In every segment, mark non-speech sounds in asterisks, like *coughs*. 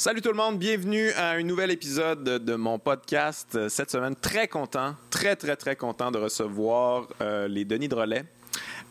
Salut tout le monde, bienvenue à un nouvel épisode de mon podcast. Cette semaine, très content, très très très content de recevoir euh, les Denis Drolet.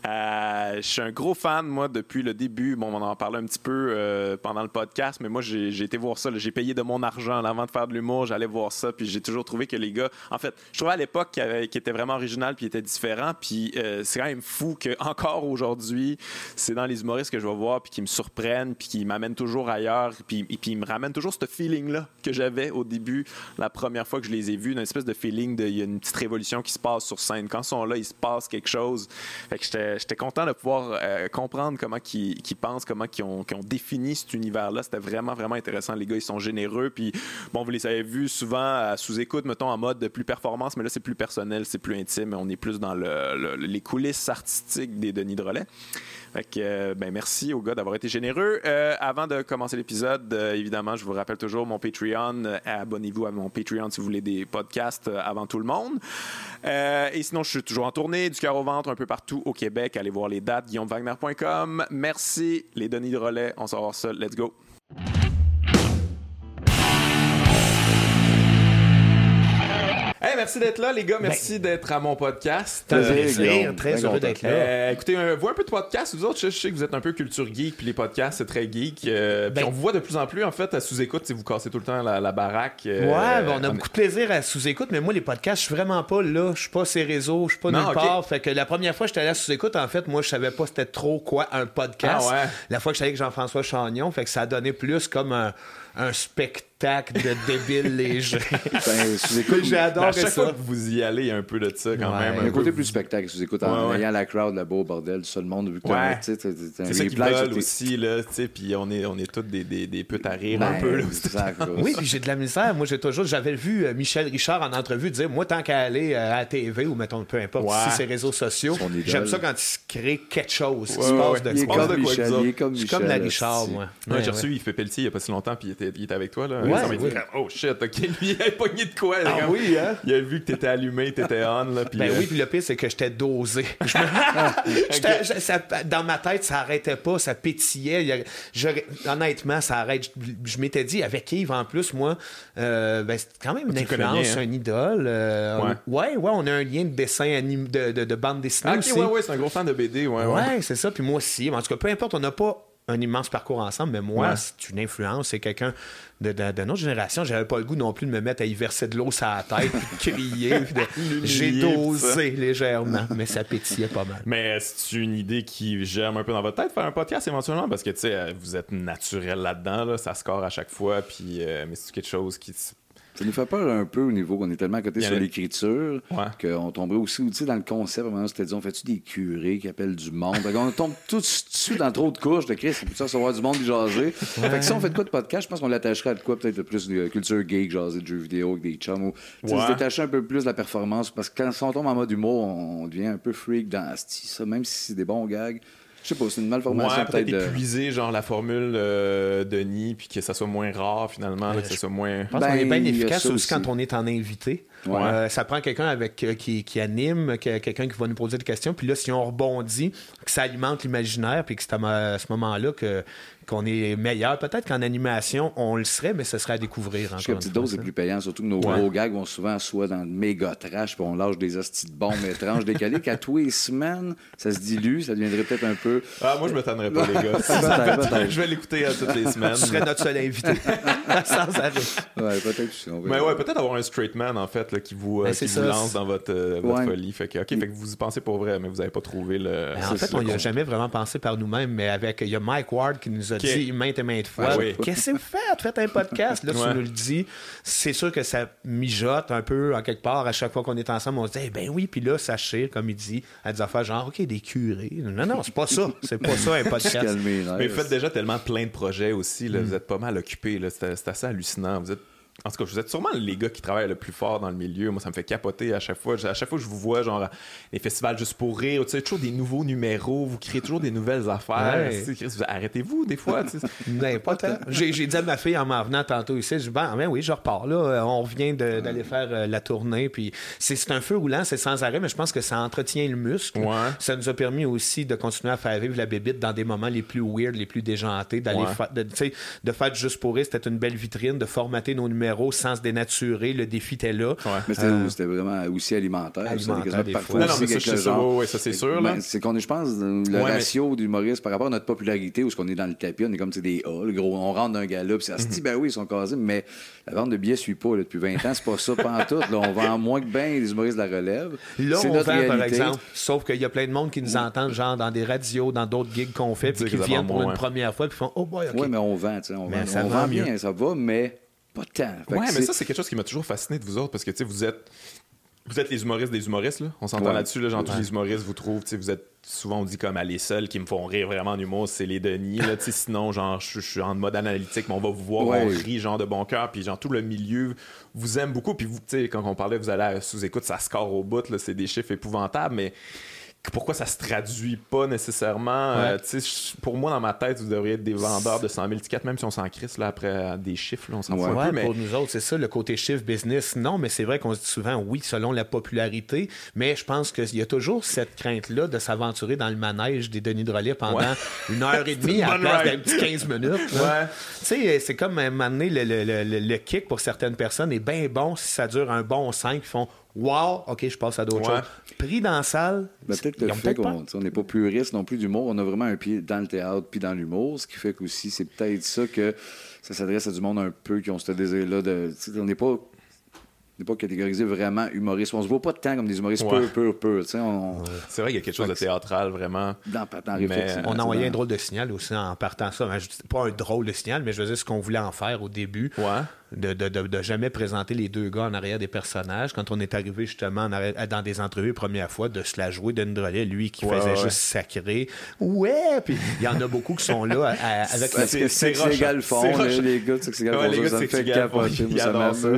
Euh, je suis un gros fan, moi, depuis le début. Bon, on en parlait un petit peu euh, pendant le podcast, mais moi, j'ai été voir ça. J'ai payé de mon argent avant de faire de l'humour. J'allais voir ça, puis j'ai toujours trouvé que les gars... En fait, je trouvais à l'époque qu'il était vraiment original, puis était différent. Puis euh, c'est quand même fou qu'encore aujourd'hui, c'est dans les humoristes que je vais voir, puis qui me surprennent, puis qui m'amènent toujours ailleurs, puis, puis ils me ramènent toujours ce feeling-là que j'avais au début, la première fois que je les ai vus, une espèce de feeling de... Il y a une petite révolution qui se passe sur scène. Quand ils sont là, il se passe quelque chose. Fait que j'étais content de pouvoir euh, comprendre comment ils, pensent, comment ils ont, défini cet univers-là. C'était vraiment, vraiment intéressant. Les gars, ils sont généreux. Puis, bon, vous les avez vus souvent sous-écoute, mettons, en mode de plus performance, mais là, c'est plus personnel, c'est plus intime. On est plus dans les coulisses artistiques des Denis Drolet. Fait que, euh, ben, merci aux gars d'avoir été généreux. Euh, avant de commencer l'épisode, évidemment, je vous rappelle toujours mon Patreon. Abonnez-vous à mon Patreon si vous voulez des podcasts avant tout le monde. et sinon, je suis toujours en tournée, du cœur au ventre, un peu partout au Québec. Allez voir les dates, guillaumewagner.com. Merci, les Denis de relais. On s'en va ça. Let's go. Hey, merci d'être là, les gars. Merci ben, d'être à mon podcast. Plaisir, très heureux d'être là. Euh, écoutez, un, vous un peu de podcast, vous autres. Je, sais que vous êtes un peu culture geek, puis les podcasts, c'est très geek. Euh, puis ben- on vous voit de plus en plus, en fait, à sous-écoute, si vous cassez tout le temps la, baraque. Euh, ouais, ben, on a beaucoup de plaisir à sous-écoute, mais moi, les podcasts, je suis vraiment pas là. Je suis pas ces réseaux, je suis pas nulle part. Fait que la première fois que j'étais allé à sous-écoute, en fait, moi, je savais pas c'était trop quoi un podcast. Ah la fois que j'étais avec Jean-François Chagnon, fait que ça a donné plus comme un un spectacle de débiles légers. *laughs* ben, j'adore À chaque fois que vous y allez, il y a un peu de ça quand même. Il y a un côté plus spectacle, sous-écoute, en ayant la crowd, le beau bordel, tout le monde, vu que ouais. tu sais, c'est ça qu'ils veulent aussi, là, tu sais, puis on est, on est tous des, des, des putes à rire un peu, là. *laughs* oui, puis j'ai de la misère. Moi, j'ai toujours, j'avais vu euh, Michel Richard en entrevue dire, moi, tant qu'à aller euh, à la TV ou, mettons, peu importe, si c'est réseaux sociaux, j'aime ça quand il se crée quelque chose, qui se passe de quoi. Il est comme Michel. comme la Richard, moi. J'ai reçu, il fait Pelletier il n'y a pas si longtemps, puis il était avec toi, là. Ouais, oui. oh shit, ok, lui, il a pogné de quoi? Ah oui, hein? Il a vu que t'étais allumé, t'étais on, là. Ben euh, oui, puis le pire, c'est que j'étais dosé. *laughs* dans ma tête, ça arrêtait pas, ça pétillait. honnêtement, ça arrête. Je, m'étais dit, avec Yves, en plus, moi, euh, ben, c'est quand même une influence, hein? un idole. Euh, ouais. ouais. on a un lien de dessin, de, de, de, bande dessinée ah, aussi. ouais, ouais, c'est un gros fan de BD, ouais. Ouais, c'est ça. Puis moi aussi. En tout cas, peu importe, on n'a pas un immense parcours ensemble, mais moi, c'est une influence, c'est quelqu'un de, de, notre génération. J'avais pas le goût non plus de me mettre à y verser de l'eau sur la tête, puis crier. *laughs* J'ai dosé légèrement, mais ça pétillait pas mal. Mais c'est une idée qui germe un peu dans votre tête, faire un podcast éventuellement, parce que tu sais, vous êtes naturel là-dedans, là, ça score à chaque fois, puis euh, mais c'est quelque chose qui ça nous fait peur un peu au niveau qu'on est tellement à côté sur l'écriture qu'on tomberait aussi dans le concept. À un moment, c'était dit on fait-tu des curés qui appellent du monde? On tombe tout de suite dans trop de couches de pour ça voir du monde jaser? Fait que si on fait de quoi de podcast, je pense qu'on l'attacherait à de quoi peut-être plus de culture geek, jaser de jeux vidéo avec des chums. Ou, se détacher un peu plus de la performance parce que quand on tombe en mode humour, on devient un peu freak dans ça, même si c'est des bons gags. Je sais pas, c'est une malformation ouais, peut-être. épuiser genre la formule euh, de Denis puis que ça soit moins rare finalement, que ça soit moins. Je pense qu'on est bien efficace aussi, quand on est en invité. Euh, ça prend quelqu'un avec euh, qui, qui, anime, quelqu'un qui va nous poser des questions. Puis là, si on rebondit, que ça alimente l'imaginaire, puis que c'est à, ce moment-là que qu'on est meilleur. Peut-être qu'en animation, on le serait, mais ce serait à découvrir. Je que petite dose est plus payant, surtout que nos gros gags vont souvent soit dans le méga trash, puis on lâche des hosties de bombes étranges décalées, qu'à tous les semaines, ça se dilue, ça deviendrait peut-être un peu. Ah, moi, je me tannerais pas, les gars. *laughs* *laughs* je vais l'écouter à toutes les *laughs* semaines. Tu serais notre seul invité. Sans arrêt. Ouais, peut-être. Mais ouais, peut-être avoir un straight man, en fait, là, qui vous, euh, ben, qui vous lance dans votre, euh, votre folie. Fait que, OK, fait que vous y pensez pour vrai, mais vous n'avez pas trouvé le. Ben, en fait, on n'y a jamais vraiment pensé par nous-mêmes, mais avec. Il y a Mike Ward qui nous a dit maintes et maintes fois Qu'est-ce que vous faites? Faites un podcast. Là, tu nous le dis. C'est sûr que ça mijote un peu, en quelque part, à chaque fois qu'on est ensemble. On se dit, eh ben oui, puis là, sachez, comme il dit, à des affaires genre, OK, des curés. Non, non, c'est pas ça. C'est pas ça, un *laughs* podcast. mais vous faites déjà tellement plein de projets aussi. Là, Vous mm. êtes pas mal occupé. C'est assez hallucinant. Vous êtes en tout cas, vous êtes sûrement les gars qui travaillent le plus fort dans le milieu. Moi, ça me fait capoter à chaque fois. À chaque fois que je vous vois, genre, les festivals juste pour rire, tu sais, toujours des nouveaux numéros, vous créez toujours des nouvelles affaires. Arrêtez-vous des fois. *laughs* N'importe J'ai dit à ma fille en m'en venant tantôt ici, je dis, ben, ben oui, je repars là. Euh, on revient d'aller faire euh, la tournée. Puis c'est un feu roulant, c'est sans arrêt, mais je pense que ça entretient le muscle. Ça nous a permis aussi de continuer à faire vivre la bébite dans des moments les plus weird, les plus déjantés, d'aller de, de faire juste pour rire. C'était une belle vitrine, de formater nos numéros sans se dénaturer. Le défi était là. Mais euh, c'était vraiment aussi alimentaire. alimentaire des fois. Non, non, mais ça, c'est sûr. Ben, c'est qu'on est, je pense, le ratio du d'humoristes par rapport à notre popularité, où ce qu'on est dans le tapis, on est comme des A, le gros, on rentre d'un gala, puis ça se dit, ben oui, ils sont casés, mais la vente de billets ne suit pas depuis 20 ans. C'est pas ça, pas en tout. Là, on vend moins que bien les humoristes de la relève. Là, on vend, par exemple. Sauf qu'il y a plein de monde qui nous entendent, genre dans des radios, dans d'autres gigs qu'on fait, puis qui viennent pour une première fois, puis font Oh boy, OK. Oui, mais on vend, tu sais. On, vend, ça on vend bien, ça va, mais pas tant. Ouais, mais ça, c'est quelque chose qui m'a toujours fasciné de vous autres parce que, tu sais, vous êtes. Vous êtes les humoristes des humoristes, là. On s'entend là-dessus, là. Genre, tous les humoristes vous trouvent, tu sais, vous êtes souvent, on dit comme à les seuls qui me font rire vraiment en humour, c'est les Denis, là. tu sais, sinon, genre, je suis en mode analytique, mais on va vous voir, on rit, genre, de bon cœur, puis genre, tout le milieu vous aime beaucoup. Puis vous, tu sais, quand on parlait, vous allez sous-écoute, ça score au bout, là, c'est des chiffres épouvantables, mais pourquoi ça se traduit pas nécessairement. Euh, pour moi, dans ma tête, vous devriez être des vendeurs de 100 000 tickets, même si on s'en crisse là, après des chiffres. on s'en ouais, mais... Pour nous autres, c'est ça, le côté chiffre business. Non, mais c'est vrai qu'on se dit souvent oui, selon la popularité, mais je pense qu'il y a toujours cette crainte-là de s'aventurer dans le manège des Denis Drolet pendant *laughs* une heure et demie *laughs* à la place d'un petit 15 minutes. C'est comme un moment donné, le, le, le, kick pour certaines personnes est bien bon si ça dure un bon 5. Ils font Wow, OK, je passe à d'autres choses. Pris dans la salle. Ben, peut-être le fait qu'on n'est pas puriste non plus d'humour. On a vraiment un pied dans le théâtre puis dans l'humour, ce qui fait qu'aussi, c'est peut-être ça que ça s'adresse à du monde un peu qui ont ce désir-là de. On n'est pas n'est pas catégorisé vraiment humoriste. On se voit pas de temps comme des humoristes peu, peu, peu. C'est vrai qu'il y a quelque chose de théâtral, vraiment. Dans, mais... On a envoyé un drôle de signal aussi en partant ça. Pas un drôle de signal, mais je veux dire ce qu'on voulait en faire au début. Ouais de, de, de, jamais présenter les deux gars en arrière des personnages. Quand on est arrivé justement dans des entrevues première fois, de se la jouer de Drolet, lui qui faisait juste sacrer. Ouais! Puis il y en a beaucoup qui sont là *laughs* avec Parce que c'est égal fond, les gars, c'est égal ça me fait capoter.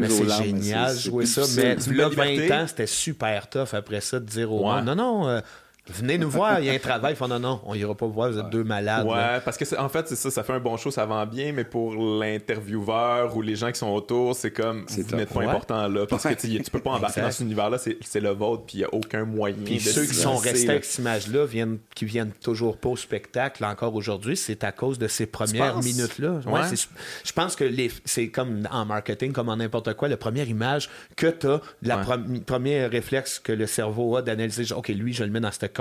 C'est génial jouer ça. Mais là, 20 ans, c'était super tough après ça de dire au monde, non, non, euh, venez nous voir, il y a un travail. Ils non, non, on ira pas vous voir, vous êtes deux malades. Ouais, parce que en fait, c'est ça, ça fait un bon show, ça vend bien, mais pour l'intervieweur ou les gens qui sont autour, c'est comme, vous n'êtes pas important là, parce que tu peux pas embarquer dans cet univers-là, c'est le vôtre, puis il n'y a aucun moyen. Puis ceux qui sont restés avec cette image-là, viennent, qui viennent toujours pas au spectacle encore aujourd'hui, c'est à cause de ces premières minutes-là. Ouais, Je pense que c'est comme en marketing, comme en n'importe quoi, la première image que tu as, le premier réflexe que le cerveau a d'analyser, OK, lui, je le mets dans cette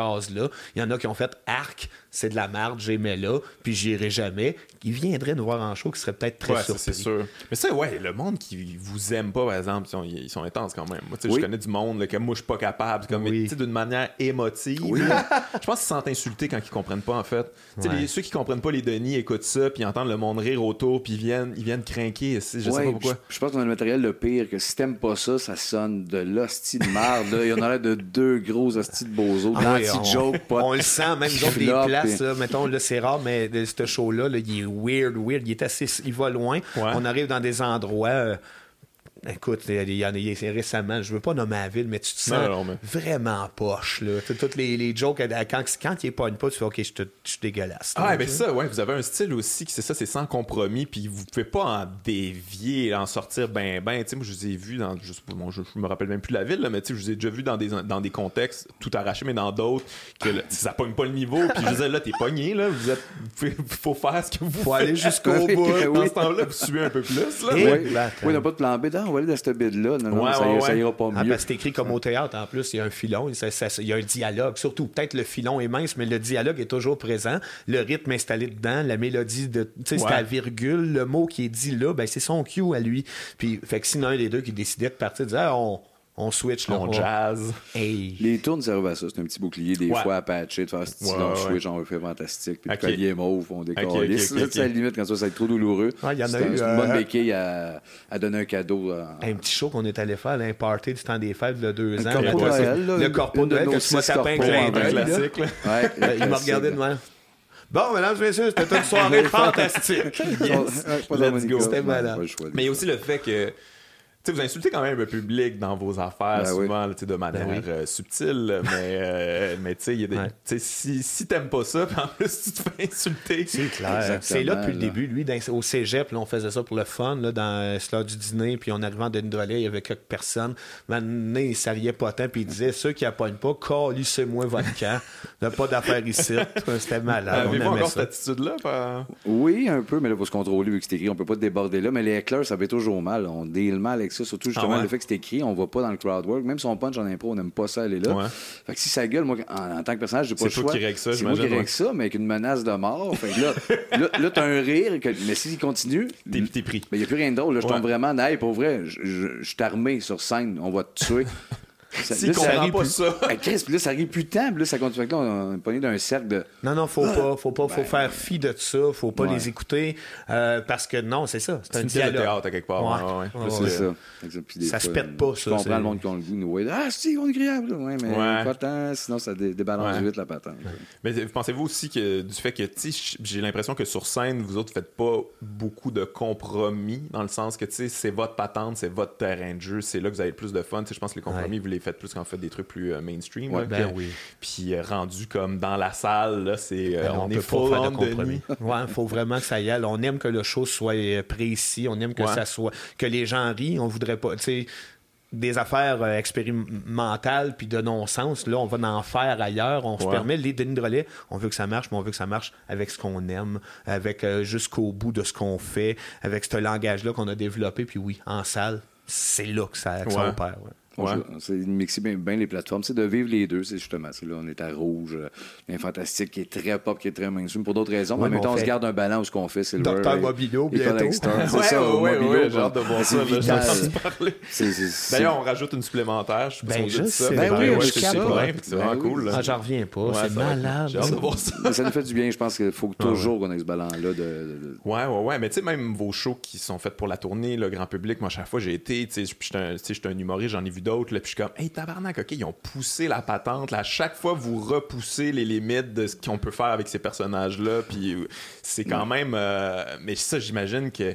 Il y en a qui ont fait arc, c'est de la merde, j'aimais là, puis j'irai jamais. Ils viendraient nous voir en show qui serait peut-être très ouais, c'est sûr. Mais ça, ouais, le monde qui vous aime pas, par exemple, ils sont, intenses quand même. Moi, je connais du monde que moi, je suis pas capable, comme d'une manière émotive. je pense qu'ils se sentent insultés quand ils comprennent pas, en fait. Les, ceux qui comprennent pas les Denis écoutent ça, puis entendent le monde rire autour, puis ils viennent, ils viennent craquer. Je sais pas pourquoi. Je, pense qu'on a le matériel le pire, que si t'aimes pas ça, ça sonne de l'hostie de merde. Il y en a l'air de deux gros hosties de bozos. Ah on, le sent, même dans mettons, là, c'est rare, mais ce show-là, il est weird, weird. Il est assez. Il va loin. On arrive dans des endroits. Euh, Écoute, il y en a récemment, je veux pas nommer la ville, mais tu te sens vraiment poche. Là. Toutes les, les jokes, quand, quand il est pas tu fais OK, je, suis dégueulasse. Ah, mais ça, ouais, vous avez un style aussi, c'est ça, c'est sans compromis, puis vous pouvez pas en dévier, en sortir ben, ben. Tu sais, moi, je vous ai vu dans, je, bon, je, me rappelle même plus la ville, là, mais tu sais, je vous ai déjà vu dans des, dans des contextes tout arrachés, mais dans d'autres, que ça pogne pas le niveau, puis je disais, là, t'es pogné, là, vous êtes, faut faire ce que vous Faut aller jusqu'au *laughs* bout. Dans ce temps-là, vous suivez un peu plus, là. Oui, oui, n'a pas de plan B, on va aller dans cette bide-là. Non, non, ça, ira pas ah, mieux. c'est écrit comme au théâtre, en plus, il y a un filon, il y a un dialogue. Surtout, peut-être le filon est mince, mais le dialogue est toujours présent. Le rythme installé dedans, la mélodie, de, tu sais, c'est la virgule, le mot qui est dit là, ben, c'est son cue à lui. Puis, fait que si un des deux qui décidait de partir, disait, ah, on on switch, on jazz. Les tournes servent à ça. C'est un petit bouclier, des fois à patcher, de faire ce petit long switch, on fait fantastique. Puis okay. le collier mauve, on décolle. Okay, okay, à la limite, quand ça, ça va être trop douloureux. Il y en a eu. C'est une bonne euh, béquille à, à, donner un cadeau. Euh, un petit show qu'on est allé faire, un party du temps des fêtes, il y a deux ans. Le corpo de Noël. Le corpo de Noël, que tu m'as tapé un clin d'œil. classique. *laughs* Il m'a regardé de moi. Bon, mesdames et messieurs, c'était une *laughs* soirée fantastique. C'était malade. Mais il y a aussi le fait que vous insultez quand même le public dans vos affaires, ben souvent, de manière ben euh, subtile, mais, euh, *laughs* mais tu sais, si, si t'aimes pas ça, *laughs* en plus, tu te fais insulter. C'est clair. C'est là depuis le début. Lui, au cégep, là, on faisait ça pour le fun, là, dans l'heure du dîner, puis on arrivait en Denis il y avait quelques personnes. Maintenant, il s'arriait pas tant, puis il disait ceux qui appognent pas, calissez-moi votre camp. *laughs* n'a pas d'affaires ici. C'était malade. Avez-vous encore cette attitude-là? Oui, un peu, mais là, pour se contrôler, vu que c'est écrit, on peut pas déborder là, mais les éclairs, ça fait toujours mal. On deal mal avec surtout justement ah le fait que c'est écrit, on va pas dans le crowd work. Même si on punch en impro, on n'aime pas ça aller là. Fait que si ça gueule, moi, en, tant que personnage, j'ai pas le choix. C'est ça, C'est moi qui règle ça, mais avec une menace de mort. Fait que là, là, t'as un rire, que, mais s'il continue. T'es pris. Il n'y a plus rien d'autre. Je tombe vraiment, hey, pour vrai, je suis armé sur scène, on va te tuer. Si comprend pas ça. Chris, puis là, ça arrive plus de temps. Puis là, ça continue. Là, on est pogné d'un cercle de. Non, non, faut pas. Faut pas. Faut ben, faire fi de ça. Faut pas les écouter. Euh, parce que non, c'est ça. C'est un dialogue. théâtre à quelque part. Ouais. Ouais, c'est ça. ça se pète pas, ça. Je comprends le monde qui a le goût. Nous, ah, si, on est agréable. Ouais, mais pas tant. Sinon, ça débalance vite la patente. Mais pensez-vous aussi que du fait que, j'ai l'impression que sur scène, vous autres, faites pas beaucoup de compromis dans le sens que, tu sais, c'est votre patente, c'est votre terrain de jeu, c'est là que vous avez le plus de fun. Je pense que les compromis, vous les faites plus quand vous faites des trucs plus euh, mainstream. ben puis, puis euh, rendu comme dans la salle, là, c'est, euh, ben on, est full de compromis. *laughs* ouais, il faut vraiment que ça y aille. On aime que le show soit précis, on aime que ça soit que les gens rient, on voudrait pas, tu sais des affaires expérimentales puis de non-sens. Là, on va en faire ailleurs. On se permet, les Denis de relais, on veut que ça marche, mais on veut que ça marche avec ce qu'on aime, avec jusqu'au bout de ce qu'on fait, avec ce langage-là qu'on a développé. Puis oui, en salle, c'est là que ça, que ça opère. Ouais. C'est de mixer bien, les plateformes. C'est de vivre les deux, c'est justement. Là, on est à rouge, euh, fantastique qui est très pop, qui est très mainstream pour d'autres raisons. mais en même temps, on, se garde un ballon où ce qu'on fait, *laughs* c'est le Docteur Mobilo, bientôt. c'est ça, ouais, ouais, j'ai hâte de voir ça. J'ai entendu parler. D'ailleurs, on rajoute une supplémentaire. Je ben, je sais. Ben oui, c'est vraiment ben cool. Ah, j'en reviens pas. C'est malade. J'ai hâte de voir ça. Ça nous fait du bien. Je pense qu'il faut ah, toujours qu'on ait ce ballon-là. Ouais, ouais, ouais. Mais tu sais, même vos shows qui sont faits pour la tournée, le grand public, moi, à chaque fois, j'ai été, tu sais, je suis un humoriste, j'en ai vu d'autres, puis je suis comme, tabarnak, OK, ils ont poussé la patente. Là. À chaque fois, vous repoussez les limites de ce qu'on peut faire avec ces personnages-là. Puis euh, c'est quand mm. même. Euh, mais ça, j'imagine que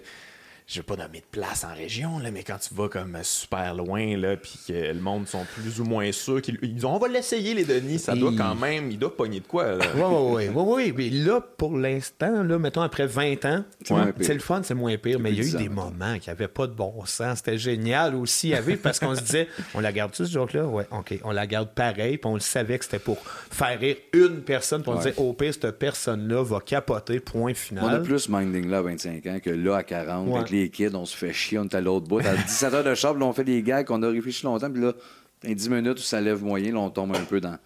je vais pas nommer de place en région, là, mais quand tu vas comme super loin, là, puis que le monde sont plus ou moins sûrs qu'ils ils ont, on va l'essayer, les Denis, ça doit quand même, il doit pogner de quoi, là. Oui, oui, oui, Mais là, pour l'instant, là, mettons, après 20 ans, c'est le fun, c'est moins pire, mais il y a eu des moments qui n'avaient pas de bon sens. C'était génial aussi à vivre parce qu'on se disait, on la garde-tu, ce joke-là? Ouais, OK. On la garde pareil, puis on le savait que c'était pour faire rire une personne, puis on disait, au pire, cette personne-là va capoter, point final. On a plus minding là à 25 ans que là à 40, les kids, on se fait chier, on est à l'autre bout. À 17 heures de char, on fait des gags qu'on a réfléchi longtemps, puis là, dans 10 minutes où ça lève moyen, là, on tombe un peu dans.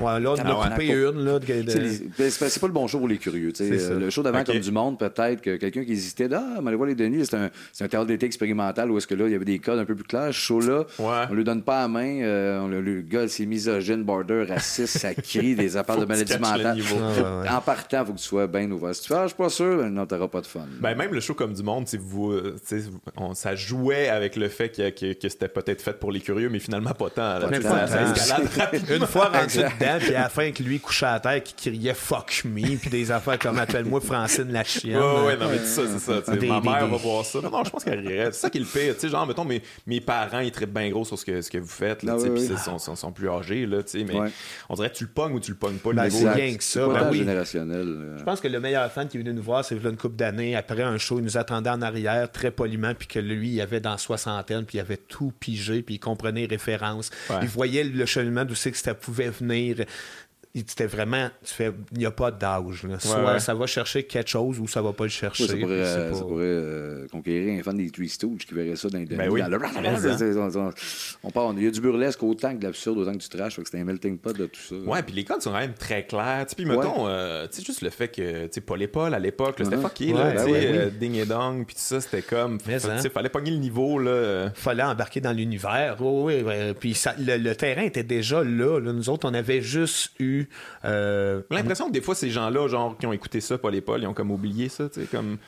Ouais, là, on a coupé une. Là, ben, C'est pas le bon show pour les curieux. Le show d'avant, comme du monde, peut-être que quelqu'un qui hésitait, ah, mais allez voir les Denis, c'est un, un théâtre d'été expérimental où est-ce que là, il y avait des codes un peu plus clairs. Ce show-là, ouais. on lui donne pas la main. Euh, on, le gars, c'est misogyne, border, raciste, ça crie *laughs* des affaires de maladie mentale. En partant, il faut que tu sois bien ouvert. Si tu fais, ah, je suis pas sûr, ben, non, t'auras pas de fun. Ben, même le show comme du monde, vous, euh, on, ça jouait avec le fait que, que, c'était peut-être fait pour les curieux, mais finalement pas tant. *laughs* Une fois *laughs* rendu dedans, puis à la fin, lui couché à terre qui criait fuck me, puis des affaires comme appelle-moi Francine la chienne. Ouais, ouais, non, mais ça, c'est ça. ma mère va voir ça. Non, je pense qu'elle rirait. C'est ça qui est le pire. Tu sais, genre, mettons, mes, mes parents, ils traitent bien gros sur ce que, ce que vous faites, là, ah puis ils sont, sont, plus âgés, là, tu sais, mais on dirait que tu le pognes ou tu le pognes pas, le ben, C'est bien que ça. Ben, oui. générationnel. Je pense que le meilleur fan qui est venu nous voir, c'est une couple d'années. Après un show, il nous attendait en arrière, très poliment, puis que lui, il avait dans soixantaine, puis il avait tout pigé, puis il comprenait les références. Il voyait le cheminement d'où c'est que ça pouvait venir wäre. C'était vraiment, tu fais, il n'y a pas d'âge. Soit ça va chercher quelque chose ou ça va pas le chercher. ça pourrait, euh, conquérir un fan des Three Stooges qui verrait ça dans les ben oui. on, parle, il y a du burlesque autant que de l'absurde, autant que du trash. C'est un melting pot de tout ça. Ouais, puis les codes sont quand même très clairs. Puis mettons, euh, tu sais, juste le fait que, tu sais, Paul et Paul à l'époque, c'était fucké, là, ben euh, ding et dong, puis tout ça, c'était comme, il hein. fallait pogner le niveau, là. Fallait embarquer dans l'univers. Oui, oui. Puis le, terrain était déjà là, là. Nous autres, on avait juste eu euh, J'ai l'impression que des fois, ces gens-là, genre, qui ont écouté ça, Paul et Paul, ils ont comme oublié ça, tu sais, comme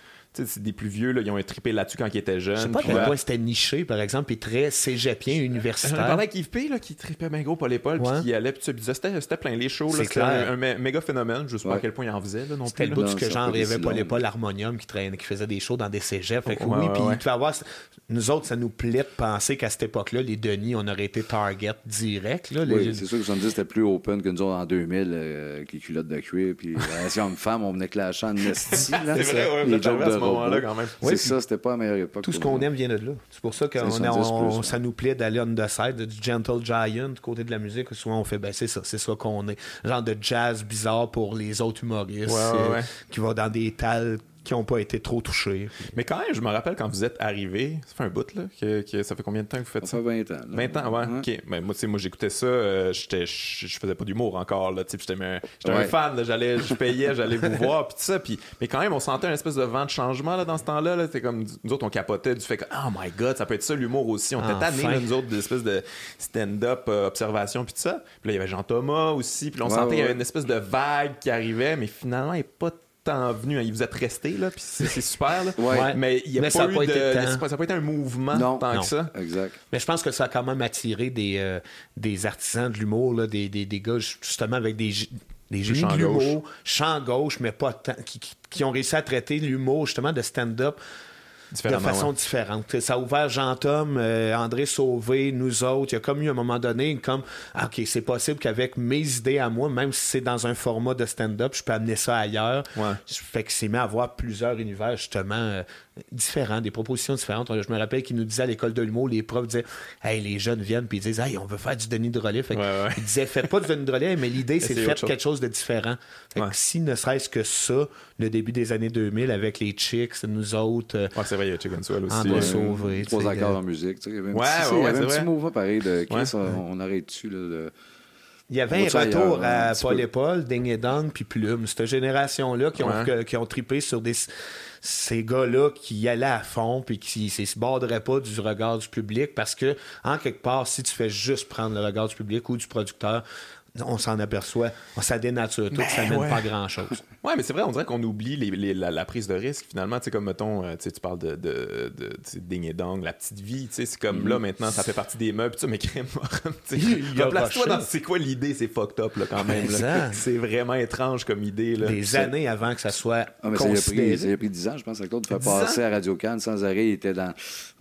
c'est des plus vieux, là, ils ont trippé là-dessus quand ils étaient jeunes. Je sais pas à quel point c'était niché, par exemple, et très cégepien, universitaire. J'en parlais avec Yves P, là, qui trippait bien gros Paul et Paul, puis qui allait, puis c'était, c'était plein les shows. C'était un, un, méga phénomène. Je sais pas à quel point il en faisait. Là, non c'était le bout que genre rêvait Paul et Paul Harmonium qui, traînait, qui faisait des shows dans des cégeps. Fait que, oui, puis tu vas avoir. Nous autres, ça nous plaît de penser qu'à cette époque-là, les Denis, on aurait été target direct. Là, oui, c'est sûr que 70 c'était plus open que nous autres en 2000, euh, avec les culottes de cuir. Puis *laughs* la une femme, on venait clashant de Nestie. c'est vrai, ouais, les jokes de ce moment-là quand même. c'est ça, c'était pas la meilleure époque. Tout ce qu'on aime vient de là. C'est pour ça que ça nous plaît d'aller on the side, du Gentle Giant, du côté de la musique. Souvent, on fait, ben c'est ça, c'est ça qu'on est. Genre de jazz bizarre pour les autres humoristes. Euh, qui va dans des tales qui n'ont pas été trop touchés. Mais quand même, je me rappelle quand vous êtes arrivé, ça fait un bout, là, que, ça fait combien de temps que vous faites ça? Ça fait 20 ans. 20 ans, ouais. OK. Ben, moi, moi j'écoutais ça, euh, j'étais, je faisais pas d'humour encore, là, j'étais un fan, j'allais, je payais, j'allais vous voir, puis tout ça. Pis, mais quand même, on sentait un espèce de vent de changement là, dans ce temps-là. Là, comme, nous autres, on capotait du fait que, oh my god, ça peut être ça l'humour aussi. On était tannés, nous autres, d'espèce de stand-up, euh, observation, puis tout ça. Puis là, il y avait Jean-Thomas aussi, puis on sentait qu'il y avait une espèce de vague qui arrivait, mais finalement, il n'est pas temps venu. Hein. Vous êtes resté, là, puis c'est super. Là. *laughs* Mais il y a pas ça eu de, ça n'a pas été un mouvement tant que ça. Exact. Mais je pense que ça a quand même attiré des, euh, des artisans de l'humour, des, des, des, gars justement avec des, des génies de l'humour, champ gauche, mais pas tant, qui, qui, ont réussi à traiter l'humour justement de stand-up de façon différente. Ça a ouvert Jean-Tom, euh, André Sauvé, nous autres. Il y a comme eu un moment donné, comme, ah, OK, c'est possible qu'avec mes idées à moi, même si c'est dans un format de stand-up, je peux amener ça ailleurs. Ouais. Fait que c'est mis à avoir plusieurs univers, justement, euh, différents, des propositions différentes. Je me rappelle qu'il nous disait à l'école de l'humour, les profs disaient Hey, les jeunes viennent puis ils disent Hey, on veut faire du Denis de relais. Fait Ils disaient Faites pas du Denis de relais, mais l'idée, c'est de faire quelque chose de différent. si ne serait-ce que ça, le début des années 2000 avec les Chicks, nous autres. Euh, ouais, c'est vrai, il y a Chicken Swell aussi. André Sauvé. Trois accords en musique. Il y avait un petit, il y avait un petit mouvement pareil de Chris, on, arrête dessus. Là, Il y avait un retour à Paul et Paul, Ding et Dong, puis Plume. Cette génération-là qui, ont, qui ont trippé sur des ces gars-là qui allaient à fond puis qui ne se borderaient pas du regard du public parce que, en quelque part, si tu fais juste prendre le regard du public ou du producteur, on s'en aperçoit. Ça dénature tout, ça ben mène pas grand-chose. *laughs* Ouais, mais c'est vrai, on dirait qu'on oublie la, prise de risque, finalement. Tu sais, comme, mettons, euh, tu parles de, de, de ding et dong, la petite vie, tu sais, c'est comme là, maintenant, ça fait partie des meubles, *laughs* tu mais crème, place-toi dans c'est quoi l'idée, c'est fucked up, là, quand même. C'est vraiment étrange comme idée, là. Des années avant que ça soit ah, mais ça, a pris, ça a pris 10 ans, je pense, à Claude, de faire passer à Radio Cannes sans arrêt, il était dans...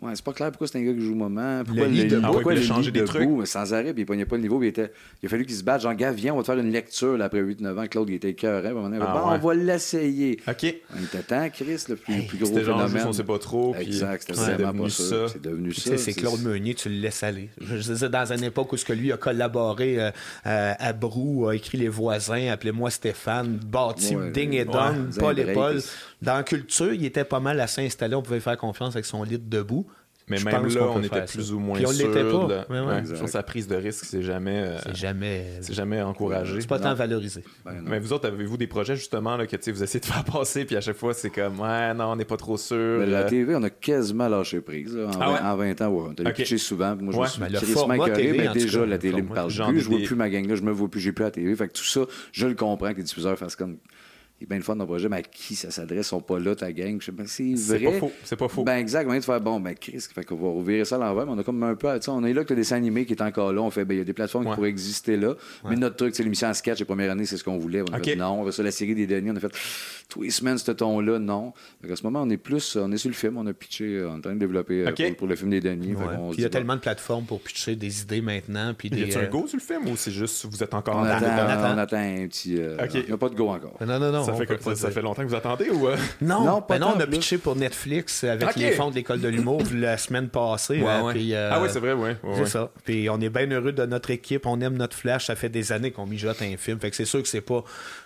Ouais, c'est pas clair pourquoi c'est un gars qui joue au moment, pourquoi le, le, pourquoi il changer des trucs. sans arrêt, puis il pognait pas le niveau, il, était... il a fallu qu'il se batte, genre, gars, viens, on va te faire une lecture, là, après 8-9 ans, Claude, il était cœur, ah, on va l'essayer OK. On était temps, Chris, le plus, plus gros genre phénomène. Juste, on sait pas trop. Exact, c'était vraiment devenu pas ça. C'est devenu ça. C'est Claude Meunier, tu le laisses aller. Je disais, dans une époque où ce que lui a collaboré euh, à Brou, a écrit Les Voisins, appelez-moi Stéphane, bâti Ding et Dong, Paul et Paul. Dans la culture, il était pas mal assez installé, on pouvait faire confiance avec son lit debout. Mais même là, on, était plus ou moins Puis on sûr. Pas. Ouais, sur sa prise de risque, c'est jamais, euh, c'est jamais, c'est jamais encouragé. C'est pas tant valorisé. Ben mais vous autres, avez-vous des projets justement là, que vous essayez de *laughs* faire passer, puis à chaque fois, c'est comme, ouais, non, on n'est pas trop sûr. Mais la euh. TV, on a quasiment lâché prise. en, ah 20, ans, ouais. on a okay. souvent. Moi, je me suis mais le mais déjà, la télé me parle plus. Je vois plus ma gang là, je me vois plus, j'ai plus la télé. Fait que tout ça, je le comprends que les diffuseurs fassent comme il y a bien une fois dans le projet, mais à qui ça s'adresse, ils sont pas là, ta gang. Je sais pas, c'est vrai. C'est pas faux. C'est pas faux. Ben, exact. de faire, bon, ben, Chris, fait qu'on va ouvrir ça à l'envers, mais on a comme un peu, on est là que le dessin animé qui est encore là. On fait, ben, il y a des plateformes qui pourraient exister là. Mais notre truc, c'est l'émission en sketch, les premières années, c'est ce qu'on voulait. On a fait, non, on va sur la série des derniers, on a fait, tous les semaines, ce ton-là, non. à ce moment, on est plus, on est sur le film, on a pitché, on est en train de développer euh, pour, le film des derniers. Puis il y a tellement de plateformes pour pitcher des idées maintenant. Puis des, y a un euh, go sur le film ou c'est juste, vous êtes encore en attend, on attend un petit. Euh, il n'y a pas de go encore. Non, non, non. Ça fait longtemps que vous attendez ou euh? *laughs* Non, non, pas ben non on a pitché pour Netflix avec les fonds de l'école de l'humour *laughs* la semaine passée. Euh, euh, ah oui, c'est vrai, oui. c'est ça. Puis on est bien heureux de notre équipe, on aime notre flash. Ça fait des années qu'on mijote un film. Fait que c'est sûr que c'est pas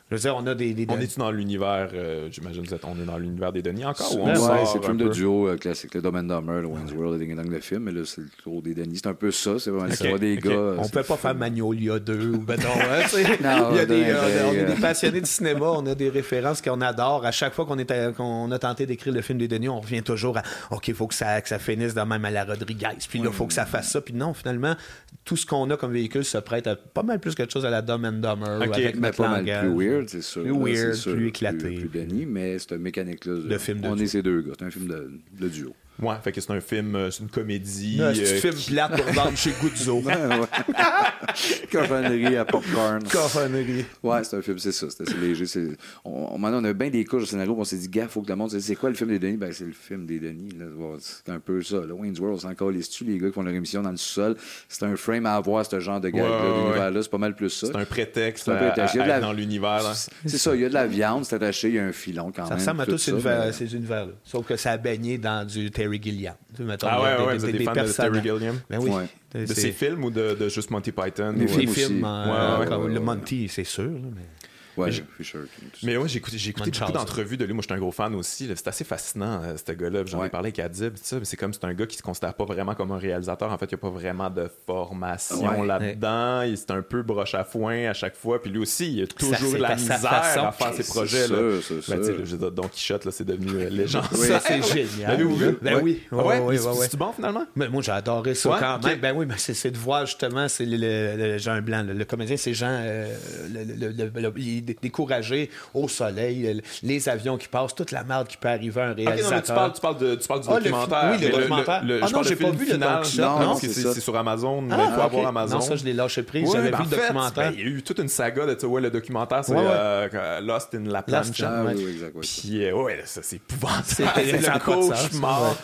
je veux dire, on a des. des on est dans l'univers, euh, j'imagine, on est dans l'univers des Denis encore ou on Ouais, c'est le film de duo euh, classique, le Domaine Dumber, le Wayne's World, le Ding Dong, le film, mais là, c'est le tour des Denis. C'est un peu ça, c'est vraiment okay. des gars. On peut pas faire Magnolia 2 ou ben non, hein, non, Il y a des, euh, on est des passionnés du cinéma, on a des références qu'on adore. À chaque fois qu'on qu'on a tenté d'écrire le film des Denis, on revient toujours à OK, il faut que ça, que ça finisse de même à la Rodriguez. Puis là, il faut que ça fasse ça. Puis non, finalement, tout ce qu'on a comme véhicule se prête à pas mal plus quelque chose à la and Dumber. Okay. avec mais pas mal plus weird, c'est sûr. Plus weird, plus éclaté. Plus, Denis, mais c'est une mécanique-là. De film de On est ces deux gars. C'est un film de, de duo. Ouais, fait que c'est un film, euh, c'est une comédie. c'est un film plate pour vendre chez Guzzo. *laughs* ouais, *laughs* Cochonnerie à popcorn. Cochonnerie. Ouais, c'est un film, c'est ça. C'est assez léger. On, maintenant, on a bien des couches de scénario. On s'est dit, gars, faut que le monde c'est quoi le film des Denis? Ben, c'est le film des Denis. C'est un peu ça. Là. Wayne's World, c'est encore les stu, les gars qui font leur émission dans le sous-sol. C'est un frame à avoir, ce genre de gars. là C'est pas mal plus ça. C'est un prétexte, un prétexte. À, à dans l'univers. C'est ça. Il y a de la viande, c'est attaché, il y a un filon quand même. Ça ressemble à tous ces univers-là. Sauf que ça a baigné dans du Terry Gilliam. ah ouais, ouais, des, des, des, fans de Terry Gilliam? Ben oui. De ses films ou de, de, juste Monty Python? Des films, euh, comme le Monty, c'est sûr. mais... Ouais, mais ouais, j'ai écouté, j'ai écouté beaucoup d'entrevues de lui. Moi, je suis un gros fan aussi. C'est assez fascinant, euh, ce gars-là. J'en ai parlé avec Adib. C'est comme c'est un gars qui se considère pas vraiment comme un réalisateur. En fait, il n'y a pas vraiment de formation là-dedans. C'est un peu broche à foin à chaque fois. Puis lui aussi, il a toujours la misère à faire ses projets. Là. Ben, Don Quichotte, c'est devenu euh, *laughs* légende. ça, c'est génial. Ben oui. C'est bon finalement? Mais moi, j'ai adoré ça quand même. Ben oui, mais c'est de voir justement, c'est le Jean Blanc. Le comédien, c'est Jean découragé au soleil, les avions qui passent, toute la merde qui peut arriver à un réalisateur. tu, parles, tu, parles de, tu parles du ah, documentaire. oui, le, documentaire. Le, ah non, j'ai pas vu le final. Non, c'est sur Amazon. il faut ah, avoir Amazon. Non, ça, je l'ai lâché prise. J'avais vu le documentaire. Il y a eu toute une saga de, ouais, le documentaire, c'est euh, Lost in La Plancha. Puis, euh, ouais, ça, c'est épouvantable. C'est *laughs* le cauchemar.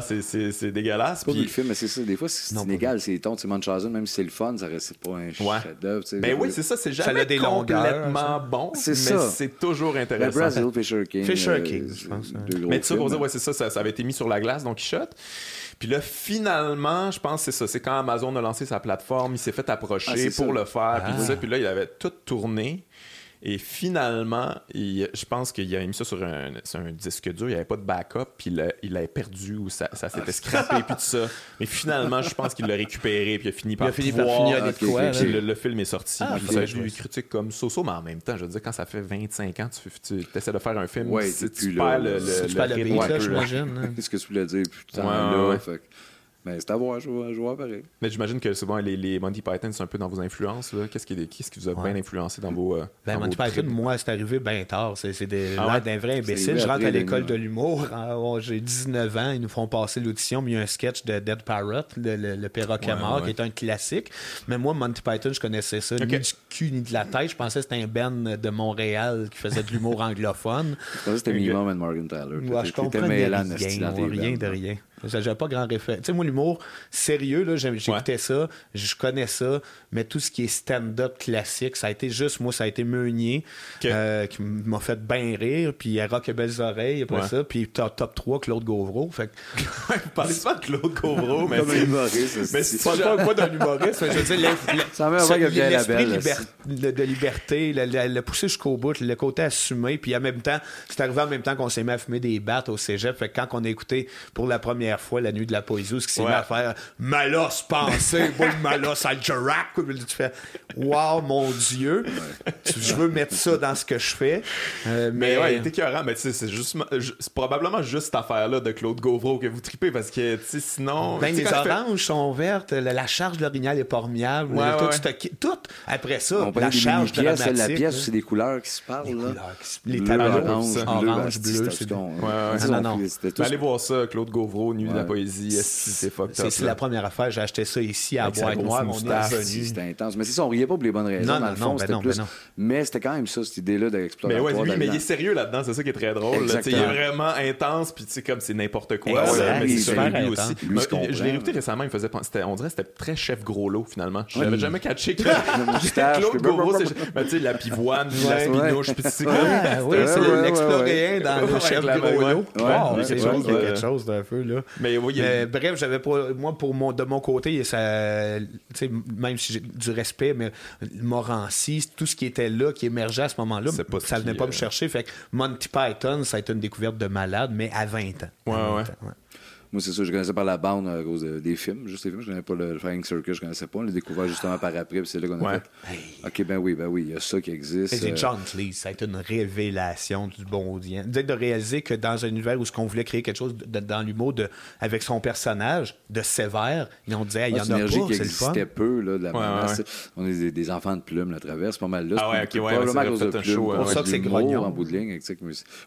C'est dégueulasse. Puis le film, mais c'est ça. Des fois, c'est inégal. C'est ton, c'est Munchausen, même si c'est le fun, ça reste pas un chef-d'œuvre. Ben oui, c'est ça. C'est jamais complètement bon c'est ça. c'est toujours intéressant. Le Brazil, Fisher King. Fisher euh, King, je pense. Mais tu sais, pour dire, ouais, c'est ça, ça, avait été mis sur la glace, donc il shot. Puis là, finalement, je pense que c'est ça. C'est quand Amazon a lancé sa plateforme, il s'est fait approcher ah, pour le faire. Puis, ça, puis là, il avait tout tourné. Et finalement, je pense qu'il a mis ça sur un, disque dur, il n'y avait pas de backup, puis il l'a perdu ou ça, ça s'était scrappé, puis tout ça. Mais finalement, je pense qu'il l'a récupéré, puis il a fini par, il a fini par finir avec quoi. le, film est sorti. Ah, puis ça, je lui critique comme Soso, mais en même temps, je veux dire, quand ça fait 25 ans, tu, tu essaies de faire un film, ouais, tu, tu perds le, le, le, j'imagine. Qu'est-ce que tu voulais dire? Putain, là, mais c'est à voir, je vois, pareil. Mais j'imagine que souvent, les, les Monty Python, c'est un peu dans vos influences. Qu'est-ce qui, qui, vous a bien influencé dans vos. Euh, ben, Monty Python, moi, c'est arrivé bien tard. C'est des, ah d'un vrai imbécile. Je rentre à l'école de l'humour. J'ai 19 ans. Ils nous font passer l'audition. Mais il y a un sketch de Dead Parrot, le, le, perroquet mort, qui est un classique. Mais moi, Monty Python, je connaissais ça. Ni du cul, ni de la tête. Je pensais que c'était un Ben de Montréal qui faisait de l'humour *laughs* anglophone. Je pensais que c'était Minimum and Morgan Tyler. je comprenais rien de rien. J'avais pas grand référence. Tu sais, moi, l'humour sérieux, là, j'écoutais ça, je connais ça, mais tout ce qui est stand-up classique, ça a été juste, moi, ça a été Meunier, euh, qui m'a fait bien rire, puis Rock et Belles Oreilles après ça, puis top, top 3, Claude Gauvreau. Fait que... *laughs* Vous parlez pas de Claude Gauvreau, mais. Comme un humoriste. Mais c'est pas quoi d'un humoriste, je veux dire, l'esprit de liberté, le, pousser jusqu'au bout, le côté assumé, puis en même temps, c'est arrivé en même temps qu'on s'est mis à fumer des battes au cégep, fait que quand on a écouté pour la première fois la nuit de la poésie, ce qui s'est mis à faire Malos pensée, *laughs* bon Malos Algerac. Tu fais Waouh, mon Dieu, je veux mettre ça dans ce que je fais. Euh, mais... ouais, il était écœurant. Mais tu sais, c'est juste, c'est probablement juste cette affaire-là de Claude Gauvreau que vous tripez parce que, tu sais, sinon. Ben, les oranges sont vertes, la, charge de l'orignal est pas tout, tout, après ça, la charge de la La pièce, c'est des couleurs qui se parlent. Les, tableaux orange, bleu, c'est bon. non, non. Allez voir ça, Claude Gauvreau, de la poésie. C'est C'est la première affaire. J'ai acheté ça ici à Bois Noir. Mon C'était intense. Mais c'est ça, on riait pas pour les bonnes raisons. Non, dans le fond, c'était ben plus. Ben mais c'était quand même ça, cette idée-là d'explorer. Mais ouais, oui, mais il est sérieux là-dedans. C'est ça qui est très drôle. Il est vraiment intense. Puis tu sais, comme c'est n'importe quoi. Mais c'est super lui aussi. Je l'ai écouté récemment. Il faisait. On dirait que c'était très chef gros lot finalement. Je n'avais jamais catché *laughs* que Claude Gros, tu sais, la pivoine, la spinouche. Puis c'est Oui, c'est l'exploréen dans le chef gros lot. C'est quelque chose d'un peu là. Mais bref, j'avais pas. Moi, pour mon, de mon côté, ça, même si j'ai du respect, mais Morancy, tout ce qui était là, qui émergeait à ce moment-là, ça venait pas me euh, chercher. Fait que Monty Python, ça a été une découverte de malade, mais à 20 ans. Ouais, ouais. Moi, c'est ça, je connaissais par la bande à cause des films, juste les films. Je connaissais pas le, Flying Circus, je connaissais pas. On l'a découvert justement par après, puis c'est là qu'on a fait. OK, ben oui, ben oui, il y a ça qui existe. C'est John Cleese, ça a été une révélation du bon audien. De réaliser que dans un univers où on voulait créer quelque chose dans l'humour avec son personnage de sévère, ont dit, il y en a pas, qui existait peu, là, de la On est des, enfants de plumes à travers, c'est pas mal là. Ah ouais, ok, ouais, c'est pour ça que c'est grognon. En bout de ligne,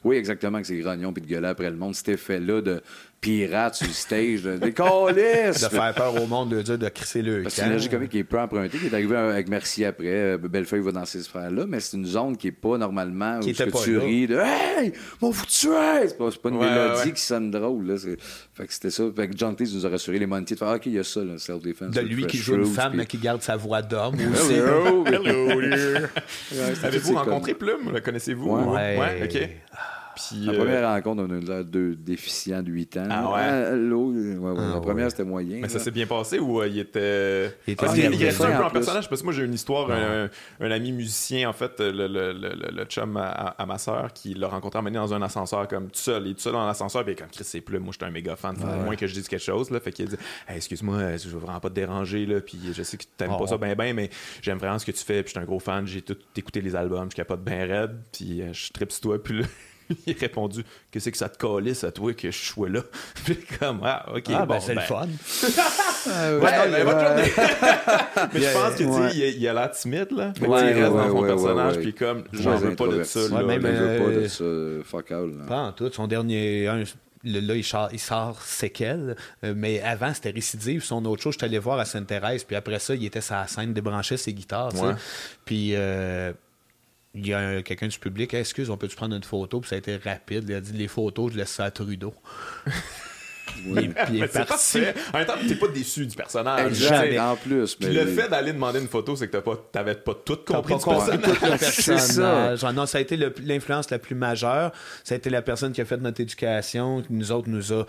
oui, exactement, que c'est grognon puis de gueuler après le monde. Cet effet-là de pirate sur le stage, de, des De faire peur au monde, de dire de crisser le Parce que c'est une logique comique qui est peu empruntée, qui est arrivé avec Merci après. Euh, Bellefeuille va dans ces sphères-là, mais c'est une zone qui est pas normalement qui où que tu ris de Hey, mon vous tuer! C'est pas, pas une mélodie qui sonne drôle. Là. Fait que c'était ça. Fait que John Cleese nous a rassuré les Monty de faire OK, il y a ça, le self-defense. De lui qui joue une femme, mais qui garde sa voix d'homme aussi. Hello, *laughs* hello. Avez-vous rencontré Plume? Le connaissez-vous? Ouais. ouais. OK. La euh, première rencontre, on a eu deux déficients de 8 ans. Ah ouais? Ah, la ah première, c'était moyen. Mais ça s'est bien passé ou euh, il était. Il était ah, il, restait un peu en personnage parce que moi, j'ai une histoire, un, ami musicien, en fait, le, le, le, chum à, ma soeur, qui l'a rencontré emmené dans un ascenseur comme tout seul. Il est tout seul dans l'ascenseur, puis comme Chris, c'est plus. Moi, j'étais un méga fan. Faut au moins que je dise quelque chose. Là. Fait qu'il a dit Excuse-moi, je veux vraiment pas te déranger, là, puis je sais que tu n'aimes pas ça bien, bien, mais j'aime vraiment ce que tu fais, puis je suis un gros fan. J'ai tout écouté les albums, je capote bien raide, puis euh, je tripe sur toi, puis là. *laughs* il a répondu Qu'est-ce que ça te calisse à toi que je sois là? *laughs* Puis comme Ah, ok, ah, ben, c'est le ben. fun. *laughs* ouais, ouais, bonne journée. Mais je pense qu'il il, il a l'air timide, là. il reste dans son personnage, puis comme J'en veux pas de ça. Là, même, veux pas de ça. Fuck out. Pas en tout. Son dernier. là, il sort, il sort séquelles, euh, mais avant, c'était récidive. Son autre chose, je suis allé voir à Sainte-Thérèse, puis après ça, il était sur la scène, débranchait ses guitares, Puis, euh, il y a quelqu'un du public, excuse, on peut-tu prendre une photo? Puis ça a été rapide. Il a dit les photos, je laisse ça à Trudeau. Oui. Puis *laughs* il est, parti. En même temps, t'es pas déçu du personnage. Exact, en plus. Mais... le fait d'aller demander une photo, c'est que pas, t'avais pas tout compris du personnage. *laughs* c'est ça. Non, ça a été l'influence la plus majeure. Ça a été la personne qui a fait notre éducation, qui nous autres nous a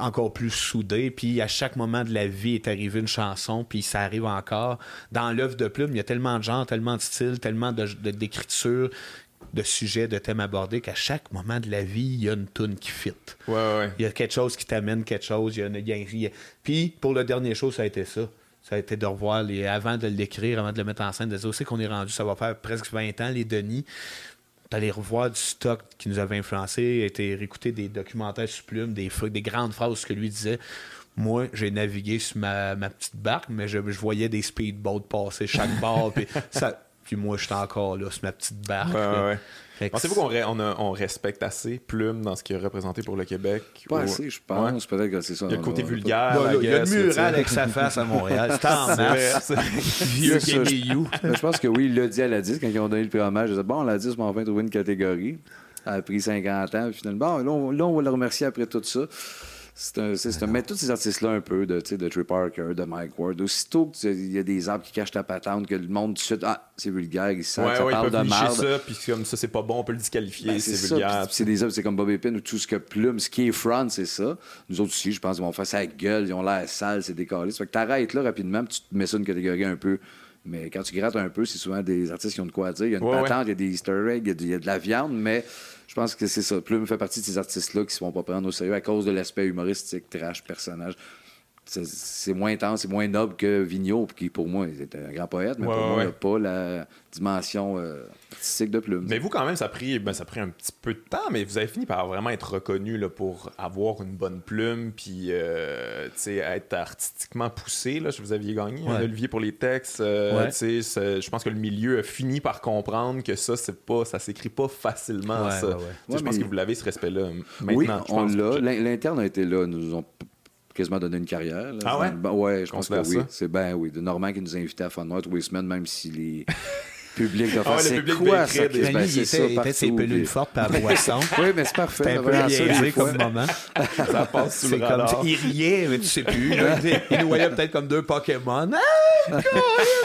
encore plus soudé. Puis à chaque moment de la vie est arrivé une chanson, puis ça arrive encore. Dans l'œuvre de Plume, il y a tellement de genres, tellement de styles, tellement d'écriture, de, de, sujets, de thèmes abordés qu'à chaque moment de la vie, il y a une tune qui fit. Ouais, ouais. Il y a quelque chose qui t'amène quelque chose. Il y a, une, Puis pour le dernier show, ça a été ça. Ça a été de revoir les. Avant de l'écrire, avant de le mettre en scène, de dire aussi qu'on est rendu, ça va faire presque 20 ans, les Denis d'aller revoir du stock qui nous avait influencé, été réécouter des documentaires sur Plume, des, des grandes phrases que lui disait. Moi, j'ai navigué sur ma, petite barque, mais je, voyais des speedboats passer chaque bord. puis, *laughs* ça, puis moi, j'étais encore là sur ma petite barque. Pensez-vous qu'on on, respecte assez Plume dans ce qu'il a représenté pour le Québec? Pas assez, je pense. Peut-être que c'est ça. Il y a le côté vulgaire. il y a le mural avec sa face à Montréal. C'est en *laughs* masse. *laughs* Vieux *laughs* Je pense que oui, il l'a dit à la 10 quand ils ont donné le prix hommage. Il a dit Bon, la 10 m'a enfin trouvé une catégorie. Ça a pris 50 ans. Finalement, bon, là, on va le remercier après tout ça. C'est un, c'est un, mais tous ces artistes-là, un peu, de, de Trey Parker, de Mike Ward, aussitôt qu'il y a des arbres qui cachent ta patente, que le monde, tout de suite, ah, c'est vulgaire, ils savent, ouais, ça ouais, parle de merde. ça, puis comme ça, c'est pas bon, on peut le disqualifier, ben, c'est, c'est vulgaire. c'est des arbres, c'est comme Bob Epin ou tout ce que Plume, ce qui est front, c'est ça. Nous autres aussi, je pense, ils vont faire ça gueule, ils ont l'air sale, c'est décalé. Ça fait que t'arrêtes là rapidement, puis tu te mets ça une catégorie un peu. Mais quand tu grattes un peu, c'est souvent des artistes qui ont de quoi dire. Il y a une patente, il y a des easter eggs, il y a de la viande, mais je pense que c'est ça. Plume fait partie de ces artistes-là qui se font pas prendre au sérieux à cause de l'aspect humoristique, trash, personnage c'est moins intense, c'est moins noble que Vigneault, qui pour moi est un grand poète, mais pour moi, il n'a pas la dimension euh, artistique de Plume. Mais vous, quand même, ça a, pris, ben, ça a pris un petit peu de temps, mais vous avez fini par vraiment être reconnu là, pour avoir une bonne plume, puis euh, être artistiquement poussé. Là, vous aviez gagné un Olivier pour les textes. Euh, je pense que le milieu a fini par comprendre que ça, c'est pas, ça s'écrit pas facilement. ça. je pense que vous l'avez, ce respect-là. Maintenant, oui, on l'a. L'interne a été là. Nous ont quasiment donné une carrière. Ah ouais? Ben, ouais, je pense que oui. C'est bien, oui. De Normand qui nous a invités à Fun Noir tous les semaines, même si les *laughs* public de ah c'est quoi ça? Ben, ben, il était, ses pelules fortes par *laughs* boisson. oui, mais c'est parfait. C'est un peu biaisé comme moment. ça passe sous le comme, Il riait, mais tu sais plus. il nous voyait peut-être comme deux Pokémon. Ah,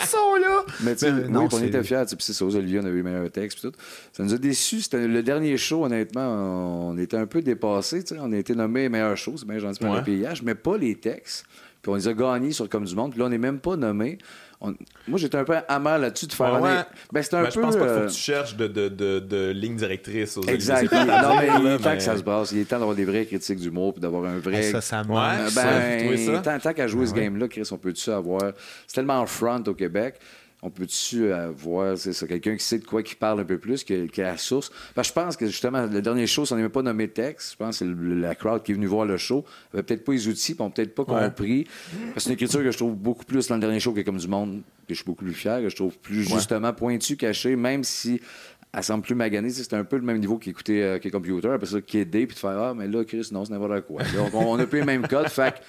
ils sont là! Mais tu sais, oui, on était fiers. Puis c'est ça, Olivier, on avait eu le meilleur texte. Tout. Ça nous a déçus. C'était le dernier show, honnêtement. On était un peu dépassés. On a été nommé meilleur show, c'est bien gentil pour le payage, mais pas les textes. Puis on les a gagnés sur Comme du Monde. Puis là, on n'est même pas nommé moi, j'étais un peu amer là-dessus de faire. Ouais, Ben, c'est un ben, peu. Je pense pas qu'il faut euh, que tu cherches de, de, de, de ligne directrice aux Exact. *laughs* Non, mais il est temps mais- que ça se brasse. Il est temps d'avoir des vraies critiques d'humour puis d'avoir un vrai. Ça, ça. Ouais. Euh, ça, ça? ben, tant, tant qu'à jouer ce game-là, Chris, on peut-tu avoir? C'est tellement front au Québec. On peut-tu avoir c'est ça, quelqu'un qui sait de quoi qui parle un peu plus, qui, qui a la source? Parce que je pense que justement, le dernier show, si on n'avait pas nommé texte, je pense que c'est la crowd qui est venue voir le show, avait peut-être pas les outils, puis peut-être pas Ouais. compris. Parce que c'est une écriture que je trouve beaucoup plus dans le dernier show qui est comme du monde, que je suis beaucoup plus fier, que je trouve plus justement pointu, caché, même si elle semble plus maganée. C'est un peu le même niveau qu'écouter euh, qu'est computer, après ça, qu'aider, puis de faire Ah, mais là, Chris, non, c'est n'importe quoi. Donc, on n'a plus les mêmes codes. Fait que,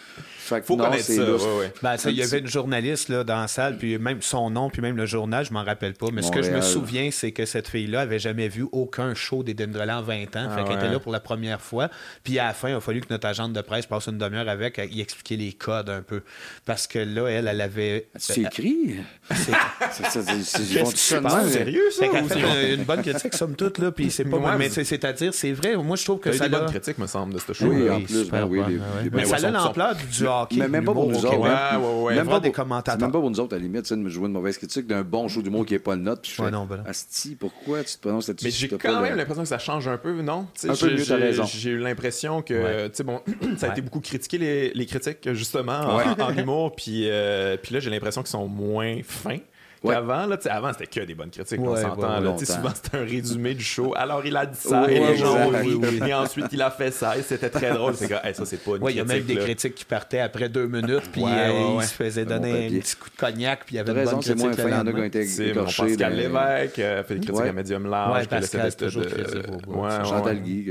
fait que Faut non, connaître ça. ouais, ouais. Ben, ça, il y avait une journaliste là, dans la salle, puis même son nom, puis même le journal, je m'en rappelle pas. Mais ce que je me souviens, c'est que cette fille-là avait jamais vu aucun show des Dendrelans en 20 ans. Ah fait qu'elle était là pour la première fois. Puis à la fin, il a fallu que notre agente de presse passe une demi-heure avec, à y expliquer les codes un peu. Parce que là, elle, elle avait. Tu écrit? C'est- *laughs* C'est ça, c'est- c'est-. Sérieux, ça? Ou fait une, une bonne critique, somme toute, là, puis c'est pas Ouais, mais mais- c'est- c'est-à-dire, c'est vrai, moi je trouve que ça des bonnes a... critiques, me semble, de ce show. Oui, là. en plus, super ben oui, bonnes Mais ça a l'ampleur du, du *laughs* hockey. Mais même pas pour nous au autres. Québec. hein. Ouais, ouais. Même pas des commentateurs. Même pas pour nous autres, à la limite, tu sais, de me jouer une mauvaise critique d'un bon show d'humour qui n'est pas le nôtre. Puis je Ouais, fais, non, ben non. Asti, pourquoi tu te prononces là-dessus? Mais j'ai quand même l'impression que ça change un peu, non? Un peu j'ai- mieux, t'as raison. J'ai eu l'impression que, Ouais. tu sais, bon, *clears throat* ça a été beaucoup critiqué, les, les critiques, justement, en, humour. Puis, euh, puis là, j'ai l'impression qu'ils sont moins fins. Ouais. Qu'avant, là, avant, c'était que des bonnes critiques, on Ouais, s'entend. ouais, souvent, c'était un résumé du show. Alors, il a dit ça, et les gens ont ri. Et ensuite, il a fait ça, et c'était très drôle. C'est hey, ça, c'est pas une Ouais, il y a même des là. critiques qui partaient après deux minutes, puis Ouais, euh, ouais, ouais. il se faisait donner un petit coup de cognac, puis il y avait une bonne c'est critique moins le fin. Il C'est mon écorchés. Pascal Lévesque, euh, fait des critiques à médium large. Pascal, c'est toujours Chantal. Guy,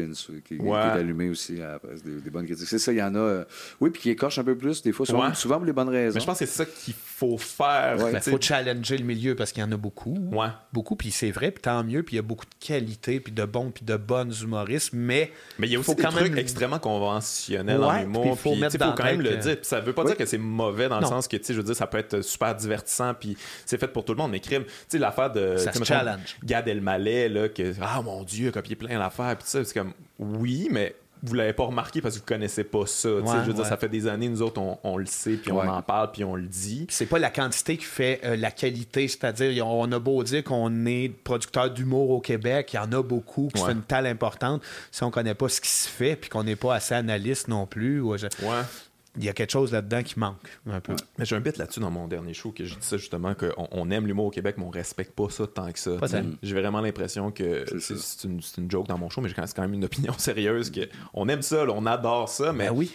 qui, est allumé aussi à la presse, des, bonnes critiques. C'est ça, il y en a. euh, oui, puis qui écorchent un peu plus, des fois, souvent, pour les bonnes raisons. Mais je pense que c'est ça qu'il faut faire. Il sais. faut challenger le milieu parce qu'il y en a beaucoup. Ouais. Beaucoup, puis c'est vrai, puis tant mieux, puis il y a beaucoup de qualité, puis de bons, puis de bonnes humoristes, mais Mais il y a aussi faut des quand trucs même- extrêmement conventionnels en Ouais, humour. puis il faut mettre quand même le dire. Puis ça veut pas Oui. dire que c'est mauvais dans le sens que, tu sais, je veux dire, ça peut être super divertissant, puis c'est fait pour tout le monde. Mais crime, tu sais, l'affaire de. Ça se challenge. Gad Elmaleh, là, que, ah mon Dieu, il a copié plein d'affaires, puis ça, c'est comme, oui, mais. Vous l'avez pas remarqué parce que vous connaissez pas ça. tu sais, Ouais, je veux dire, ça fait des années, nous autres, on, on le sait, puis Ouais. on en parle, puis on le dit. c'est pas la quantité qui fait euh, la qualité, c'est-à-dire on a beau dire qu'on est producteur d'humour au Québec, il y en a beaucoup qui Ouais. fait une telle importante, si on connaît pas ce qui se fait puis qu'on n'est pas assez analyste non plus, ou je- Ouais. Il y a quelque chose là-dedans qui manque un peu. Mais j'ai un bit là-dessus dans mon dernier show que je dis ça justement qu'on on aime l'humour au Québec, mais on respecte pas ça tant que ça. J'ai vraiment l'impression que C'est une, joke dans mon show, mais j'ai c'est quand même une opinion *laughs* sérieuse que on aime ça, là, on adore ça, mais Ben oui.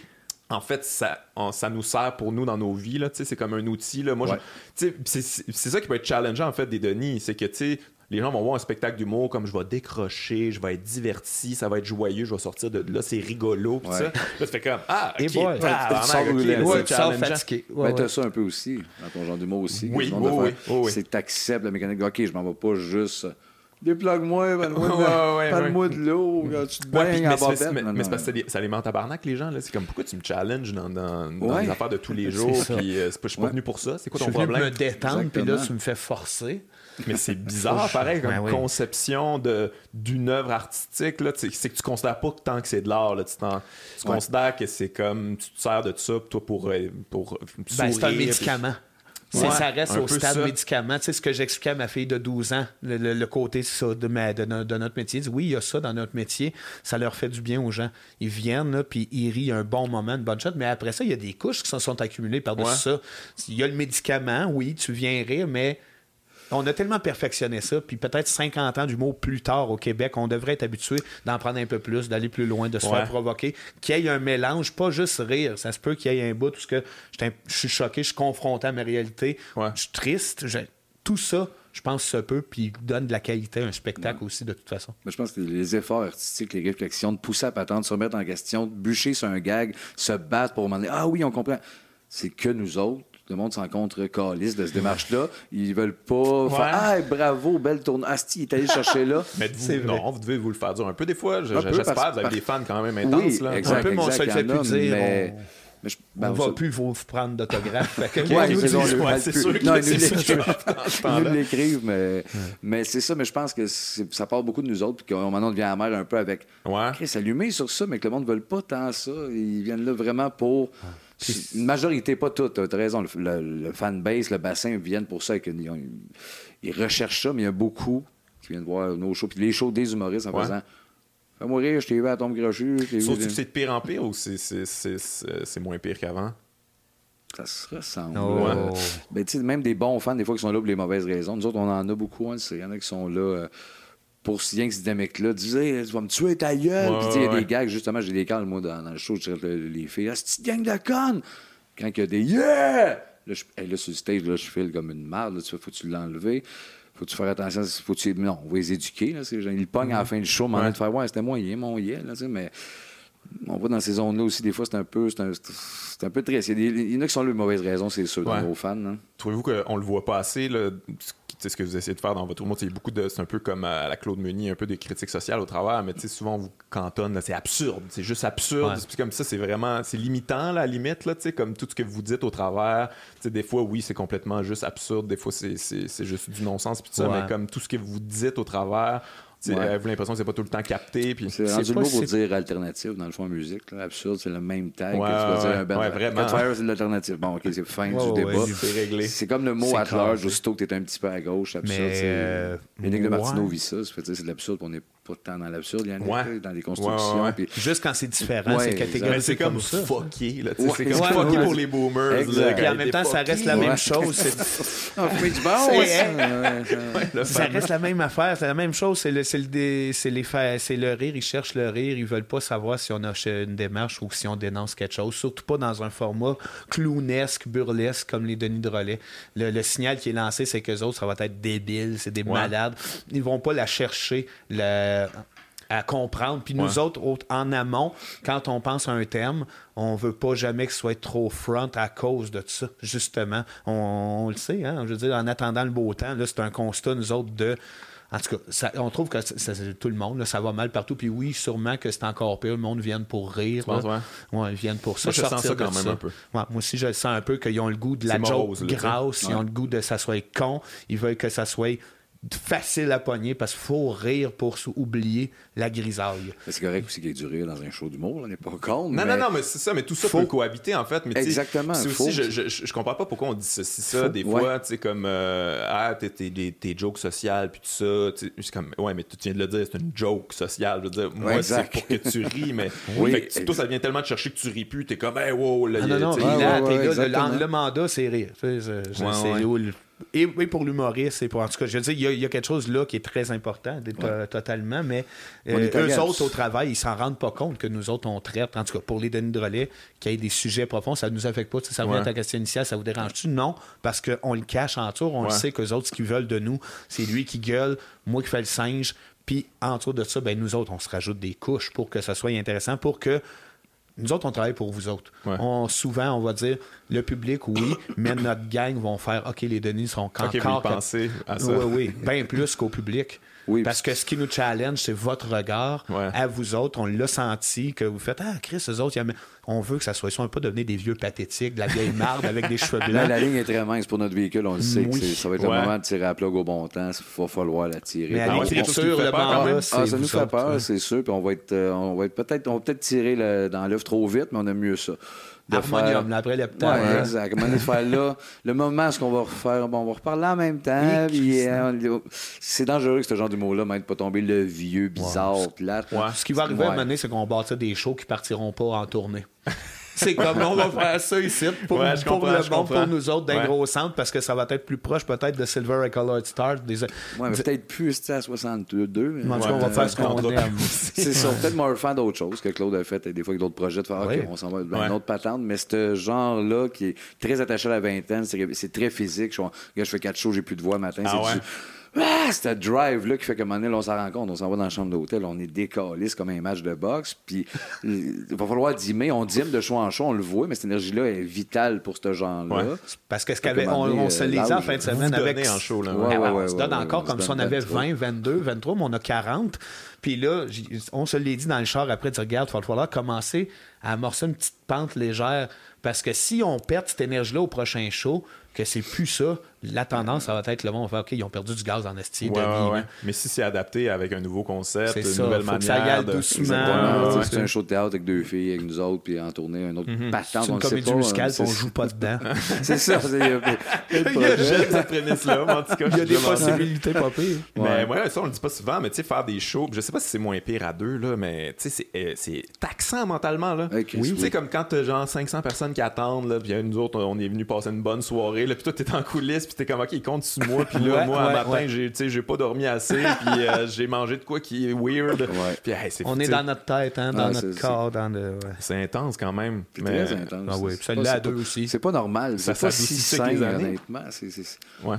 en fait, ça, on- ça nous sert pour nous dans nos vies. là, tu sais, C'est comme un outil. Là. Moi, je- Ouais. tu sais, c'est ça qui peut être challengeant en fait des Denis. C'est que tu sais, les gens vont voir un spectacle d'humour comme je vais décrocher, je vais être diverti, ça va être joyeux, je vais sortir de là, c'est rigolo. pis Ouais. ça. Là, tu fais comme Ah, Et ok, voilà. tabarnak, Tu sors challengeant. fatigué. Ouais, Ben, ouais. t'as ça un peu aussi, dans ton genre d'humour aussi. Oui, oui, oui. C'est t'acceptes la mécanique. OK, je m'en vais pas juste. Déplogue-moi, parle-moi *laughs* de, Ouais, ouais, parle-moi de l'eau, tu te Ouais, baignes mais mais- c'est parce que ça les- met en tabarnak, les gens. là. C'est comme pourquoi tu me challenges dans, dans, dans les affaires de tous les jours. Puis euh, je suis pas Ouais. venu pour ça? C'est quoi Je ton suis venu problème? me détendre, puis là, tu me fais forcer. Mais c'est bizarre, pareil, comme Ouais, conception de, d'une œuvre artistique. Là, c'est que tu considères pas que tant que c'est de l'art. Là, tu t'en- tu Ouais. considères que c'est comme tu te sers de ça toi pour, euh, pour Ben, c'est un médicament. Ouais, ça reste au stade ça. médicament. Tu sais, ce que j'expliquais à ma fille de 12 ans, le, le- le côté ça, de, ma- de no- de notre métier. Oui, il y a ça dans notre métier. Ça leur fait du bien aux gens. Ils viennent, là, puis ils rient un bon moment, une bonne shot. Mais après ça, il y a des couches qui se sont accumulées par-dessus Ouais. ça. Il y a le médicament, oui, tu viens rire, mais on a tellement perfectionné ça. Puis peut-être 50 ans d'humour plus tard au Québec, on devrait être habitué d'en prendre un peu plus, d'aller plus loin, de se Ouais. faire provoquer, qu'il y ait un mélange, pas juste rire. Ça se peut qu'il y ait un bout où ce que je suis choqué, je suis confronté à ma réalité, Ouais. je suis triste. je- Tout ça, je pense, se peut, puis donne de la qualité à un spectacle aussi, de toute façon. Mais je pense que les efforts artistiques, les réflexions, de pousser à patente, se remettre en question, de bûcher sur un gag, se battre pour demander Ah oui, on comprend. C'est que nous autres. Le monde s'en contre calice de cette démarche-là. Ils veulent pas faire Ah, bravo, belle tournée. Asti, il est allé chercher là. *laughs* Mais C'est vous, vrai. non, vous devez vous le faire dire un peu des fois. Je- Un peu, J'espère, parce- vous avez par- des fans quand même intenses. Oui, là. exact. un peu, mais on se le exact, fait plus dire. mais- On, mais je- ben, on on va plus vous prendre *laughs* que- Ouais, c'est sûr que non, c'est ils nous l'écrivent. nous l'écrivent, mais, mais c'est ça. Mais je pense que ça part beaucoup de nous autres, puis qu'on maintenant on devient amer un peu avec. Ouais. Chris, allumé sur ça, mais que le monde ne veut pas tant ça. Ils viennent là vraiment pour Une majorité, pas toute, tu as raison. Le, fanbase, le bassin viennent pour ça. Ils, ils, recherchent ça, mais il y a beaucoup qui viennent voir nos shows. Puis les shows des humoristes en faisant Fais mourir, je t'ai vu à tombe crochu. Sauf que c'est de pire en pire ou c'est moins pire qu'avant? Ça se ressemble. Oh. Ben, même des bons fans, des fois, qui sont là pour les mauvaises raisons. Nous autres, on en a beaucoup. Hein, il y en a qui sont là euh, pour si bien que ces mecs-là disaient Tu vas me tuer ta gueule. Puis il y a des gags, justement, j'ai des calmes, moi, dans, le show, je dirais les filles Ah, c'est gang de connes? Quand il y a des Yeah Là, je, là, sur le stage, là, je file comme une merde. Là, tu faut que tu l'enlever faut tu faire attention. Faut tu... Non, on va les éduquer. Là, ils pognent à la fin du show, mais ouais. de faire Ouais, c'était moyen, mon yeah, là, mais on voit dans ces zones-là aussi, des fois, c'est un peu, c'est un, un, peu triste. Il y, en a qui sont là de mauvaises raisons, c'est sûr, dans nos fans. Hein. Trouvez-vous qu'on le voit pas assez, là, ce que vous essayez de faire dans votre monde? C'est beaucoup de, c'est un peu comme à la Claude Meunier, un peu des critiques sociales au travers, mais souvent on vous cantonne, c'est absurde, c'est juste absurde. Comme ça, c'est vraiment, c'est limitant, là, à la limite, là, comme tout ce que vous dites au travers. Des fois, oui, c'est complètement juste absurde, des fois, c'est, juste du non-sens, puis ça, mais comme tout ce que vous dites au travers, Ouais. Avez-vous l'impression que c'est pas tout le temps capté? Puis... C'est rendu le mot pour dire alternative dans le fond musique. Là. Absurde, c'est le même tag ouais, que tu vas dire un band. Ouais, vraiment. c'est l'alternative. Bon, OK, c'est fin du débat. C'est comme le mot at large, aussitôt que tu es un petit peu à gauche. Absurde, Mais c'est... Euh, de Martineau vit ça. C'est de l'absurde, on est pas tant dans l'absurde, il y en a dans les constructions. Juste quand c'est différent, c'est catégorisé c'est comme, ça. fucké. Là, c'est comme fucké pour les boomers. Puis en même temps, ça reste la même chose. ça reste la même affaire. C'est la même chose. C'est le, le, c'est le rire. Ils cherchent le rire. Ils veulent pas savoir si on a une démarche ou si on dénonce quelque chose. Surtout pas dans un format clownesque, burlesque comme les Denis Drolet. Le, le signal qui est lancé, c'est que les autres, ça va être débile. C'est des malades. Ils vont pas la chercher. La, euh, à comprendre. Puis nous autres, en amont, quand on pense à un thème, on veut pas jamais que ce soit trop front à cause de ça, justement. On, le sait, hein? Je veux dire, en attendant le beau temps, là, c'est un constat, nous autres, de... En tout cas, on trouve que tout le monde, ça va mal partout. Puis oui, sûrement que c'est encore pire. Le monde vient pour rire. ouais? ils viennent pour ça. Moi, je sens ça quand même un peu. moi aussi, je sens un peu qu'ils ont le goût de la joke grasse. Ils ont le goût de ça soit con. Ils veulent que ça soit facile à pogner parce qu'il faut rire pour oublier la grisaille. C'est correct aussi qu'il y ait du rire dans un show d'humour, on n'est pas con. Non, non, non, mais c'est ça, mais tout ça faut... peut cohabiter en fait. Mais Exactement. Aussi, je, je, je, comprends pas pourquoi on dit ceci, ça, des fois, tu sais, comme, euh, ah, t'es, tes jokes sociales, puis tout ça. C'est comme, ouais, mais tu viens de le dire, c'est une joke sociale. Je veux dire, moi, c'est pour que tu ris, mais *laughs* oui, fait toi, ça vient tellement de chercher que tu ris plus, t'es comme, hey, wow, là, ah, non, non, là, le, mandat, c'est rire. C'est et, pour l'humoriste, et pour en tout cas, je veux dire, il y, a, quelque chose là qui est très important, totalement, mais euh, eux autres au travail, ils s'en rendent pas compte que nous autres on traite, en tout cas pour les Denis Drolet, qu'il y ait des sujets profonds, ça nous affecte pas. Ça revient à ta question initiale, ça vous dérange-tu? Non, parce qu'on le cache en tour, on le sait qu'eux autres, ce qu'ils veulent de nous, c'est lui qui gueule, moi qui fais le singe, puis en dessous de ça, ben, nous autres, on se rajoute des couches pour que ça soit intéressant, pour que nous autres, on travaille pour vous autres. On, souvent, on va dire, le public, oui, *coughs* mais notre gang vont faire, OK, les données sont encore... OK, vous pensez à ça. Oui, oui, bien plus qu'au public. Oui, parce que ce qui nous challenge, c'est votre regard à vous autres. On l'a senti que vous faites Ah, Chris, eux autres, on veut que ça soit. Ils pas devenir des vieux pathétiques, de la vieille marde avec des cheveux blancs. la ligne est très mince pour notre véhicule, on le sait. ça va être le moment de tirer à plug au bon temps. Il va falloir la tirer. Mais à l'écriture, le ah, Ça nous fait peur, c'est sûr. Puis on va être, euh, on va être peut-être peut tirer dans l'œuf trop vite, mais on aime mieux ça harmonium, faire... après le temps. Ouais, hein. exact. de faire là, le moment, ce qu'on va refaire, bon, on va reparler en même temps. Euh, c'est dangereux que ce genre d'humour-là m'aide pas tomber le vieux, bizarre, ouais. plate. Ce qui va arriver à un moment donné, c'est qu'on bâtit des shows qui partiront pas en tournée. C'est comme on va faire ça ici pour, pour le monde, pour nous autres d'un gros centre, parce que ça va être plus proche peut-être de Silver et Colored Star. Des... Ouais, mais peut-être plus à 62. Mais... En tout cas, on va faire ce qu'on aime. *laughs* C'est ça. Peut-être moins fan d'autre chose que Claude a fait, et des fois avec d'autres projets, de faire OK, on s'en va dans une autre patente. Mais ce genre-là qui est très attaché à la vingtaine, c'est très physique. Je, je fais quatre shows, j'ai plus de voix matin. Ah c'est ah, cette drive-là qui fait que un moment on s'en rend compte, on s'en va dans la chambre d'hôtel, on est décalé, comme un match de boxe, puis il va falloir dimer, on dîme de choix en choix, on le voit, mais cette énergie-là est vitale pour ce genre-là. Parce que ce qu'on on, se les dit en fin de semaine avec. En show, là. Ouais, on se donne encore comme si on avait 20, 22, 23, mais on a 40. Puis là, on se l'est dit dans le char après, tu regardes, il va falloir commencer à amorcer une petite pente légère Parce que si on perd cette énergie-là au prochain show, que c'est plus ça, la tendance, ça va être le monde va faire OK, ils ont perdu du gaz en esti. Ouais, ouais, Mais si c'est adapté avec un nouveau concept, une nouvelle manière. Que ça y doucement. C'est un show de théâtre avec deux filles, avec nous autres, puis en tournée, un autre mm -hmm. C'est une comédie musicale, puis on joue pas dedans. *laughs* c'est ça. Il y a cette prémisse-là, en tout cas. Il y a des possibilités pas pires. *laughs* Mais ouais, ça, on le dit pas souvent, mais tu sais, faire des shows, je sais pas si c'est moins pire à deux, là, mais tu sais, c'est euh, taxant mentalement, là. Oui, tu sais, comme quand t'as genre 500 personnes qui attendent, là, puis nous autres, on est venus passer une bonne soirée, là, puis toi, t'es en coulisses, puis t'es comme, OK, ils comptent sur moi, puis là, moi, un matin, j'ai, j'ai pas dormi assez, puis euh, *laughs* j'ai mangé de quoi qui est weird. Puis, on est dans notre tête, hein, dans notre corps. Dans le, C'est intense quand même. C'est très intense. Ah oui, puis là deux aussi. C'est pas normal. C'est pas si sain, honnêtement. C'est, Ouais.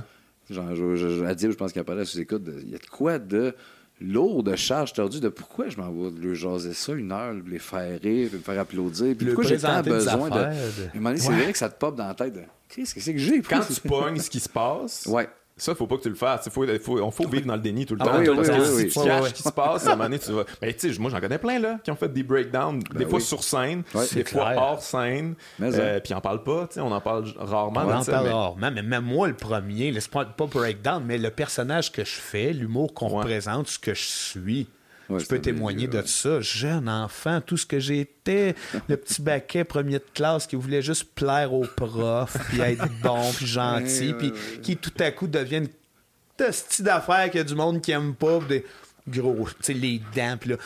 Genre, je, je, à dire, je pense qu'il y a pas là, écoute, il y a de quoi de lourd de charge tordue de pourquoi je m'envoie de leur jaser ça une heure, de les faire rire, de me faire applaudir. Puis pourquoi j'ai tant besoin de. de... C'est vrai que ça te pop dans la tête. Qu'est-ce que c'est que j'ai? Quand tu pognes ce qui se passe, ouais. Ça, faut pas que tu le fasses. Il faut, faut, faut, vivre dans le déni tout le ah temps. Oui, parce oui, que oui, si tu caches ce qui se passe, à un moment donné, tu vas. Mais tu sais, moi, j'en connais plein, là, qui ont fait des breakdowns, ben des fois sur scène, des fois hors scène. Euh, puis on parle pas, tu sais, on en parle rarement. On en parle rarement, mais même moi, le premier, pas, pas breakdown, mais le personnage que je fais, l'humour qu'on représente, ce que je suis je peux témoigner de ça. Jeune enfant, tout ce que j'étais, le petit baquet premier de classe qui voulait juste plaire aux profs, puis être bon, puis gentil, puis qui tout à coup devient une style d'affaires qu'il y a du monde qui aime pas, des gros, tu sais, les dents, puis là,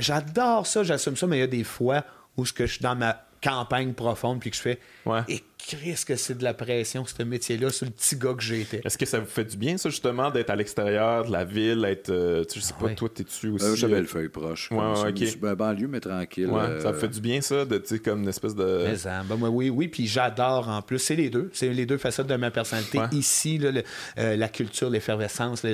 j'adore ça, j'assume ça, mais il y a des fois où ce que je suis dans ma campagne profonde, puis que je fais, et Chris, que c'est de la pression, ce métier-là, sur le petit gars que j'ai été. Est-ce que ça vous fait du bien, ça, justement, d'être à l'extérieur de la ville, être. Euh, je sais pas, toi, t'es-tu aussi. Euh, J'avais le feuille proche. Ouais, ouais, ok. Ben, banlieue, mais tranquille. Ouais, Ça vous fait du bien, ça, de, tu sais, comme une espèce de. Mais, hein, ben, oui, oui, puis j'adore en plus. C'est les deux. C'est les deux facettes de ma personnalité. Ici, là, euh, la culture, l'effervescence,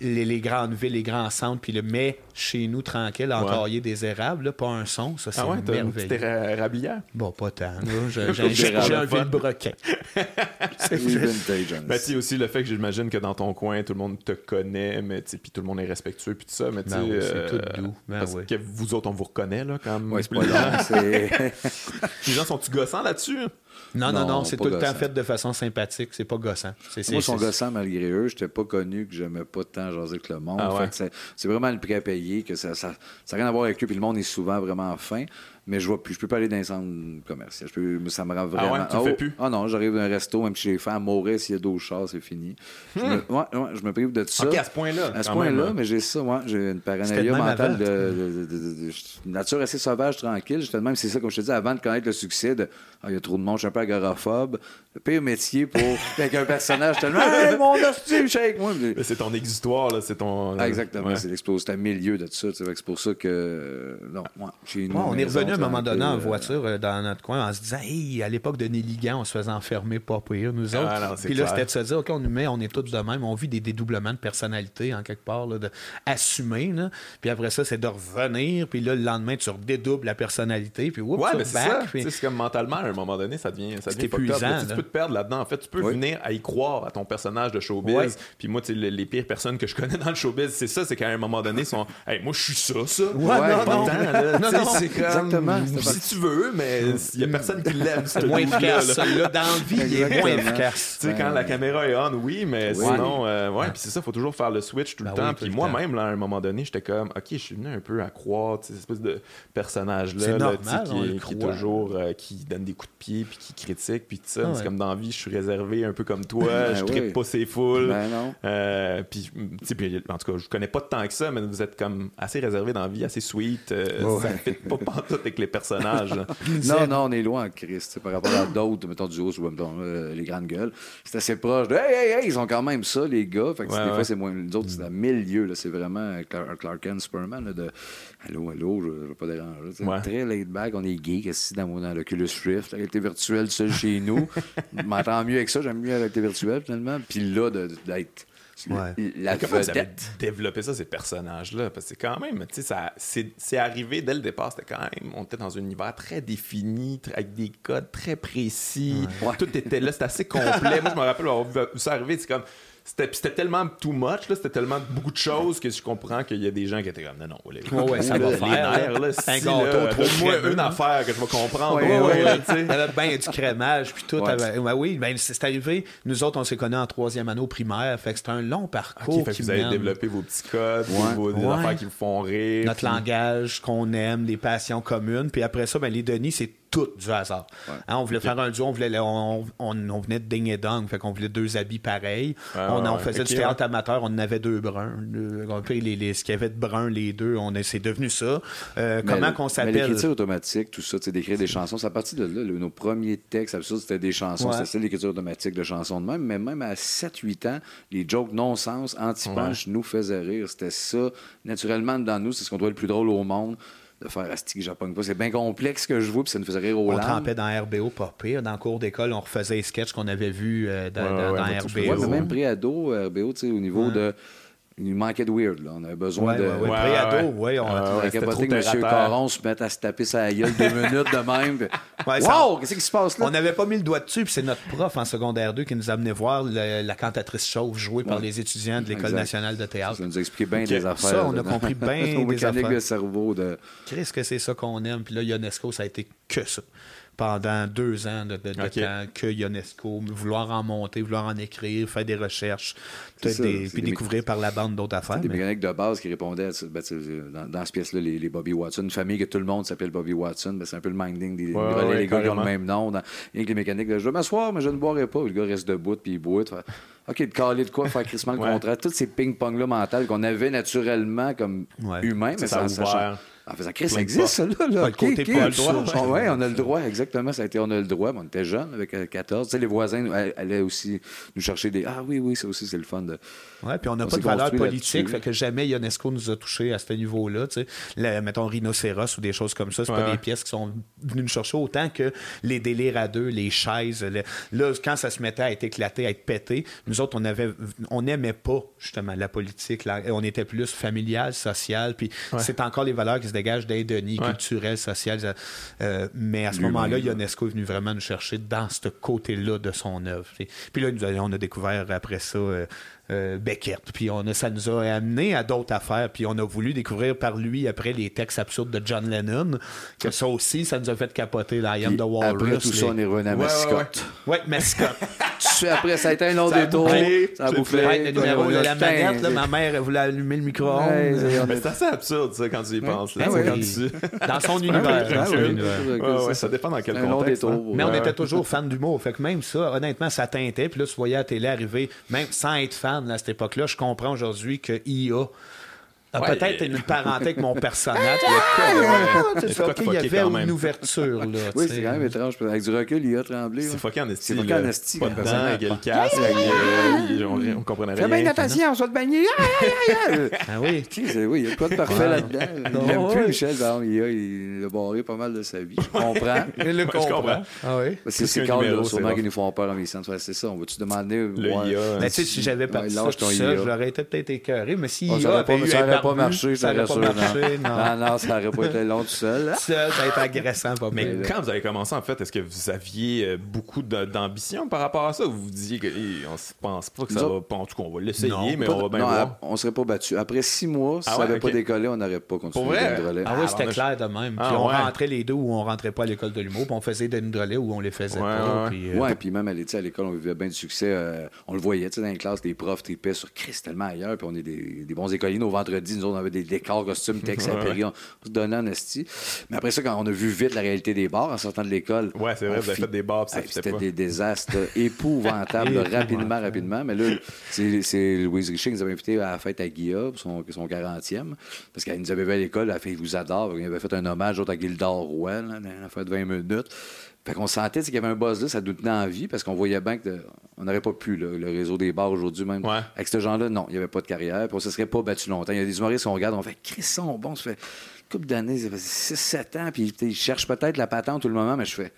les, grandes villes, les grands centres, puis le mais chez nous, tranquille, entaillé des érables, pas un son, ça, c'est ah ouais, merveilleux. C'était Bon, pas tant. J'ai *laughs* un vilebrequin. *laughs* c'est vintage. Ben, tu aussi le fait que j'imagine que dans ton coin, tout le monde te connaît, mais puis tout le monde est respectueux, puis tout ça, mais tu ben oui, c'est tout euh, doux. Ben parce que vous autres, on vous reconnaît, là, quand même. Ouais, c'est pas *laughs* Les gens sont-tu gossants là-dessus? Non, non, non, c'est tout le temps fait de façon sympathique. C'est pas gossant. Moi, ils sont gossants malgré eux. Je n'étais pas connu que j'aimais pas tant jaser avec le monde. Ah c'est vraiment le prix à payer, que ça n'a ça, ça rien à voir avec eux. Puis le monde est souvent vraiment fin mais je vois plus. Je peux pas aller dans les centres commerciaux. Je peux, ça me rend vraiment. Ah ouais, tu oh, fais plus? Ah non, j'arrive dans un resto, même si j'ai faim à mourir s'il y a d'autres chars, c'est fini. Je, me, hmm. ouais, ouais, je me prive de tout ça. OK, à ce point-là. À ce point-là, mais j'ai ça, moi. J'ai une paranoïa mentale de, de, de, nature assez sauvage, tranquille. J'étais même, c'est ça, comme je te dis, avant de connaître le succès de ah, il y a trop de monde, je suis un peu agoraphobe. Le pire métier pour. *laughs* avec un personnage tellement. Hey, mon hostie, shake moi. C'est ton exutoire, là. C'est ton. Ah, exactement. C'est l'expose. C'est un milieu de tout ça. C'est pour ça que. Non, moi, chez nous. on est revenu à un moment donné en voiture euh, dans notre coin en se disant, hey, à l'époque de Néligan, on se faisait enfermer pas pire, nous autres. Ah, Puis là, c'était de se dire, OK, on nous met, on est tous de même. On vit des dédoublements de personnalité, en quelque part, là, de assumer. Là. Puis après ça, c'est de revenir. Puis là, le lendemain, tu redédoubles la personnalité. Puis ouais, mais c'est ça. C'est comme mentalement, à un moment donné, ça devient, ça devient épuisant. Tu peux te perdre là-dedans. En fait, tu peux venir à y croire à ton personnage de showbiz. Puis moi, les, les pires personnes que je connais dans le showbiz, c'est ça, c'est qu'à un moment donné, ils sont, hey, moi, je suis ça, ça. Ouais, non, non, *laughs* non, c'est comme, Exactement si tu veux, mais il n'y a personne qui l'aime. C'est moins efficace. Là, dans la vie, il est moins efficace. Tu sais, quand la caméra est on, oui, mais sinon, euh, ouais, puis c'est ça, il faut toujours faire le switch tout le ben temps. Puis moi-même, là, à un moment donné, j'étais comme, OK, je suis venu un peu à croire, cette espèce de personnage-là, qui, est toujours, euh, qui donne des coups de pied, puis qui critique, puis tout ça. C'est comme dans la vie, je suis réservé un peu comme toi, ben je tripe pas ses foules. Ben euh, puis, en tout cas, je connais pas tant que ça, mais vous êtes comme assez réservé dans la vie, assez sweet. Ça ne fit pas pantoute avec les personnages. *laughs* non, non, on est loin, Christ. Par rapport à d'autres, mettons du haut, euh, les grandes gueules. C'est assez proche de Hey, hey, hey, ils ont quand même ça, les gars. Fait que des fois, c'est moins. Les autres, c'est à milieu. C'est vraiment Clark, Clark Kent, Superman. de Allô, allô, je ne veux pas déranger. Ouais. Très laid back, on est geek ici dans, dans l'Oculus Rift, la réalité virtuelle seul chez nous. *laughs* je m'entends mieux avec ça, j'aime mieux la réalité virtuelle finalement. Puis là, d'être Ouais. La Comment vous avez développé ça, ces personnages-là? Parce que c'est quand même, tu sais, c'est arrivé dès le départ, c'était quand même, on était dans un univers très défini, avec des codes très précis. Tout était là, c'était assez complet. Moi, je me rappelle vu ça arriver, c'est comme, c'était tellement too much, c'était tellement beaucoup de choses que je comprends qu'il y a des gens qui étaient comme non, non, les, ouais, ça va faire. Là, un gâteau, moi une affaire que je vais comprendre. Ouais, ouais, ouais, bien du crémage, puis tout. Avait, oui, ben, c'est arrivé. Nous autres, on s'est connus en troisième année au primaire, fait que c'était un long parcours. Okay, vous avez développé vos petits codes, vos, des affaires qui vous font rire. Notre langage qu'on aime, les passions communes. Puis après ça, ben, les Denis, c'est tout du hasard. Hein, on voulait faire un duo, on, voulait, on, on, venait de Ding et Dong, fait qu'on voulait deux habits pareils. on, on, faisait du théâtre amateur, on en avait deux bruns. les, les, ce qu'il y avait de brun, les deux, on c'est devenu ça. Euh, comment qu'on s'appelle L'écriture automatique, tout ça, d'écrire des chansons, c'est à partir de là. nos premiers textes, absurdes, c'était des chansons. C'était ça, l'écriture automatique de chansons de même. Mais même à 7-8 ans, les jokes non-sens, anti-punch nous faisaient rire. C'était ça, naturellement, dans nous, c'est ce qu'on doit le plus drôle au monde de faire Asti Japon pas. C'est bien complexe que je vois, puis ça nous faisait rire au On trempait dans RBO, pas pire. Dans le cours d'école, on refaisait les sketchs qu'on avait vus euh, dans, RBO. Ouais, mais même pré-ado, RBO, tu sais, au niveau de il manquait de weird. Là. On avait besoin de. Ouais, ouais, pré-ado, oui. On a euh, capoté que M. Caron se mette à se taper sa gueule deux *laughs* minutes de même. wow! Qu'est-ce qui se passe là? On n'avait pas mis le doigt dessus, puis c'est notre prof en secondaire 2 qui nous a amené voir la cantatrice chauve jouée par les étudiants de l'École nationale de théâtre. Ça nous a expliqué bien des affaires. Ça, on a compris bien *laughs* des affaires. de cerveau. De... Qu'est-ce que c'est ça qu'on aime? Puis là, UNESCO, ça a été que ça pendant deux ans de, temps que Ionesco, vouloir en monter, vouloir en écrire, faire des recherches, puis découvrir par la bande d'autres affaires. Des mécaniques de base qui répondaient ben, dans, dans cette pièce-là, les, Bobby Watson. Une famille que tout le monde s'appelle Bobby Watson. Ben, c'est un peu le minding des les gars qui ont le même nom. Dans, et les mécaniques de je vais m'asseoir, mais je ne boirai pas. Le gars reste debout, puis il boit. OK, de caler de quoi, faire crissement le contrat. Tous ces ping-pong-là mentales qu'on avait naturellement comme humains, mais ça, ça, en faisant, Chris, ça existe, ça, là. là. Okay, côté okay, pas le droit. Oui, on a le droit, exactement. Ça a été, on a le droit. on était jeunes, avec 14. Euh, tu sais, les voisins allaient aussi nous chercher des. Ah oui, oui, ça aussi, c'est le fun de. Oui, puis on n'a pas de valeur politique, fait que jamais UNESCO nous a touchés à ce niveau-là. Tu sais. mettons, Rhinocéros ou des choses comme ça, c'est pas des pièces qui sont venues nous chercher autant que les délires à deux, les chaises. Là, quand ça se mettait à être éclaté, à être pété, nous autres, on avait, on n'aimait pas, justement, la politique. On était plus familial, social, puis c'est encore les valeurs qui se dégage d'Indonie, culturel, social. Euh, mais à ce moment-là, UNESCO est venu vraiment nous chercher dans ce côté-là de son œuvre. Puis là, on a découvert après ça. Euh, euh, Beckett. Puis on a, ça nous a amené à d'autres affaires. Puis on a voulu découvrir par lui après les textes absurdes de John Lennon. Que ça aussi, ça nous a fait capoter dans I Am the Walrus. Après tout ça, on est revenu à Mascotte. Ouais, Mascotte. *laughs* après, ça a été un long détour. Ça a bouffé. le numéro de la manette, là, ma mère voulait allumer le micro-ondes. mais c'est assez absurde, ça, quand tu y penses. Là, ah Dans son univers. ça dépend dans quel contexte. Hein. Mais on était toujours fan d'humour. Fait que même ça, honnêtement, ça teintait. Puis là, tu voyais à la télé arriver, même sans être fan, à cette époque-là. Je comprends aujourd'hui que IA peut-être une parenté avec mon personnage. il y avait une ouverture. Là, oui, c'est quand même étrange. Avec du recul, il a tremblé. C'est fucké en esti. C'est fucké en esti. Pas de dents, il y a le casque. On comprenait rien. Fais bien attention, on va te baigner. Ah oui. Oui, il y a pas de parfait là-dedans. Il n'aime plus Michel. Il a barré pas mal de sa vie. Je comprends. *laughs* Il le comprend. Ah oui. C'est ces cadres sûrement qui nous font peur en mission. C'est ça. On va-tu demander. Mais tu sais, si j'avais pas ça tout seul, j'aurais été peut-être écœuré. Mais si IA avait eu pas marché, ça, aurait pas marché, non. non. non. ça n'aurait pas été long tout seul. Seul, ça a été agressant, pas Mais quand vous avez commencé, en fait, est-ce que vous aviez euh, beaucoup d'ambition par rapport à ça? Ou vous disiez qu'on ne pense pas que ça va. En tout cas, on va l'essayer, mais on va bien non, voir. On ne serait pas battu. Après six mois, si ah ça n'avait pas décollé, on n'aurait pas continué de relais. Ah oui, c'était clair de même. Ah puis on rentrait les deux ou on rentrait pas à l'école de l'humour, puis on faisait des relais ou on les faisait pas. Ouais, puis même à l'école, on vivait bien du succès. Euh, on le voyait, tu sais, dans les classes, les profs tripaient sur Christ tellement ailleurs, puis on est des bons écoliers. Nos nous, on avait des décors, costumes, *laughs* textes, ouais, on se donnait en esti. Mais après ça, quand on a vu vite la réalité des bars en sortant de l'école. Ouais, c'est vrai, vous avez fait des bars, ça C'était des désastres *laughs* épouvantables, rapidement, rapidement. Mais là, c'est Louise Richer qui nous avait invité à la fête à Guilla son, son 40e. Parce qu'elle nous avait vu à l'école, elle fait Il vous adore. Il avait fait un hommage à Gildor Rouen, a fait 20 minutes. Fait qu'on sentait qu'il y avait un buzz là, ça nous tenait en vie parce qu'on voyait bien qu'on n'aurait pas pu, le réseau des bars aujourd'hui même. Avec ce genre-là, non, il n'y avait pas de carrière, puis on ne se serait pas battu longtemps. Il y a des humoristes qu'on regarde, on fait Crisson, bon, ça fait une couple d'années, ça fait 6-7 ans, puis ils cherchent peut-être la patente tout le moment, mais je fais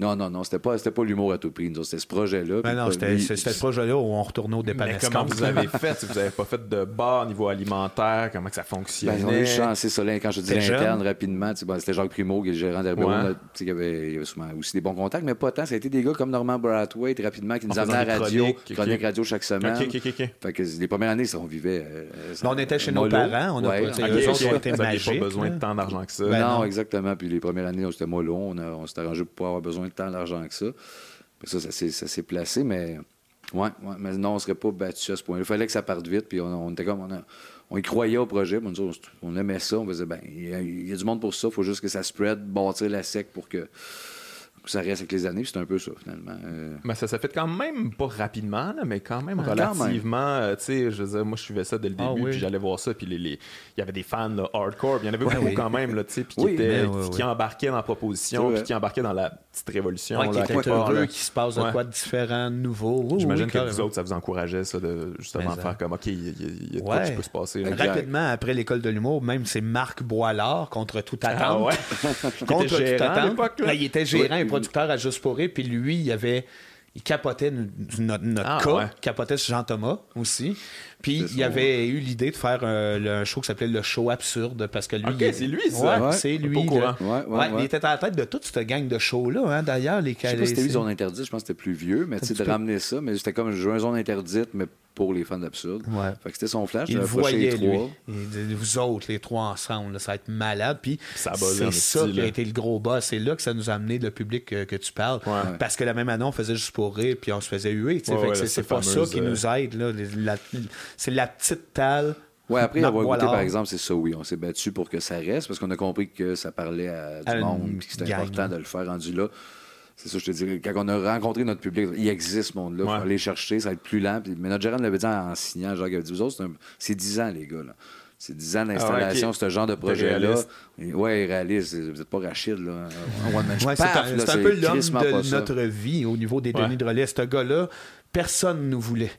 Non, non, non, c'était pas, pas l'humour à tout prix. C'était ce projet-là. Ben non, c'était ce projet-là où on retournait au dépannage. Mais comment vous avez fait? vous n'avez pas fait de bar au niveau alimentaire, comment que ça fonctionnait? Ben, on a eu chance, ça. Quand je dis l'interne, rapidement, c'était Jacques Primo, qui est le gérant d'Herbert. Ouais. Il, avait, il avait souvent aussi des bons contacts, mais pas tant. Ça a été des gars comme Normand Brathwaite, rapidement, qui nous amenaient à la radio, chronique radio chaque semaine. fait que les premières années, on vivait. Euh, on était chez nos parents. On a pas, pas besoin de tant d'argent que ça. Non, exactement. Puis les premières années, c'était mollo. On s'est arrangé pour pas avoir besoin tant d'argent que ça. Ça, ça s'est placé, mais ouais, mais non, on ne serait pas battu à ce point. Il fallait que ça parte vite, puis on, était comme, on, y croyait au projet, on, on, aimait ça, on faisait, ben, il y, a du monde pour ça, il faut juste que ça spread, bâtir la sec pour que ça reste avec les années, c'est un peu ça, finalement. Euh. Mais ça s'est fait quand même pas rapidement, mais quand même relativement. Euh, tu sais, je veux moi, je suivais ça dès le ah début, puis j'allais voir ça, puis il y avait des fans hardcore, il y en avait beaucoup quand même, tu sais, puis qui, embarquaient dans la proposition, puis qui embarquaient dans la petite révolution. qui étaient heureux, qui se passe de quoi de différent, de nouveau. J'imagine que vous autres, ça vous encourageait, ça, de justement faire comme, OK, il y, a de quoi qui peut se passer. Rapidement, après l'école de l'humour, même c'est Marc Boilard, contre toute ah attente. Contre toute attente. Il était gérant producteur à Juste pour puis lui, il avait. Il capotait notre, notre ah, cas, capotait sur Jean-Thomas aussi. Puis il avait eu l'idée de faire euh, un show qui s'appelait Le Show Absurde parce que lui. c'est lui, ça. c'est lui. il était à la tête de toute cette gang de shows-là, hein, d'ailleurs. Les je sais pas si c'était Zone Interdite, je pense que c'était plus vieux, mais de ramener ça. Mais c'était comme jouer une Zone Interdite, mais pour les fans d'absurde. Ouais. Fait que c'était son flash. Il voyait, lui. Et vous autres, les trois ensemble, ça va être malade. Puis c'est ça qui a été le gros boss. C'est là que ça nous a amené le public que, tu parles. Parce que la même année, on faisait juste pour rire, puis on se faisait huer. c'est pas ça qui nous euh, aide. Là. C'est la petite talle. Ouais, après avoir goûté, par exemple, c'est ça, oui. On s'est battu pour que ça reste parce qu'on a compris que ça parlait à du monde et que c'était important de le faire rendu là. C'est ça, je te dis. Quand on a rencontré notre public, il existe ce monde-là. Il faut aller chercher, ça va être plus lent. mais notre gérant l'avait dit en signant, genre, il avait dit, vous autres, c'est 10 ans, les gars. Là. C'est 10 ans d'installation, ah ce genre de projet-là. Oui, réaliste. Vous n'êtes pas Rachid, là. c'est un, peu l'homme de notre vie au niveau des données de relais. Ce gars-là, personne ne nous voulait.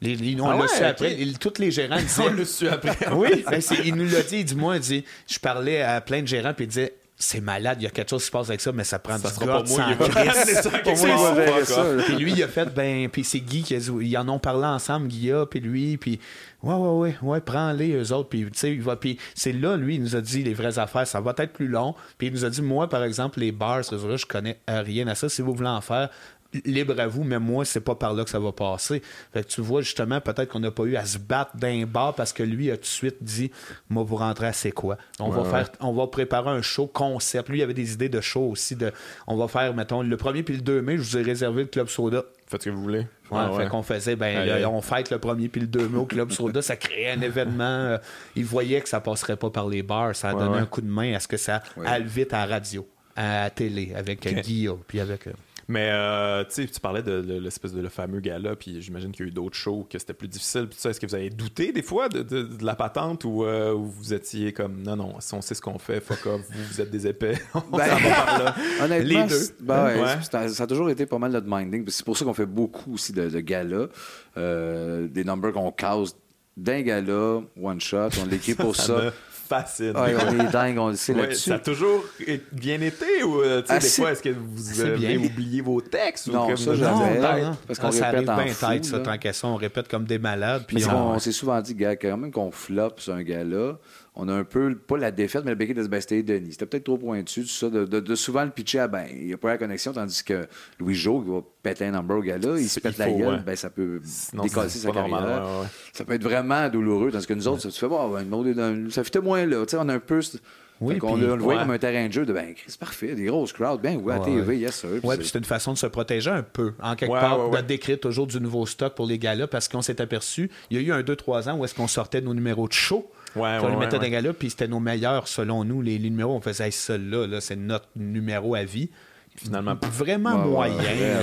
Les, on ah l'a su après. tous les gérants disaient. on su après. *laughs* oui, *laughs* ben, il nous l'a dit. Du moins, il dit je parlais à plein de gérants, puis il disait c'est malade, il y a quelque chose qui se passe avec ça, mais ça prend ça du gars sans *laughs* Puis lui, il a fait, ben, puis c'est Guy qui a ils en ont parlé ensemble, Guilla, puis lui, puis ouais, ouais, ouais, ouais, prends-les, eux autres, puis tu sais, il va, puis c'est là, lui, il nous a dit les vraies affaires, ça va être plus long, puis il nous a dit, moi, par exemple, les bars, je connais rien à ça, si vous voulez en faire, libre à vous, mais moi, c'est pas par là que ça va passer. Fait que tu vois, justement, peut-être qu'on n'a pas eu à se battre d'un bar parce que lui a tout de suite dit Moi, vous rentrez à c'est quoi? On, va faire, on va préparer un show concept. Lui, il avait des idées de show aussi. De, on va faire, mettons, le 1er puis le 2 mai, je vous ai réservé le Club Soda. Faites ce que vous voulez. Ouais, fait qu'on faisait, ben, on fête le 1er puis le 2 mai au Club Soda. ça créait un événement. Euh, il voyait que ça passerait pas par les bars. Ça a donné un coup de main à ce que ça aille vite à la radio, à la télé, avec Guillaume, puis avec. Euh, mais euh, tu parlais de, l'espèce de le fameux gala, puis j'imagine qu'il y a eu d'autres shows que c'était plus difficile. Est-ce que vous avez douté des fois de, la patente euh, ou vous étiez comme non, non, si on sait ce qu'on fait, fuck off, vous, vous êtes des épais, *laughs* on ben, par là. *laughs* Honnêtement, Les deux. Ben ça a toujours été pas mal de minding. C'est pour ça qu'on fait beaucoup aussi de, de galas, euh, des numbers qu'on cause d'un gala, one shot, on l'écrit pour ça fascine. on est dingue, on le sait là-dessus. Ça a toujours bien été ou euh, des fois, est-ce que vous avez oublié vos textes? Non, ou ça, jamais. Parce qu'on ah, répète en tête, ça, tant qu'à ça, on répète comme des malades. Puis on, s'est souvent dit, gars, quand même qu'on floppe sur un gars-là, on a un peu, pas la défaite, mais le béquet de se baisser Denis. C'était peut-être trop pointu, tout ça, de, de, souvent le pitcher à ben, il n'y a pas la connexion, tandis que Louis Jo, qui va péter un number au gars-là, il se pète la gueule, ben, ça peut décasser sa carrière. Ça peut être vraiment douloureux, tandis que nous autres, ça te fait, bon, ben, ça fait moins là. Tu sais, on a un peu. Oui, on, le voit comme un terrain de jeu de ben, c'est parfait, des grosses crowds, bien, ouais, à TV, yes, sir. Oui, puis c'est une façon de se protéger un peu, en quelque part, de décrire toujours du nouveau stock pour les gars-là, parce qu'on s'est aperçu, il y a eu un 2-3 ans où est-ce qu'on sortait nos numéros de show Ouais, on les mettait dans gars-là, puis c'était nos meilleurs selon nous. Les, numéros, on faisait celui-là, là, c'est notre numéro à vie. Finalement, vraiment moyen,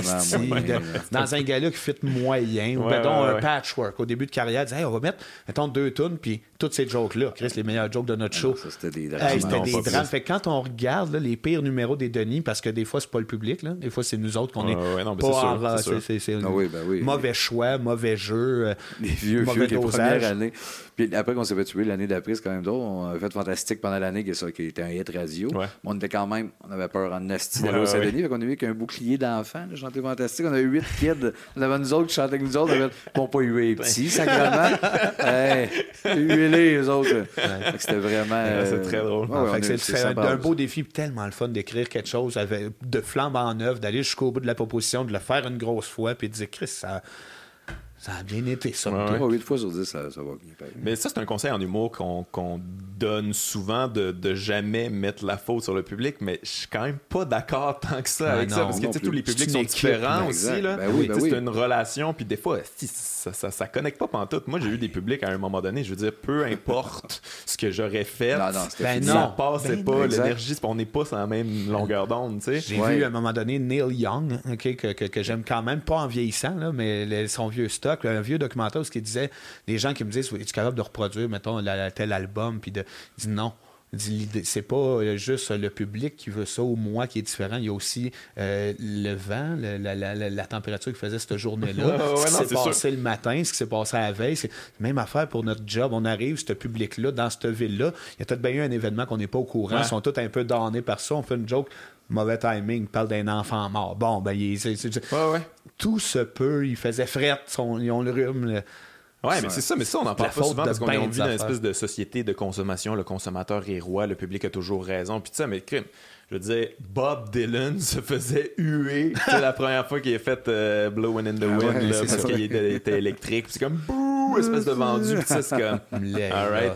dans un gars-là qui fait moyen, ou mettons un patchwork. Au début de carrière, disait, on va mettre, mettons, deux tonnes, puis toutes ces jokes-là. Chris, les meilleurs jokes de notre ah show. c'était des drames. c'était des drames. Fait quand on regarde les pires numéros des Denis, parce que des fois, c'est pas le public, là. des fois, c'est nous autres qu'on est pas C'est mauvais choix, mauvais jeu, *laughs* les vieux, mauvais vieux, dosage. Les années. Puis après qu'on s'est fait tuer l'année d'après, c'est quand même drôle. On a fait Fantastique pendant l'année, qui, était un hit radio. Mais on était quand même, on avait peur en asti d'aller au Saint-Denis. Fait qu'on a vu qu'un bouclier d'enfants, chanter Fantastique. On avait huit kids. On avait nous autres qui chantaient avec nous autres. On avait, bon, pas eu les petits, sacrément. *laughs* hey, les autres. C'était vraiment. c'est euh, très drôle. c'est un beau défi, tellement le fun d'écrire quelque chose avec, de flambe en neuf, d'aller jusqu'au bout de la proposition, de le faire une grosse fois, puis de dire, Chris, ça ça a bien été, ça. Ouais, ouais. fois sur 10, ça, ça va bien. Mais ça, c'est un conseil en humour qu'on donne souvent de, de, jamais mettre la faute sur le public, mais je suis quand même pas d'accord *laughs* tant que ça avec ça, parce que tous les publics sont différents aussi. Là. Ben oui, ben oui. C'est une relation, puis des fois, ça, ça, ça, connecte pas pantoute. Moi, j'ai eu des publics à un moment donné, je veux dire, peu importe *laughs* ce que j'aurais fait, non, non, ben ça passait ben pas, l'énergie, on n'est pas sur la même longueur d'onde. J'ai vu à un moment donné Neil Young, que, que, que j'aime quand même, pas en vieillissant, là, mais son vieux stock un vieux documentaire où qui disait, les gens qui me disent, es-tu capable de reproduire, mettons, tel album, puis de dit non. C'est pas euh, juste le public qui veut ça ou moi qui est différent. Il y a aussi euh, le vent, la, température qui faisait cette journée-là, *laughs* ce qui s'est passé le matin, ce qui s'est passé à la veille. C'est même affaire pour notre job. On arrive, ce public-là, dans cette ville-là. Il y a peut-être bien eu un événement qu'on n'est pas au courant. Ils sont tous un peu donnés par ça. On fait une joke mauvais timing, parle d'un enfant mort. Bon, ben, il, tout se peut. Il faisait fret, ils ont le rhume. Ouais, mais c'est ça, mais ça, on en parle pas souvent parce qu'on vit dans une espèce de société de consommation. Le consommateur est roi, le public a toujours raison. Puis ça, mais crime. Je veux dire, Bob Dylan se faisait huer la première fois qu'il a fait euh, Blowing in the ah Wind parce qu'il était, électrique. C'est comme bouh, espèce de vendu. Puis c'est comme. *laughs* All right.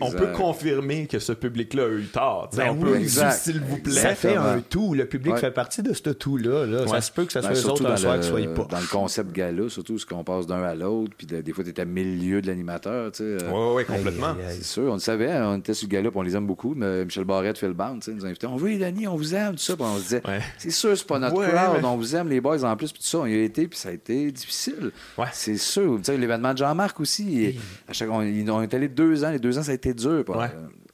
On peut confirmer que ce public-là a eu tort. Ben on peut s'il vous plaît. Ça fait un tout. Le public fait partie de ce tout-là. Là. Ça se peut que ça ben, soit eux autres un soir qui soient pas. Dans le concept gala, surtout, ce qu'on passe d'un à l'autre, puis des fois, tu es à milieu de l'animateur. Oui, euh. oui, complètement. C'est sûr, on le savait. Hein, on était sur le gala, puis on les aime beaucoup. Mais Michel Barrette, Phil Band, nous invités. On veut Denis, on vous aime, tout ça. Puis on se disait, c'est sûr, c'est pas notre crowd, on vous aime, les boys en plus, puis tout ça. On y a été, puis ça a été difficile. C'est sûr. L'événement de Jean-Marc aussi, à chaque, on, ils ont été allés deux ans. Les deux ans, ça a été dur.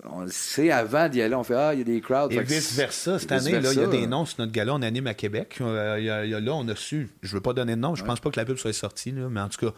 On sait avant d'y aller, on fait Ah, il y a des crowds. Et vice-versa. Cette année, il y a des noms sur notre gala. On anime à Québec. Euh, y a, là, on a su. Je ne veux pas donner de nom. Je ne pense pas que la pub soit sortie. mais en tout cas,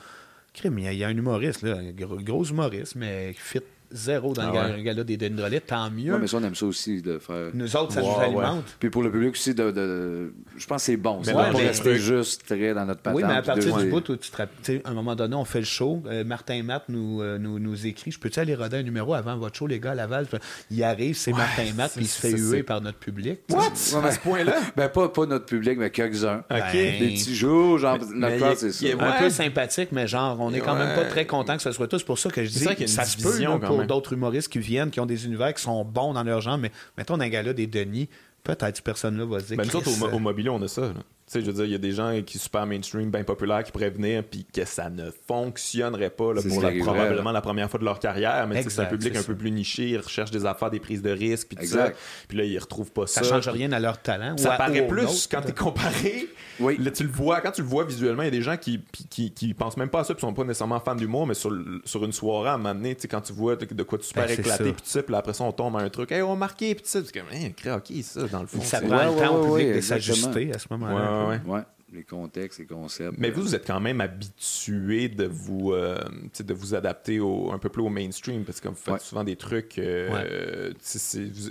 il y, a un humoriste, là, un gros humoriste, mais fit zéro dans ah le gala des Dendrolets, tant mieux. Oui, mais ça, on aime ça aussi de faire. Nous autres, ça nous alimente. Puis pour le public aussi, de, de... je pense que c'est bon. C'est pas rester juste très dans notre patente. Oui, mais à partir du bout où tu te rappelles, à un moment donné, on fait le show. Euh, Martin Matt nous, euh, nous, nous, écrit Je peux-tu aller roder un numéro avant votre show, les gars, à Laval? Il arrive, c'est Martin Matt, puis il se fait huer par notre public. What? À ce point-là? *laughs* Ben, pas, pas notre public, mais quelques-uns. OK. Des petits jours, genre, notre c'est ça. Un peu sympathique, mais genre, on est quand même pas très content que ce soit tout. C'est pour ça que je dis que ça se peut d'autres humoristes qui viennent, qui ont des univers qui sont bons dans leur genre, mais mettons un gars-là, des Denis, peut-être cette personne-là va se dire. Ben, nous autres, au, au mobilier, on a ça. Sais, je veux dire, il y a des gens qui sont super mainstream, bien populaires, qui pourraient venir, puis que ça ne fonctionnerait pas là, pour probablement la première fois de leur carrière. Mais c'est un public un peu plus niché, ils recherchent des affaires, des prises de risques, puis tout ça. Puis là, ils retrouvent pas ça. Ça change rien à leur talent. Ça paraît plus quand tu es comparé. Oui. Là, tu le vois, quand tu le vois visuellement, il y a des gens qui, qui, qui, pensent même pas à ça, puis sont pas nécessairement fans d'humour, mais sur, sur une soirée, à un moment donné, quand tu vois de, quoi tu super ben, éclaté, puis ça, puis après ça, on tombe à un truc, hey, on marqué, puis ça, c'est comme, hey, ok, ça, dans le fond. Ça prend le temps au public de s'ajuster à ce moment-là. Ouais, les contextes, les concepts. Mais vous, vous êtes quand même habitué de vous, euh, de vous adapter au, un peu plus au mainstream, parce que vous faites souvent des trucs. Euh,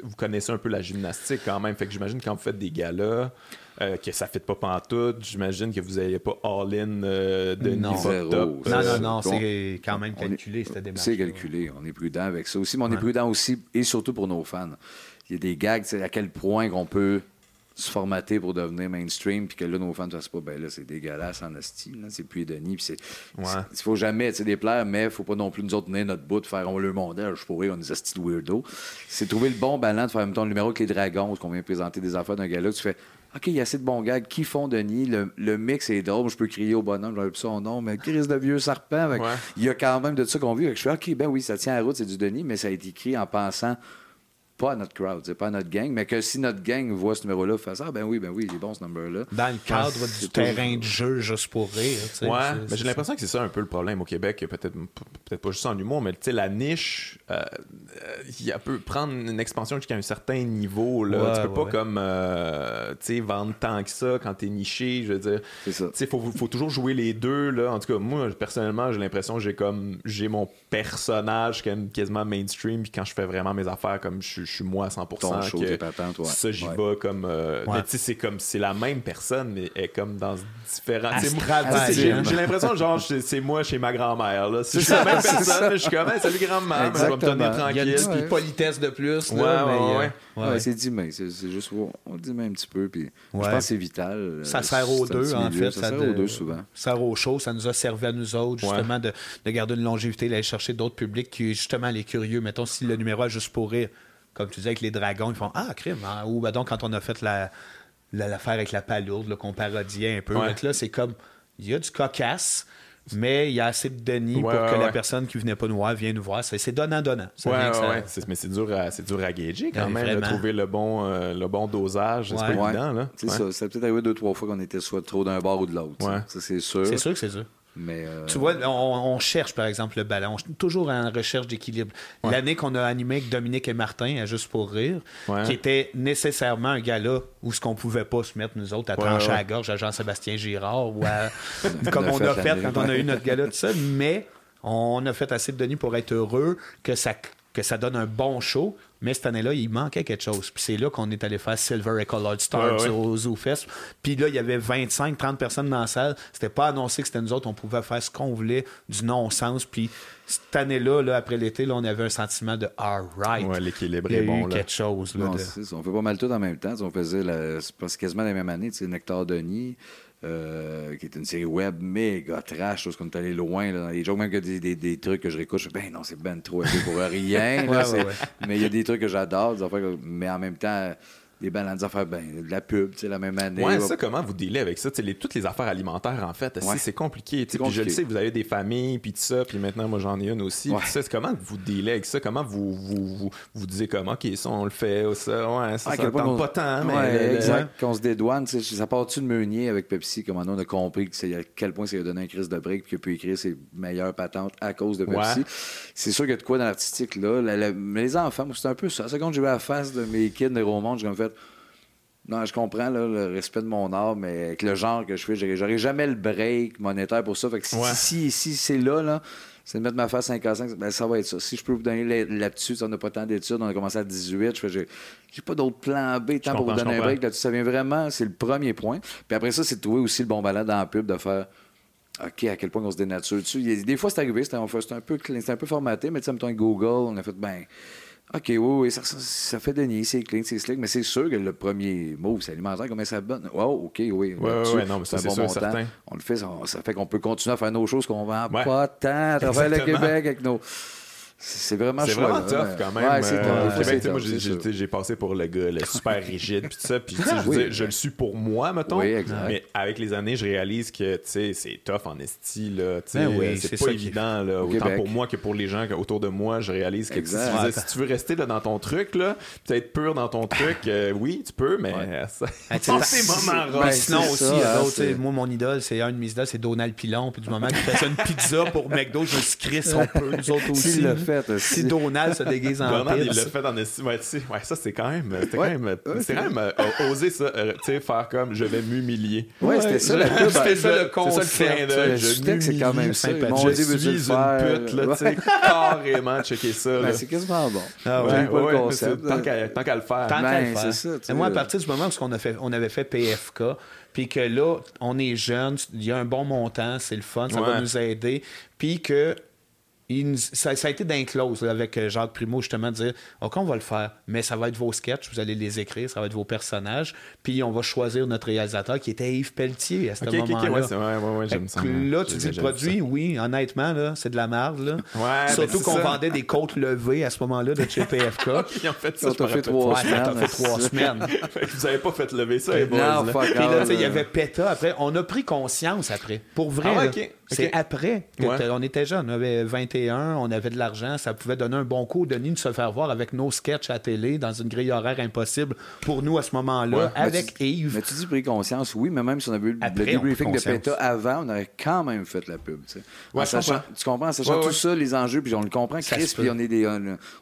vous, connaissez un peu la gymnastique quand même. Fait que j'imagine quand vous faites des galas. Euh, que ça ne fait pas pantoute, j'imagine que vous n'avez pas all-in de non. niveau top. Non, non, non, c'est quand même calculé, cette démarche. C'est calculé, on est prudent avec ça aussi, mais on est prudent aussi, et surtout pour nos fans. Il y a des gags, à quel point qu'on peut se formater pour devenir mainstream, puis que là, nos fans ne fassent pas, ben là, c'est dégueulasse en style, c'est plus Denis, puis c'est. Il faut jamais, tu déplaire, mais il faut pas non plus nous autres tenir notre bout, de faire on le mondage, je pourrais, on est style weirdo. C'est trouver le bon balance de faire, même le numéro avec les dragons, qu'on vient présenter des affaires d'un gars-là, tu fais. OK, il y a assez de bons gars qui font Denis. Le, le mix est drôle. Je peux crier au bonhomme, j'aurais plus son nom, mais Chris de vieux serpent. Il y a quand même de ça qu'on vit. Je fais OK, ben oui, ça tient à route, c'est du Denis, mais ça a été écrit en pensant pas à notre crowd, c'est pas à notre gang, mais que si notre gang voit ce numéro-là, fait ça, ah, ben oui, ben oui, il est bon ce number-là. Dans le cadre du terrain de jeu, juste pour rire. Ouais, mais j'ai l'impression que c'est ça un peu le problème au Québec, peut-être peut pas juste en humour, mais tu sais, la niche, euh, il peut prendre une expansion jusqu'à un certain niveau. Là. tu peux pas comme euh, vendre tant que ça quand t'es niché, je veux dire. C'est ça. Il faut, faut, toujours jouer les deux. Là. En tout cas, moi, personnellement, j'ai l'impression que j'ai comme j'ai mon personnage quasiment mainstream, puis quand je fais vraiment mes affaires, comme je, suis moi à 100%. Ton show, que Ça, j'y vais comme. Euh, mais tu sais, c'est comme c'est la même personne, mais elle est comme dans différents. J'ai l'impression, genre, c'est moi chez ma grand-mère. C'est la même personne, je suis comme, salut grand-mère, je vais me tenir tranquille. Il y a une petite politesse de plus. Ouais, ouais, ouais. c'est dit, mais c'est juste, on dit un petit peu, puis je pense que c'est vital. Euh, ça sert aux deux, en fait. Ça sert aux deux souvent. Ça sert aux shows, ça nous a servi à nous autres, justement, de garder une longévité, d'aller chercher d'autres publics qui, justement, les curieux. Mettons, si le numéro est juste pour rire, comme tu disais, avec les dragons, ils font Ah, crime. Hein? Ou ben, donc, quand on a fait la, l'affaire avec la palourde, qu'on parodiait un peu. là, c'est comme, il y a du cocasse, mais il y a assez de Denis pour que la personne qui venait pas nous voir vienne nous voir. C'est donnant-donnant. Ouais, ouais, Mais c'est dur, à, dur à gager quand même, de trouver le bon, euh, le bon dosage. C'est pas évident. Là. C'est ça. C'est peut-être arrivé deux, trois fois qu'on était soit trop d'un bord ou de l'autre. Ça, c'est sûr. C'est sûr que c'est sûr. Euh, tu vois, on, cherche par exemple le ballon. On toujours en recherche d'équilibre. L'année qu'on a animé avec Dominique et Martin à Juste pour rire, qui était nécessairement un gars-là où ce qu'on pouvait pas se mettre nous autres à trancher à la gorge à Jean-Sébastien Girard ou *laughs* comme on a fait quand on a eu notre gars-là, tout ça. Mais on a fait assez de Denis pour être heureux que ça, que ça donne un bon show. Mais cette année-là, il manquait quelque chose. Puis c'est là qu'on est allé faire Silver et Colored Stars au Zoo Fest. Puis là, il y avait 25-30 personnes dans la salle. C'était pas annoncé que c'était nous autres. On pouvait faire ce qu'on voulait, du non-sens. Puis cette année-là, là, après l'été, là, on avait un sentiment de all right. Ouais, l'équilibre est bon. quelque chose. Là, On fait pas mal tout en même temps. On faisait la... quasiment la même année, Nectar Denis. Euh, qui est une série web méga trash, chose qu'on est allé loin là, dans les jokes, même que des, des, des, trucs que je réécoute, je fais ben non, c'est ben trop pour rien. *laughs* *laughs* Mais il y a des trucs que j'adore, mais en même temps, des balances affaires, ben, de la pub, tu sais, la même année. Ouais, ça, comment vous dealez avec ça? Les, toutes les affaires alimentaires, en fait, c'est compliqué. Puis je le sais, vous avez des familles, puis tout ça, puis maintenant, moi, j'en ai une aussi. comment vous dealez avec ça? Comment vous vous, vous, vous disiez comment, OK, ça, on le fait, ça, ouais, ça, ah, ça pas tant, mais... Ouais, exact. Quand on se dédouane, ça part-tu de Meunier avec Pepsi, comment on a compris que à quel point ça a donné un crise de brique, puis qu'il a pu écrire ses meilleures patentes à cause de Pepsi? C'est sûr qu'il y a de quoi dans l'artistique, là. mais les enfants, c'est un peu ça. La seconde, j'ai vu la face de mes kids de Romand, j'ai fait non, je comprends le respect de mon art, mais avec le genre que je fais, j'aurais jamais le break monétaire pour ça. Fait que si, si, c'est là, là c'est de mettre ma face 5 à 5, ben, ça va être ça. Si je peux vous donner là-dessus, on n'a pas tant d'études, on a commencé à 18, je j'ai, j'ai pas d'autre plan B tant pour vous donner un break là-dessus. Ça vient vraiment, c'est le premier point. Puis après ça, c'est de trouver aussi le bon balade dans la pub, de faire OK, à quel point on se dénature dessus. Des fois, c'est arrivé, c'était, un peu, un peu formaté, mais tu sais, mettons Google, on a fait, ben OK, oui, oui, ça, ça, fait Denis, c'est clean, c'est slick, mais c'est sûr que le premier move, c'est alimentaire, comment ça bonne. Wow, OK, oui. Oui, oui, non, mais ça, c'est bon sûr, certain. On le fait, ça, ça fait qu'on peut continuer à faire nos choses qu'on vend pas tant à travers le Québec avec nos. C'est vraiment C'est vraiment tough quand même. Ouais, c'est euh, moi, j'ai passé pour le gars le *laughs* super rigide puis tout ça. Puis je, je le suis pour moi, mettons. mais avec les années, je réalise que c'est tough en esti. Là, ben c'est pas évident. Là, autant pour moi que pour les gens autour de moi. Je réalise que si tu, veux rester là, dans ton truc, là, être pur dans ton truc, euh, *laughs* oui, tu peux, mais ça, ces moments ben, Sinon aussi, moi, mon idole, c'est un de mes idoles, c'est Donald Pilon. Puis du moment qu'il fait une pizza pour McDo, je me suis crissé un *laughs* peu, nous autres aussi fait. Si Donald se déguise en Donald, il l'a fait en estime. Ouais, ouais, ça, c'est quand même. C'était quand même. c'est quand même euh, oser ça. Euh, tu sais, faire comme je vais m'humilier. Ouais, c'était ça, C'était ça le concept. Le. Je c'est quand même ça. Je suis une pute, là, tu sais. Carrément, checker ça. Ben, c'est quasiment bon. Ah ouais, pas le concept. Tant qu'à le faire. Tant qu'à le ben, faire. Moi, à partir du moment où on avait fait PFK, puis que là, on est jeune, il y a un bon montant, c'est le fun, ça va nous aider, puis que ça, a été d'un close avec euh, Jacques Primo, justement, de dire OK, on va le faire, mais ça va être vos sketchs, vous allez les écrire, ça va être vos personnages, puis on va choisir notre réalisateur qui était Yves Pelletier à ce moment-là. ouais, ouais, j'aime ça. Là, tu dis le produit, oui, honnêtement, là, c'est de la merde. Là. *laughs* Ben, Surtout qu'on vendait des côtes levées à ce moment-là de chez PFK. *laughs* Ils ont fait ça. Ça fait trois semaines. fait trois semaines. *laughs* vous n'avez pas fait lever ça, les boys. Non, Puis là, il y avait PETA après. On a pris conscience après. Pour vrai. Ah, c'est après. On était jeunes, on avait 21 21, on avait de l'argent, ça pouvait donner un bon coup, Denis, de se faire voir avec nos sketchs à télé dans une grille horaire impossible pour nous à ce moment-là, avec Yves. Mais tu dis pris conscience, oui, mais même si on avait eu le debriefing de PETA avant, on aurait quand même fait la pub. Tu, tu comprends? En sachant tout ça, les enjeux, puis on le comprend, Chris, puis on est des,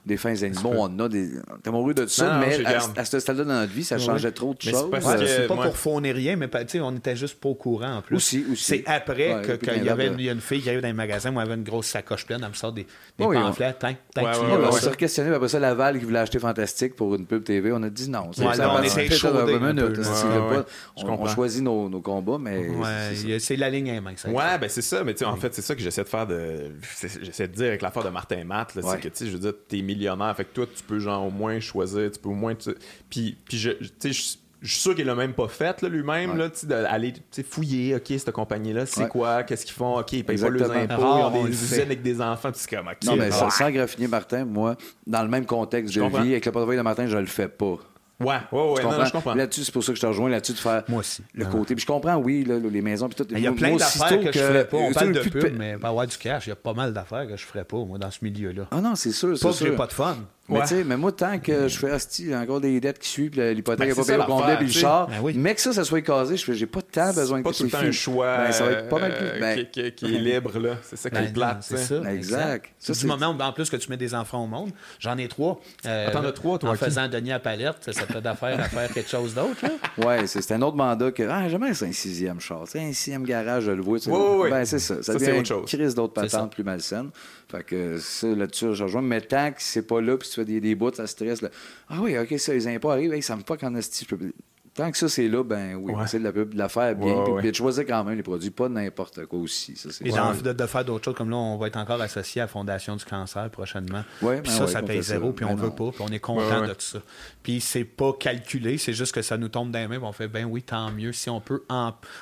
des fins animaux, on a des. T'es amoureux de tout ça, mais à, ce stade-là dans notre vie, ça changeait trop de choses. C'est pas, pour faune rien, mais on était juste pas au courant en plus. Aussi, aussi. C'est après qu'il y avait une fille qui arrive dans les magasins, moi, elle avait une grosse sacoche pleine, elle me sort des, pamphlets. On s'est questionné, après ça, Laval qui voulait acheter Fantastique pour une pub TV, on a dit non. On choisit nos combats, mais. C'est la ligne mince. Ouais, ben c'est ça, mais en fait, c'est ça que j'essaie de faire de. J'essaie de dire avec l'affaire de Martin Matt, c'est que, tu sais, je veux dire, t'es millionnaire, fait que toi, tu peux, genre, au moins choisir, tu peux au moins. Puis, puis je, tu sais, je suis sûr qu'il l'a même pas fait lui-même, là, d'aller fouiller, OK, cette compagnie-là, c'est quoi, qu'est-ce qu'ils font, OK, ils payent pas leurs impôts, ils ont des usines avec des enfants, c'est comme. Non, mais sans, sans graffiner Martin, moi, dans le même contexte de vie, avec le portefeuille de Martin, je le fais pas. Ouais, ouais, ouais, non, je comprends? Là-dessus, c'est pour ça que je te rejoins là-dessus de faire Moi aussi. le côté. Puis je comprends, oui, là, les maisons. Puis tout. Il y a plein d'affaires que, je ferais pas. On parle de pub, mais pas avoir du cash, il y a pas mal d'affaires que je ferais pas, moi, dans ce milieu-là. Ah non, c'est sûr. Pas que j'ai pas de fun. Mais, tu sais, mais moi, tant que je fais hostie, encore des dettes qui suivent, l'hypothèque n'est ben, pas payée au complet, puis le char, ben mais que ça, ça soit casé, je fais, j'ai pas tant besoin que ça pas tout un choix ben, ça va être pas mal plus, ben, qui, qui, est libre, là. C'est ça qui est plate. C'est ça. Exact. Ça, du moment où, en plus, que tu mets des enfants au monde, j'en ai trois. Euh, Attends, de trois, toi. En faisant Denis à palette, ça peut d'affaires à faire quelque chose d'autre, là. *laughs* Ouais, c'est un autre mandat que, ah, jamais c'est un sixième char. C'est un sixième garage, je le vois. Ben, c'est ça. Ça devient une crise d'autres patentes plus malsaines. Fait que ça, là-dessus, je rejoins. Mais tant que c'est pas là, puis tu fais des, des bouts, ça stresse. Là. Ah oui, OK, ça, les impôts arrivent, ça me pas qu'en esti. Tant que ça, c'est là, ben oui, c'est de la, de la faire bien. puis, de choisir quand même les produits, pas n'importe quoi aussi. Ça, Et de, de, faire d'autres choses, comme là, on va être encore associé à la Fondation du cancer prochainement. puis ben ça, ça paye zéro, puis on ben veut pas, puis on est content de tout ça. Puis c'est pas calculé, c'est juste que ça nous tombe dans les mains, puis on fait, ben oui, tant mieux. Si on peut,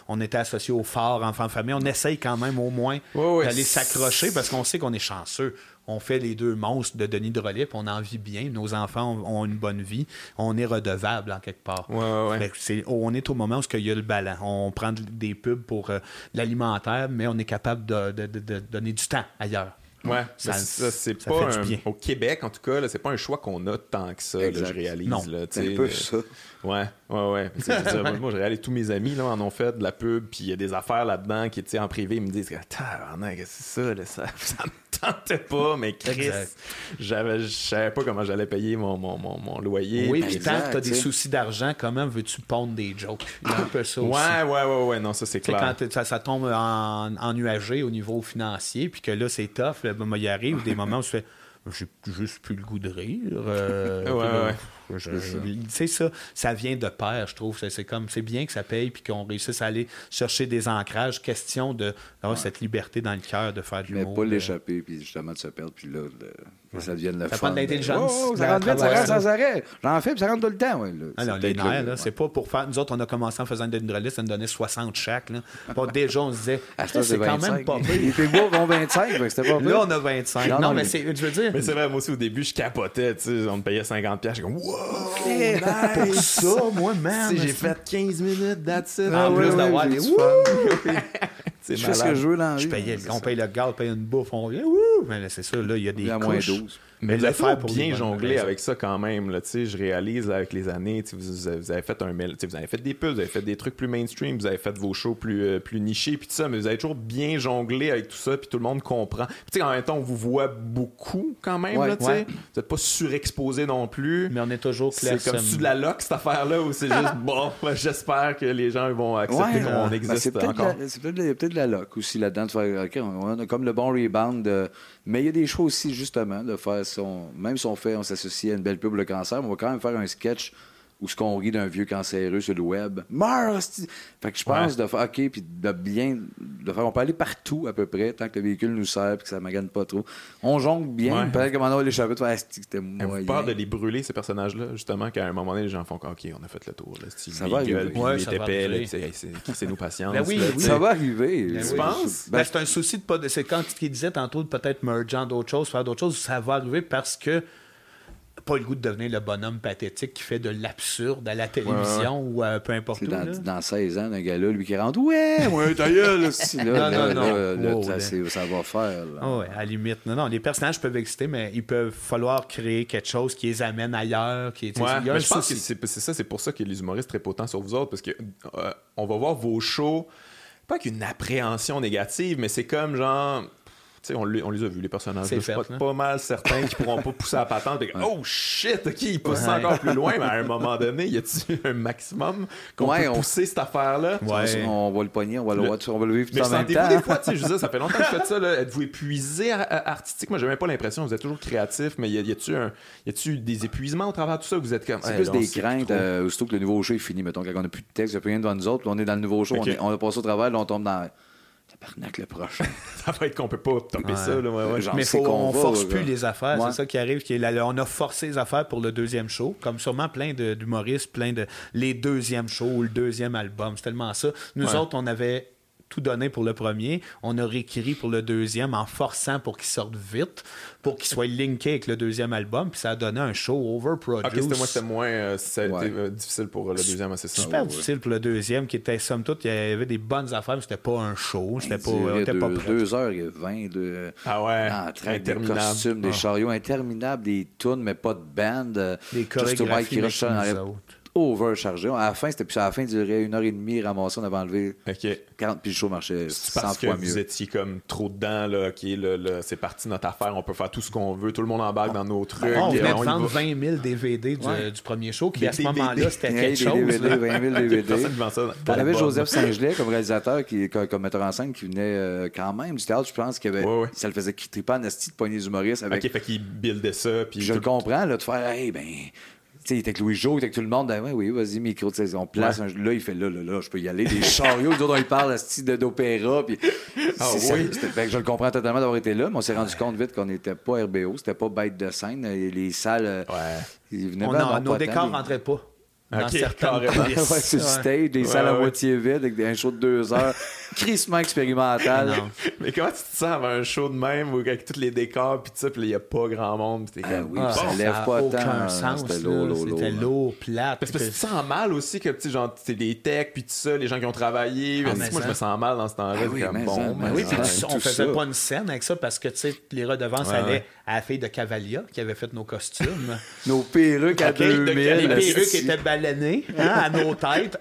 on était associé au fort, enfant, famille, on essaye quand même au moins d'aller s'accrocher parce qu'on sait qu'on est chanceux on fait les deux monstres de Denis Drolet, on en vit bien, nos enfants ont, une bonne vie, on est redevable en quelque part. on est au moment où il y a le ballon. On prend des pubs pour euh, l'alimentaire, mais on est capable de, donner du temps ailleurs. Ouais, ça, c'est pas au Québec en tout cas, c'est pas un choix qu'on a tant que ça, je réalise. Non, c'est un peu ça. Ouais, ouais, ouais. *laughs* moi, je réalise tous mes amis là, en ont fait de la pub, puis il y a des affaires là-dedans qui, étaient en privé, ils me disent, c'est ça, là, ça, *laughs* ça tentais pas, mais Chris, j'avais, je savais pas comment j'allais payer mon, mon, mon, loyer. Oui, puis tant que t'as des soucis d'argent, comment veux-tu pondre des jokes? Il y a un peu ça aussi. Ouais, ouais, ouais, ouais, non, ça c'est clair. Quand ça, tombe en, en au niveau financier, puis que là c'est tough, là, ben, il arrive des moments où je fais j'ai juste plus le goût de rire. Euh, *laughs* ouais, ouais c'est ça, ça vient de pair, je trouve. C'est comme, c'est bien que ça paye puis qu'on réussisse à aller chercher des ancrages. Question de d'avoir cette liberté dans le cœur de faire du Mais pas l'échapper puis justement de se perdre puis là, ça devienne le ça prend de l'intelligence. Oh, ça rentre vite, ça rentre sans arrêt. J'en fais puis ça rentre tout le temps. Ouais, Alors, les nerfs, c'est pas pour faire. Nous autres, on a commencé en faisant une dendroliste, ça nous donnait 60 chaque. Là. *laughs* déjà, on se disait, ah, c'est quand même pas pire. Il était beau, on 25, c'était pas Là, on a 25. Non, mais c'est, je veux dire. Mais c'est vrai, moi aussi, au début, je capotais. On me payait 50$. J'étais comme, wow! Pour ça, moi, man. J'ai fait 15 minutes, that's it. Ah, en plus d'avoir des *laughs* C'est ce que je veux dans je payais, On paye le gars, on paye une bouffe, on vient, Mais c'est ça, là, il y a des. Il y a moins 12. Mais vous avez bien jonglé avec ça quand même. Là, je réalise avec les années, vous, vous, avez fait un vous avez fait des pubs, vous avez fait des trucs plus mainstream, vous avez fait vos shows plus, euh, plus nichés, puis tout ça, mais vous avez toujours bien jonglé avec tout ça, puis tout le monde comprend. Puis en même temps, on vous voit beaucoup quand même. là, Vous n'êtes pas surexposé non plus. Mais on est toujours clair. C'est comme de la loc, cette affaire-là, où c'est juste *laughs* bon, *laughs* j'espère que les gens vont accepter qu'on ben, existe encore. C'est peut-être de la loc aussi là-dedans, de faire, OK, on a comme le bon rebound de mais il y a des choix aussi, justement, de faire son. Même si on fait, on s'associe à une belle pub le cancer, on va quand même faire un sketch ou ce qu'on rit d'un vieux cancéreux sur le web. Meurs! Fait que je pense de faire, OK, puis de bien, de faire, on peut aller partout à peu près, tant que le véhicule nous sert et que ça ne magane pas trop. On jongle bien, peut-être que maintenant, les chapitres, faire, c'était moyen. peur de les brûler, ces personnages-là, justement, qu'à un moment donné, les gens font, OK, on a fait le tour. Là, ça va arriver. Ouais, ça va arriver. C'est nous patience. Ben oui, Ça va arriver. Ben tu penses? Ben, c'est un souci de pas. C'est quand il disait tantôt de peut-être merger d'autres choses, faire d'autres choses, ça va arriver parce que pas le goût de devenir le bonhomme pathétique qui fait de l'absurde à la télévision ou peu importe où. Dans, dans, 16 ans, un gars-là, lui qui rentre, ouais, moi, ta gueule, *laughs* si, là, non, non, non. ça, ça, va faire. Oh, ouais, à la limite. Non, non, les personnages peuvent exister, mais il peut falloir créer quelque chose qui les amène ailleurs. Qui, ouais, je pense que c'est ça, c'est pour ça que les humoristes très potents sur vous autres, parce que euh, on va voir vos shows, pas qu'une appréhension négative, mais c'est comme genre sais, on, on, les a vus, les personnages. Je suis pas, mal certains qui pourront pas pousser la patente et oh shit, ok, ils poussent encore plus loin, mais à un moment donné, y a-tu *laughs* un maximum qu'on peut pousser cette affaire-là? On va le pogner, on va le, on va le vivre mais en même temps. des fois, tu sais, je veux ça fait longtemps que je fais *laughs* ça, Êtes-vous épuisé artistiquement? J'ai même pas l'impression, vous êtes toujours créatif, mais y un... y des épuisements au travers de tout ça? Vous êtes comme. C'est plus des craintes, euh, aussitôt que le nouveau show est fini, mettons, quand on a plus de texte, il n'y a plus rien devant nous autres, on est dans le nouveau show, on, a passé au travail, là, on tombe dans Tabarnak le prochain. *laughs* ça va être qu'on peut pas topper ça. Là, ouais, Mais faut, on, force plus les affaires. C'est ça qui arrive. Qui est on a forcé les affaires pour le deuxième show, comme sûrement plein d'humoristes, plein de les deuxièmes shows ou le deuxième album. C'est tellement ça. Nous autres, on avait tout donné pour le premier. On a réécrit pour le deuxième en forçant pour qu'il sorte vite, pour qu'il soit linké avec le deuxième album. Puis ça a donné un show overproduced. Ok, c'était moi, c'était moins. Euh, ça a été euh, difficile pour le deuxième, c'est ça. Super difficile pour le deuxième, qui était somme toute, il y avait des bonnes affaires, mais c'était pas un show. C'était pas, deux, pas prêt. 2h20 de. Ah ouais. En des costumes, des ah. chariots interminables, des tunes, mais pas de band. Euh, des chorégraphies overchargé. À la fin, c'était plus à la fin, il durait une heure et demie ramassé, on avait enlevé 40 puis le show marchait 100 parce que Vous étiez comme trop dedans, là, qui le, c'est parti notre affaire, on peut faire tout ce qu'on veut, tout le monde embarque dans nos trucs. on venait de vendre 20 000 DVD du, premier show, qui à ce moment-là, c'était quelque chose. DVD, 20 000 DVD. On avait Joseph Saint-Gelais comme réalisateur, qui, comme, metteur en scène, qui venait euh, quand même du théâtre, je pense, qu'il avait, ça le faisait quitter pas en de poignées humoristes. Avec... Ok, fait qu'il buildait ça. Puis je le comprends, là, de faire, hey, ben sais, il était avec Louis Jo, il était avec tout le monde. Ben, ouais, oui, vas-y, micro. On place un, là, il fait là, là, là, je peux y aller. Des chariots, les autres, on y parle style d'opéra. Puis, ah, oui. fait, je le comprends totalement d'avoir été là, mais on s'est rendu compte vite qu'on n'était pas RBO, c'était pas bête de scène. Les salles, ouais. ils venaient on, Nos décors ne rentraient pas dans okay, certaines ouais, c'est stage, des salles à moitié vides avec un show de deux heures, *laughs* crissement expérimental. Mais comment tu te sens avant un show de même où avec tous les décors puis tout ça, puis il n'y a pas grand monde, puis t'es ah, oui, ça bon, lève pas aucun sens. C'était lourd, lourd, C'était lourd, plate. Parce que tu te sens mal aussi que tu genre c'est des techs puis tout ça, les gens qui ont travaillé. Ah, moi je me sens mal dans ce temps-là, ah, oui, comme bon. oui, on faisait pas une scène avec ça parce que tu sais les redevances allaient à la fille de Cavalia qui avait fait nos costumes. nos perruques à 2000. Les perruques étaient balenées hein, à nos têtes.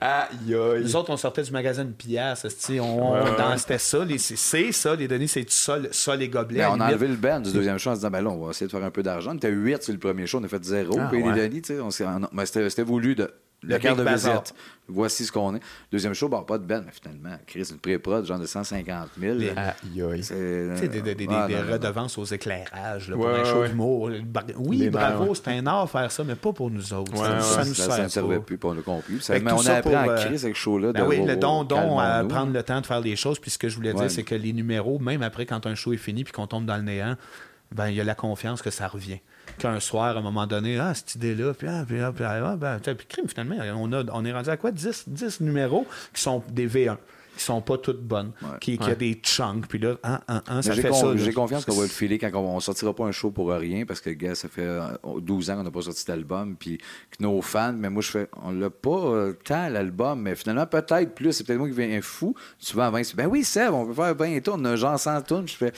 Nous autres, on sortait du magasin de pièces. On, c'était ça. C'est ça, les données, c'est ça, ça, les gobelets. Ben, on a enlevé le band du deuxième show en se disant, ben là, on va essayer de faire un peu d'argent. On était 8 sur le premier show, on a fait zéro. Ah, puis les données, tu sais, ben, c'était voulu de le, carte de visite. Voici ce qu'on est. Deuxième show, bon, pas de belle, mais finalement, Chris, une pré-prod, genre de 150 000. C'est des, des, des, redevances aux éclairages là, pour un show d'humour. Oui, bravo, c'est un art faire ça, mais pas pour nous autres. ça, nous ça, ne servait plus, pour nous compris. mais on a appris en Chris avec ce show-là. Ben oui, le don, don à prendre le temps de faire les choses. Puis ce que je voulais dire, c'est que les numéros, même après, quand un show est fini puis qu'on tombe dans le néant, ben il y a la confiance que ça revient qu'un soir, à un moment donné, ah, cette idée-là, puis, ah, puis, ah, puis, ah, ben, puis crime, finalement, on, a, on est rendu à quoi? 10, 10 numéros qui sont des V1 qui sont pas toutes bonnes, qui, qui a des chunks, puis là, un, un, un, ça fait ça. J'ai confiance qu'on va le filer quand on, ne sortira pas un show pour rien, parce que, gars, ça fait 12 euh, ans qu'on n'a pas sorti d'album, puis que nos fans, mais moi, je fais, on l'a pas euh, tant, l'album, mais finalement, peut-être plus, c'est peut-être moi qui viens fou. Souvent, avant, ben oui, Seb, on peut faire 20 tours, on a genre 100 tours, je fais.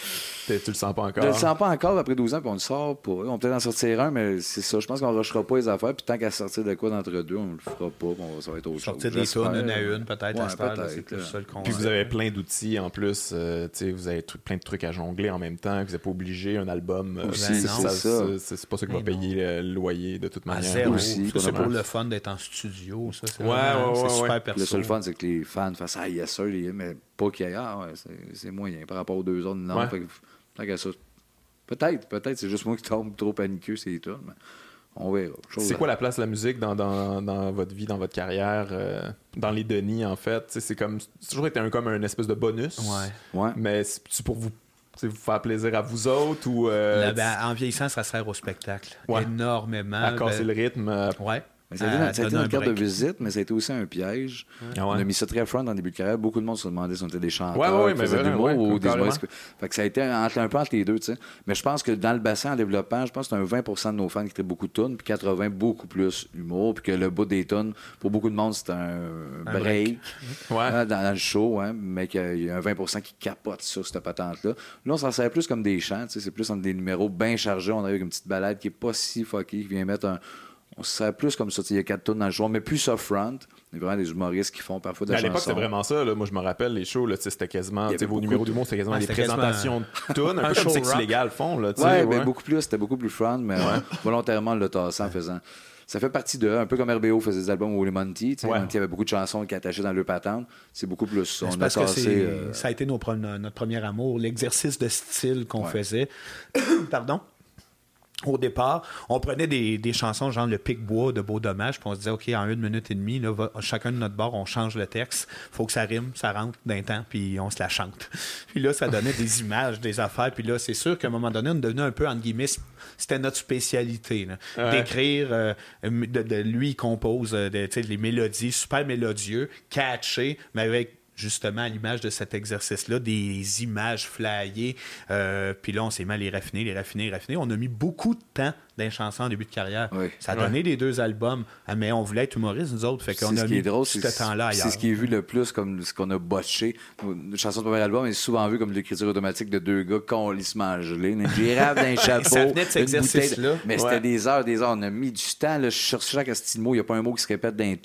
Tu le sens pas encore. Je le sens pas encore après 12 ans, puis on le sort pas. On peut peut-être en sortir un, mais c'est ça. Je pense qu'on ne rushera pas les affaires, puis tant qu'à sortir de quoi d'entre deux, on le fera pas, ça va être autre chose. Sortir des tours une à une, peut-être, ouais, Puis vous avez plein d'outils en plus. Euh, vous avez plein de trucs à jongler en même temps. Vous n'êtes pas obligé un album. Euh, c'est pas ça qui va payer le loyer de toute manière. C'est pour le fun d'être en studio. Ça, c'est ouais, super perso. Le seul fun, c'est que les fans fassent Ah, yes, sir, mais pas qu'il y ait. Ah, c'est moyen par rapport aux deux autres. Non, Peut-être, peut-être, c'est juste moi qui tombe trop paniqueux, c'est tout. Mais. C'est quoi la place de la musique dans, dans, dans votre vie, dans votre carrière, euh, dans les Denis, en fait? C'est comme toujours été un, comme un espèce de bonus. Ouais. ouais. Mais c'est pour vous vous faire plaisir à vous autres ou euh, ben, en vieillissant ça sert au spectacle énormément à casser ben, le rythme euh, ouais ça a été, notre carte de visite, mais ça a été aussi un piège. Ah on a mis ça très front en début de carrière. Beaucoup de monde se demandait si on était des chanteurs, ouais, de l'humour ou des Fait que ça a été entre, un peu entre les deux, tu sais. Mais je pense que dans le bassin en développement, je pense que c'est un 20 de nos fans qui étaient beaucoup de tunes, puis 80 beaucoup plus humour, puis que le bout des tunes, pour beaucoup de monde, c'est un, break, dans, le show, hein, mais qu'il y a un 20% qui capote sur cette patente-là. Là, on s'en sert plus comme des chants, c'est plus entre des numéros bien chargés. On a eu une petite balade qui est pas si fucky, qui vient mettre un on se sert plus comme ça. Il y a quatre tonnes dans le show, mais plus soft front. Il y a vraiment des humoristes qui font parfois des chansons. À l'époque, c'était vraiment ça. Moi, je me rappelle, les shows, c'était quasiment. Vos numéros d'humour, c'était quasiment des présentations de *laughs* tunes, un, peu comme Sex Légal font. Là, ouais, ouais. beaucoup plus. C'était beaucoup plus front, mais *laughs* volontairement le tassant en faisant. Ça fait partie de, un peu comme RBO faisait des albums où les Monty. Ouais. Monty avait beaucoup de chansons qui attachaient dans le patente. C'est beaucoup plus. On a tassé, euh, Ça a été notre premier amour, l'exercice de style qu'on faisait. *coughs* Pardon? Au départ, on prenait des, chansons genre le pic-bois de Beau Dommage, puis on se disait, OK, en une minute et demie, là, chacun de notre bord, on change le texte. faut que ça rime, ça rentre d'un temps, puis on se la chante. *laughs* Puis là, ça donnait des images, des affaires. Puis là, c'est sûr qu'à un moment donné, on devenait un peu, entre guillemets, c'était notre spécialité. D'écrire, euh, de, lui, il compose euh, les mélodies, super mélodieux, catché, mais avec justement à l'image de cet exercice-là, des images flyées. Euh, puis là, on s'est mis à les raffiner, les raffiner, les raffiner. On a mis beaucoup de temps d'un chanson en début de carrière. Ça a donné des deux albums, ah, mais on voulait être humoriste, nous autres. Fait qu'on a mis drôle, ce temps-là C'est ce qui est vu le plus comme ce qu'on a botché. Une chanson de premier album est souvent vu comme l'écriture automatique de deux gars colissement gelés. Une girafe d'un *laughs* chapeau. ça venait de cet exercice-là. Mais c'était des heures, des heures. On a mis du temps. Là, je cherche chaque mot. Il n'y a pas un mot qui se répète dans les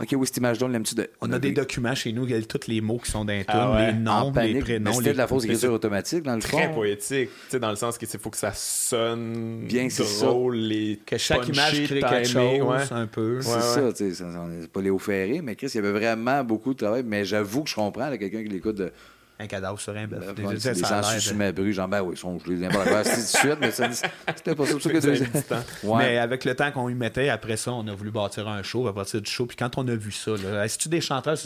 OK, oui, cette image-là, on l'aime-tu de... On a des documents chez nous, il y a tous les mots qui sont les ah les noms, les prénoms. C'était de la fausse écriture automatique, dans le fond. Très poétique. Dans le sens qu'il faut que ça sonne bien, drôle, les que chaque image crée quelque chose, un peu. C'est ça, tu sais. On n'est pas Léo Ferré, mais Chris, il y avait vraiment beaucoup de travail. Mais j'avoue que je comprends, quelqu'un qui l'écoute de un cadavre sur un bœuf. Euh, des, gens sur ma bru, genre, ben oui, sont gelés n'importe quoi. C'est de suite, mais c'était pas ça. ça que ouais. Mais avec le temps qu'on y mettait, après ça, on a voulu bâtir un show, à partir du show. Puis quand on a vu ça, est-ce que des chanteurs,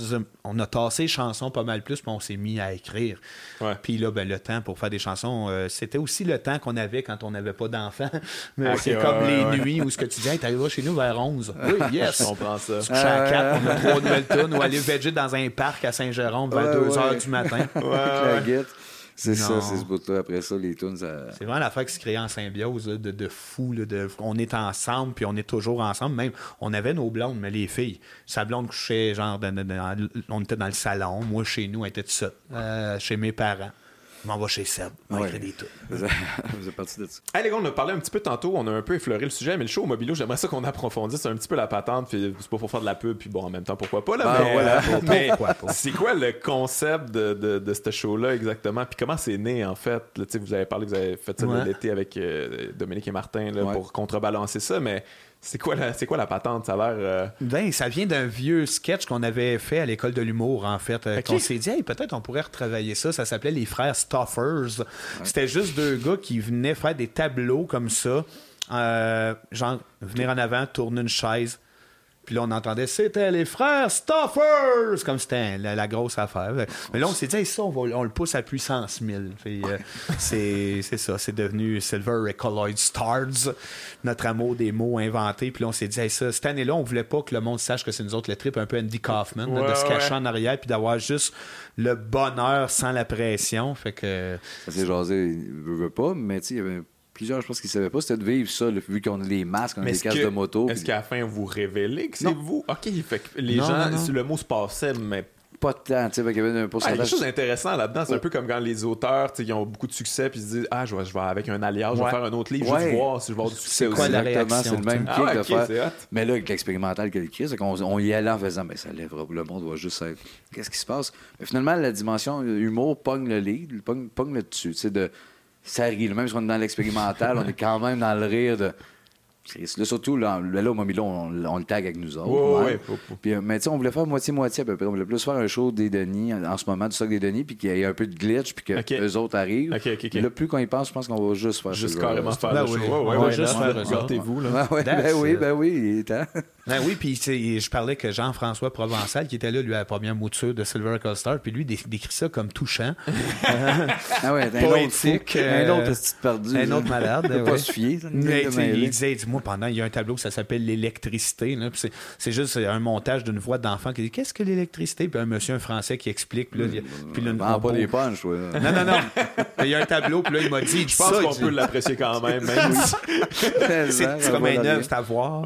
on a tassé les chansons pas mal plus, puis on s'est mis à écrire. Puis là, ben, le temps pour faire des chansons, euh, c'était aussi le temps qu'on avait quand on n'avait pas d'enfants. *laughs* Mais c'est comme les nuits où ce que tu dis, hey, t'arriveras chez nous vers 11. Oui, yes. on prend ça. Tu couches à 4, on a trois nouvelles tonnes, ou aller veger dans un parc à Saint-Jérôme vers 2 h du matin. *laughs* *laughs* C'est ça, c'est ce bout-là. Après ça, les tunes, ça... C'est vraiment l'affaire qui se crée en symbiose de, de fou. de, on est ensemble, puis on est toujours ensemble. Même, on avait nos blondes, mais les filles, sa blonde couchait, genre, on était dans le salon. Moi, chez nous, elle était toute seule, euh, chez mes parents. M'en vais chez Seb. On ouais. des trucs. *laughs* Vous êtes parti de ça. Hey, les gars, on a parlé un petit peu tantôt. On a un peu effleuré le sujet, mais le show au Mobilo, j'aimerais ça qu'on approfondisse un petit peu la patente. Puis c'est pas pour faire de la pub, puis bon, en même temps, pourquoi pas. Là, ben, mais, voilà. mais c'est quoi le concept de, de, de ce show-là exactement? Puis comment c'est né, en fait? Là, vous avez parlé que vous avez fait ça l'été avec euh, Dominique et Martin là, pour contrebalancer ça, mais c'est quoi, la, c'est quoi la patente? Ça a l'air. Euh, ben, ça vient d'un vieux sketch qu'on avait fait à l'école de l'humour, en fait. Euh, on s'est dit, peut-être on pourrait retravailler ça. Ça s'appelait Les Frères Stoffers. C'était juste deux gars qui venaient faire des tableaux comme ça. Euh, genre, venir en avant, tourner une chaise, puis là, on entendait, c'était les frères Stuffers! Comme c'était la, grosse affaire. Mais là, on s'est dit, ça, on, le pousse à puissance 1000. Euh, c'est ça, c'est devenu Silver Colloid Stars, notre amour des mots inventés. Puis là, on s'est dit, ça, cette année-là, on voulait pas que le monde sache que c'est nous autres le trip, un peu Andy Kaufman, de se cacher en arrière, puis d'avoir juste le bonheur sans la pression. Fait que. Ça s'est jasé, il veut pas, mais tu sais, il y avait plusieurs, je pense qu'ils savaient pas, c'était de vivre ça, vu qu'on a les masques, on a des casques de moto. Est-ce qu'à la fin, vous révélez que c'est vous? OK, fait que les gens, le mot se passait, mais pas de temps, tu sais, il y avait un pourcentage. Ah, il y a quelque chose d'intéressant là-dedans, c'est un peu comme quand les auteurs, tu sais, ils ont beaucoup de succès, puis ils se disent, ah, je vais, je vais avec un alliage, je vais faire un autre livre, juste voir si je vais avoir du succès aussi. Quoi, la Exactement, c'est le même kick ah, de faire. Mais là, avec l'expérimental qu'elle écrit, c'est qu'on on y allait en faisant, mais ça lèvera, le monde va juste être, qu'est-ce qui se passe? Mais finalement, la dimension humour pogne le lead, pogne, pogne le dessus, tu sais, de ça rit. Même si on est dans l'expérimental, on est quand même dans le rire de. Là, surtout, là, là au Momilo, on, on, le tag avec nous autres. Ouais, Puis, euh, mais tu sais, on voulait faire moitié-moitié à peu près. On voulait plus faire un show des Denis en, ce moment, du stock des Denis, puis qu'il y ait un peu de glitch, puis que les autres arrivent. Okay, là, plus qu'on y pense, je pense qu'on va juste faire Juste carrément faire le show. on va juste faire Gardez-vous, là. Ben, ben oui, ben oui, il est temps. Ben oui, puis je parlais que Jean-François Provençal, qui était là, lui, à la première mouture de Silver Star, puis lui décrit ça comme touchant. *laughs* ah ouais, un poétique. Autre un autre euh, perdu. Un autre malade. pas se fier. il disait, moi, pendant, il y a un tableau, ça s'appelle l'électricité. C'est juste un montage d'une voix d'enfant qui dit Qu'est-ce que l'électricité? Puis un monsieur, un français, qui explique. Puis là, puis là, ah, pas des punches, ouais. Non, non, non. Il y a un tableau, puis là, il m'a dit Je pense qu'on peut l'apprécier quand même. *laughs* c'est comme un œuvre, c'est à voir.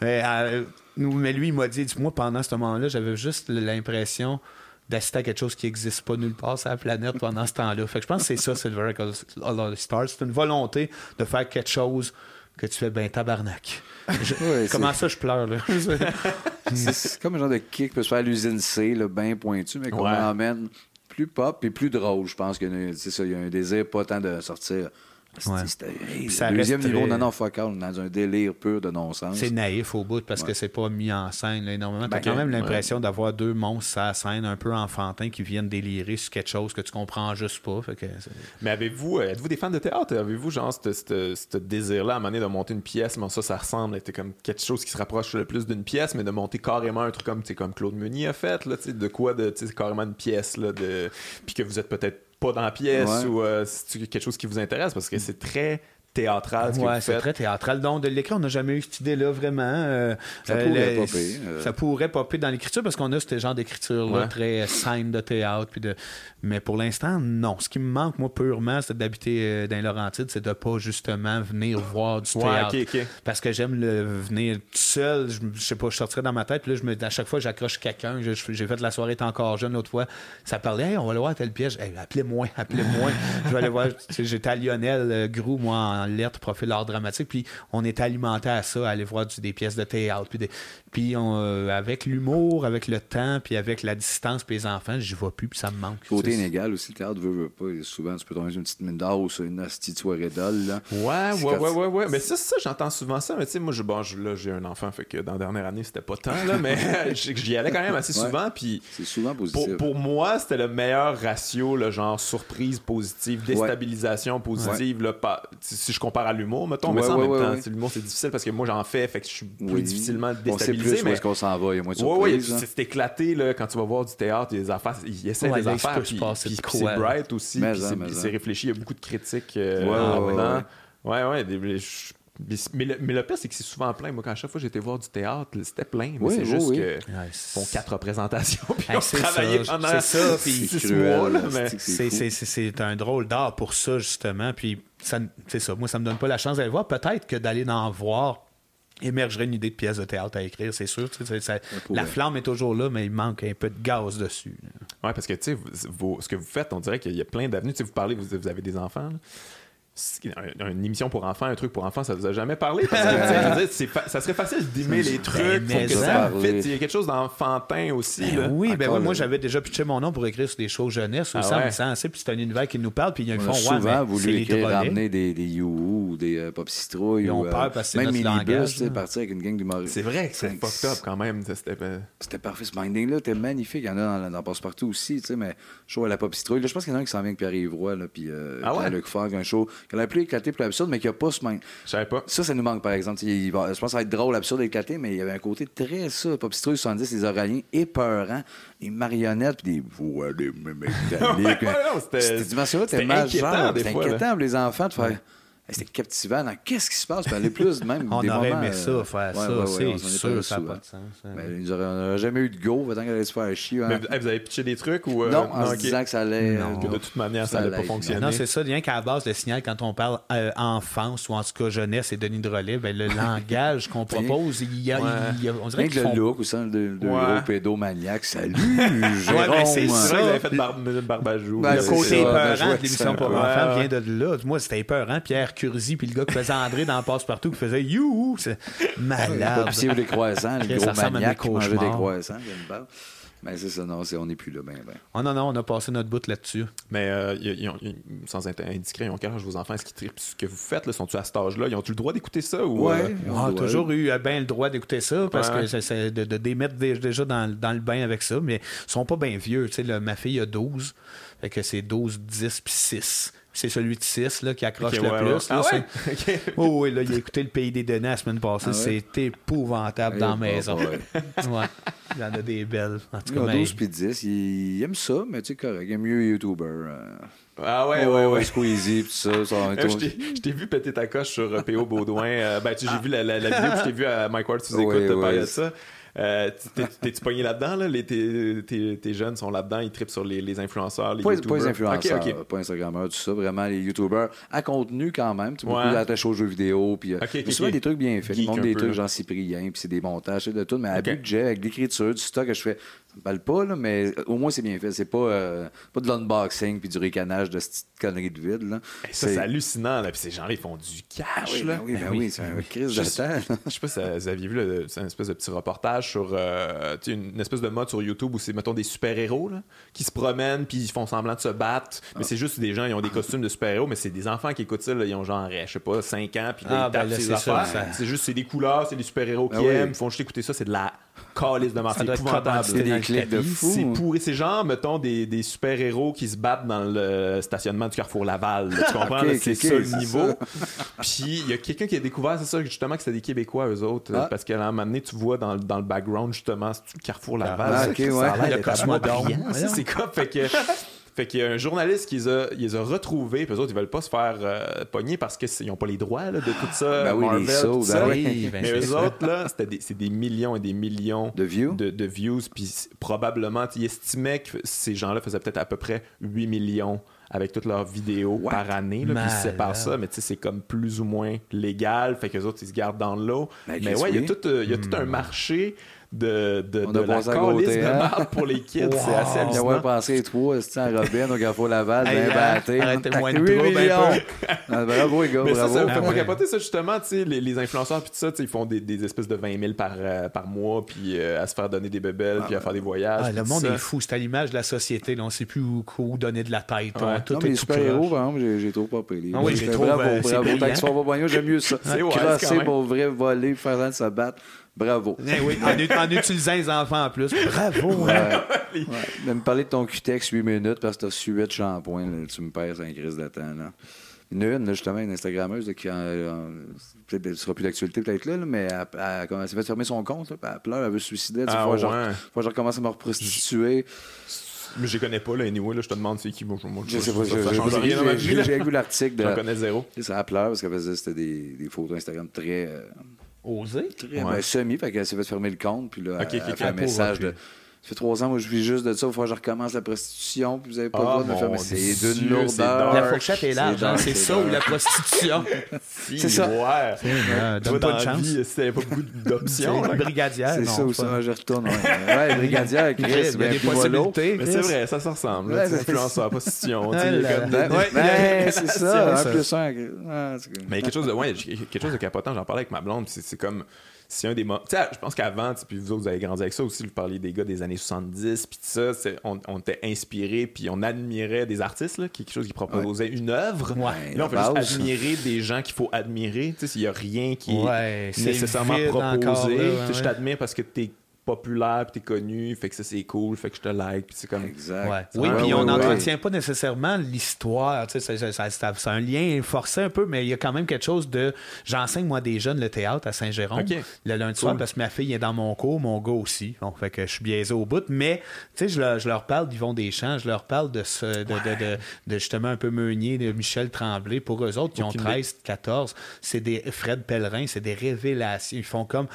Mais, euh, mais, lui, il m'a dit Moi, pendant ce moment-là, j'avais juste l'impression d'assister à quelque chose qui n'existe pas nulle part sur la planète pendant ce temps-là. Fait que je pense que c'est ça, Silver All Stars. C'est une volonté de faire quelque chose que tu fais ben tabarnak. *laughs* comment ça, je pleure, là? *laughs* c'est comme un genre de kick qui peut se faire à l'usine C, là, bien pointu, mais qu'on emmène plus pop et plus drôle. Je pense qu'il y a un désir pas tant de sortir Ouais. deuxième niveau, non, non, fuck dans un délire pur de non-sens. C'est naïf au bout parce que c'est pas mis en scène énormément. T'as ben, quand même l'impression d'avoir deux monstres à la scène un peu enfantins qui viennent délirer sur quelque chose que tu comprends juste pas. mais avez-vous, euh, êtes-vous des fans de théâtre? Avez-vous genre ce désir-là à un moment donné de monter une pièce, mais ça, ça ressemble à comme quelque chose qui se rapproche le plus d'une pièce, mais de monter carrément un truc comme, comme Claude Meunier a fait, là, de quoi de carrément une pièce, là, de... puis que vous êtes peut-être pas dans la pièce ou euh, c'est quelque chose qui vous intéresse parce que c'est très théâtral. Oui, c'est très théâtral. Donc, de l'écran, on n'a jamais eu cette idée-là vraiment. Euh, ça, euh, pourrait popper, ça pourrait popper dans l'écriture parce qu'on a ce genre d'écriture-là, très scène de théâtre. Puis de... Mais pour l'instant, non. Ce qui me manque, moi, purement, c'est d'habiter euh, dans Laurentides, c'est de pas justement venir voir du théâtre. Parce que j'aime le venir tout seul. Je, je, sais pas, je sortirais dans ma tête, puis là, je me, à chaque fois, j'accroche quelqu'un. J'ai fait la soirée, encore jeune l'autre fois. Ça parlait, hey, on va aller voir tel piège. appelez-moi, appelez-moi. je vais aller voir. J'étais à Lionel euh, Grou, moi, en lettres, profil art dramatique, puis on était alimenté à ça, à aller voir des pièces de théâtre. Puis, puis euh, avec l'humour, avec le temps, puis avec la distance, puis les enfants, je vois plus, puis ça me manque inégal aussi. Le théâtre veut, veut pas. souvent, tu peux tomber sur une petite mine d'or ou sur une petite soirée d'ol. Là. Ouais, ouais, ouais, ouais, ouais. Mais ça, ça j'entends souvent ça. Mais tu sais, moi, je, bon, là, j'ai un enfant, fait que dans la dernière année, c'était pas tant, là, *laughs* mais j'y allais quand même assez souvent. Puis c'est souvent positif. Pour, moi, c'était le meilleur ratio, le genre surprise positive, déstabilisation positive. Là, si je compare à l'humour, mettons, mais ça en même temps, l'humour, c'est difficile parce que moi, j'en fais, fait que je suis plus difficilement déstabilisé. On sait plus mais... est-ce qu'on s'en va, il y a moins de surprises. Ouais, c'est éclaté, là, quand tu vas voir du théâtre, il y a des affaires, il essaie des affaires c'est bright aussi. Puis c'est réfléchi. Il y a beaucoup de critiques. Euh, ouais, ouais, ouais, mais, le, mais, le, pire, c'est que c'est souvent plein. Moi, quand à chaque fois que j'étais voir du théâtre, c'était plein. Mais c'est juste que font quatre représentations. *laughs* Puis on travaillait pendant ça, C'est un drôle d'art pour ça, justement. Puis c'est ça. Moi, ça me donne pas la chance d'aller voir. Peut-être que d'aller en voir émergerait une idée de pièce de théâtre à écrire, c'est sûr. la flamme est toujours là, mais il manque un peu de gaz dessus. Oui, parce que tu sais, ce que vous faites, on dirait qu'il y a plein d'avenues. Vous parlez, vous, vous avez des enfants. Là une émission pour enfants, un truc pour enfants, ça vous a jamais parlé? Parce que, *laughs* ça serait facile d'aimer les trucs que ça Il y a quelque chose d'enfantin aussi. Ben oui, ben moi, j'avais déjà pitché mon nom pour écrire sur des choses jeunesse ou ah ça, puis c'est un univers qui nous parle, puis ils font souvent voulu écrire, ramener des, des You ou des euh, Pop Citrouilles. Ils ont peur parce que Même Minibus, partir avec une gang d'humoristes. C'est vrai que c'est fucked up quand même. C'était parfait. Ce minding-là, c'était magnifique. Il y en a dans, Passe-Partout aussi, mais show à la Pop Citrouille. je pense qu'il y en a un qui s'en vient avec Pierre-Yves Roy, puis euh, ah Luc Fogg, un show qui a plus éclaté, plus absurde, mais qui a pas ce même. Je savais pas. Ça, ça nous manque, par exemple. je pense que ça va être drôle, absurde, éclaté, mais il y avait un côté très ça. Pop Citrouille 70, les Oraliens épeurants, des marionnettes, puis des voix, des mécaniques. *laughs* Cette dimension-là, c'était majeur. C'était inquiétant pour les enfants de faire. C'était captivant. Qu'est-ce qui se passe? aller plus même. *laughs* on des aurait moments, aimé ça, euh, faire ça. c'est sûr, ça n'a pas de sens. Hein. Mais on n'aurait jamais eu de go, tant qu'elle allait se faire chier. Hein. Mais vous avez pitché des trucs ou. Euh, non, en se disant que ça allait. Non. de toute manière, ça n'allait pas fonctionner. Non, c'est ça. Rien qu'à la base, le signal, quand on parle euh, enfance ou en tout cas jeunesse et Denis Drolet, ben, le langage qu'on *laughs* propose, il y a. on dirait que le look ou ça, le gros pédomaniaque. Salut, *laughs* Jérôme. c'est ça. Vous avez fait Barbajou. Le côté épeurant de l'émission pour enfants vient de là. Moi, c'était épeurant. Pierre Curzi, puis le gars faisait André dans Passe-Partout qui faisait You! C'est malade. Puis des croissants, le gros maniaque qui mangeait des croissants. Mais ben, c'est ça, non, on n'est plus là, ben, ben. Oh non, non, on a passé notre bout là-dessus. Mais euh, sans être indiscret, ils ont âge vos enfants? Est-ce qu'ils trippent ce que vous faites? Sont-ils à cet âge-là? Ils ont-tu le droit d'écouter ça? Ou, ouais, euh? ils ont toujours eu euh, bien le droit d'écouter ça parce que c'est de, de, les mettre déjà dans, dans, le bain avec ça, mais ils sont pas bien vieux. Tu sais, ma fille a 12. Fait que c'est 12, 10 puis 6 c'est celui de 6 là, qui accroche le plus. Là, ah oh, *laughs* oui, là, il a écouté le pays des données la semaine passée. Ah c'est épouvantable dans la maison. *laughs* ouais. Il y en a des belles. En tout cas, 12 puis 10, il... aime ça, mais tu sais, correct. Il aime mieux YouTuber. Euh. Ah ouais, ouais, ouais. Squeezie, pis ça. ça je t'ai vu péter ta coche sur euh, P.O. Baudouin. Euh, ben, tu j'ai vu la, la, vidéo, je t'ai vu à Mike Ward, tu écoutes, parler de ça. Euh, T'es-tu pogné là-dedans? Là? Les, tes, jeunes sont là-dedans, ils tripent sur les, les influenceurs, les pas, YouTubers. Pas les influenceurs, okay, okay. pas Instagrammeurs, tout ça. Vraiment, les YouTubers à contenu quand même. Tu ouais. beaucoup aux jeux vidéo. Puis, euh, okay, souvent des trucs bien faits. Ils montrent des trucs genre Cyprien, puis c'est des montages, de tout. Mais à budget, avec l'écriture, du stock que je fais me pas, là, mais au moins c'est bien fait. C'est pas, euh, pas de l'unboxing puis du ricanage de cette connerie de vide. Là. ça, c'est hallucinant. Là. Puis ces gens-là, ils font du cash. Ah oui, là. Ben oui, ben, ben oui, c'est un crise de temps. *laughs* Je sais pas si vous aviez vu c'est une espèce de petit reportage sur euh, une espèce de mode sur YouTube où c'est, mettons, des super-héros là, qui se promènent puis ils font semblant de se battre. Mais ah. c'est juste des gens, ils ont des costumes de super-héros, mais c'est des enfants qui écoutent ça. Là, ils ont genre, je sais pas, 5 ans. Puis ah, ben, c'est affaires. C'est juste, c'est des couleurs, c'est des super-héros ben qui aiment. Ils font juste écouter ça. C'est de la calice de marque. C'est épouvantable. C'est des de fou pourri. C'est genre, mettons, des, des super-héros qui se battent dans le stationnement du Carrefour Laval. tu *laughs* comprends? c'est ça le niveau. *laughs* Puis il y a quelqu'un qui a découvert, c'est ça, justement, que c'était des Québécois, eux autres. Ah. Parce qu'à un moment donné, tu vois dans, dans le background, justement, c'est le Carrefour Laval? Ah, ok, ouais. Le cosmodome. C'est quoi? Fait que fait qu'il y a un journaliste qui les a, les a retrouvés, puis eux autres, ils veulent pas se faire euh, pogner parce qu'ils n'ont pas les droits de tout ça. Ben oui, les sauts, ben oui. Mais eux autres, là, c'est des millions et des millions de views? De, views puis probablement, ils estimaient que ces gens-là faisaient peut-être à peu près 8 millions avec toutes leurs vidéos par année. Là, puis ils séparent ça, mais tu sais, c'est comme plus ou moins légal. Fait que les autres, ils se gardent dans l'eau. Ben, mais ouais, il y a tout, euh, il y a tout un hmm. marché de, de, de la calice de hein? marde pour les kids. C'est assez hallucinant. Ouais, pensé toi, c'est en Robin, au Gafo Laval, bien batté. Arrêtez-moi de trouble un peu. Ah, bravo, les gars, Mais bravo. ça, ça me fait pas capoter, ça, justement, tu sais, les, les influenceurs, puis tout ça, ils font des, des, espèces de 20 000 par, euh, par mois, puis euh, à se faire donner des bébelles, puis à faire des voyages. Ah, le monde est fou, c'est à l'image de la société, là, on sait plus où, où donner de la tête. Tout non, mais les super-héros, par exemple, j'ai trop pas payé. Ah oui, j'ai trop Bravo, bravo. Tant qu'ils sont pas j'aime mieux ça. Crosser pour vrai, voler, faire se battre. Bravo. Eh oui, en, utilisant les enfants en plus. Bravo. Hein? De me parler de ton QTEX 8 minutes parce que tu as su 8 shampoings, tu me perds un crise de temps. Là. Une, une justement, une Instagrammeuse qui peut-être sera plus d'actualité peut-être là, mais elle, elle, s'est fait fermer son compte. Là, elle pleure, elle veut se suicider. Il ah, faut, genre, faut que je recommence à me reprostituer. Mais je les connais pas, là, anyway, là, je te demande c'est qui. Moi, je, sais pas, J'ai vu l'article. Je connais zéro. Ça pleure parce qu'elle faisait c'était des, des, photos Instagram très. Euh, Osé? Très ben, semi, fait qu'elle s'est fait fermer le compte, puis là, elle, a fait un message de ça fait trois ans, moi, je vis juste de ça. Il faut que je recommence la prostitution. Puis vous n'avez pas le droit de me faire. Mais c'est d'une lourdeur. La fourchette est large. Hein, c'est ça ou la prostitution? *laughs* c'est ça. Ouais. Donne pas de chance. C'était pas beaucoup d'options. brigadière. C'est ça ou ça. Je retourne. Ouais, brigadière, Chris. Il y a des possibilités. Mais c'est vrai, ça se ressemble. Influenceur, prostitution. C'est ça. Un plus un. Mais quelque chose de capotant. J'en parlais avec ma blonde. C'est comme c'est un des moments. Tu sais, je pense qu'avant, puis vous autres, vous avez grandi avec ça aussi, vous parliez des gars des années 70, puis ça, on, on était inspiré, puis on admirait des artistes, là, quelque chose qui proposait une œuvre. Ouais, là, on peut juste admirer des gens qu'il faut admirer. Tu sais, s'il n'y a rien qui est nécessairement proposé, je t'admire parce que tu es populaire, puis t'es connu, fait que ça c'est cool, fait que je te like, puis c'est comme. Exact. Oui, puis on n'entretient pas nécessairement l'histoire, tu sais, c'est un lien forcé un peu, mais il y a quand même quelque chose de. J'enseigne moi des jeunes le théâtre à Saint-Jérôme le lundi soir parce que ma fille est dans mon cours, mon gars aussi, bon, fait que je suis biaisé au bout, mais tu sais, je, je, leur parle d'Yvon Deschamps, je leur parle de, ce, de, de, de, justement un peu Meunier, de Michel Tremblay, pour eux autres, qui ont 13, 14, c'est des Fred Pellerin, c'est des révélations, ils font comme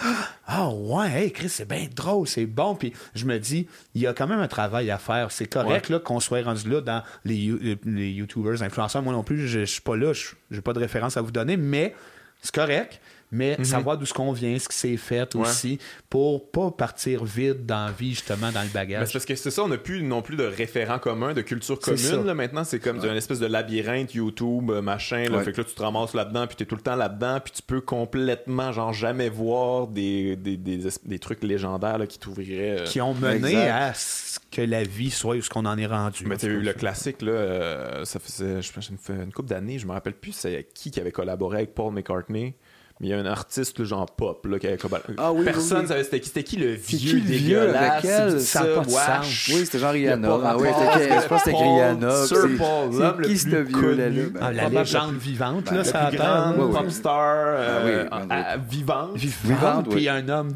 Ah oh, ouais, hey Chris, c'est bien c'est bon. Puis je me dis, il y a quand même un travail à faire. C'est correct là, qu'on soit rendu là dans les, les YouTubers, influenceurs. Moi non plus, je, ne suis pas là, je n'ai pas de référence à vous donner, mais c'est correct mais mhm. savoir d'où ce qu'on vient, ce qui s'est fait aussi, pour pas partir vide dans la vie, justement, dans le bagage. parce que c'est ça, on n'a plus non plus de référents communs, de culture commune. Là, maintenant, c'est comme une espèce de labyrinthe YouTube, euh, machin. Là, Fait que là, tu te ramasses là-dedans, puis tu es tout le temps là-dedans, puis tu peux complètement, genre, jamais voir des, des, des, trucs légendaires là, qui t'ouvriraient. Euh, qui ont mené à ce que la vie soit où ce qu'on en est rendu. Mais tu eu le classique, là, euh, ça faisait, je pense, une, une couple d'années, je me rappelle plus c'est qui qui avait collaboré avec Paul McCartney il y a un artiste genre pop là, qui avait ah, oui, personne ne savait c'était qui. C'était qui le vieux qui, dégueulasse? vieux ça, ça oui c'était genre Rihanna ah, oui, je pense que c'était Rihanna Sir Paul l'homme qui ce vieux là, ah, la légende vivante ben, là ça attend. Pop star euh, vivante. Vivante puis un homme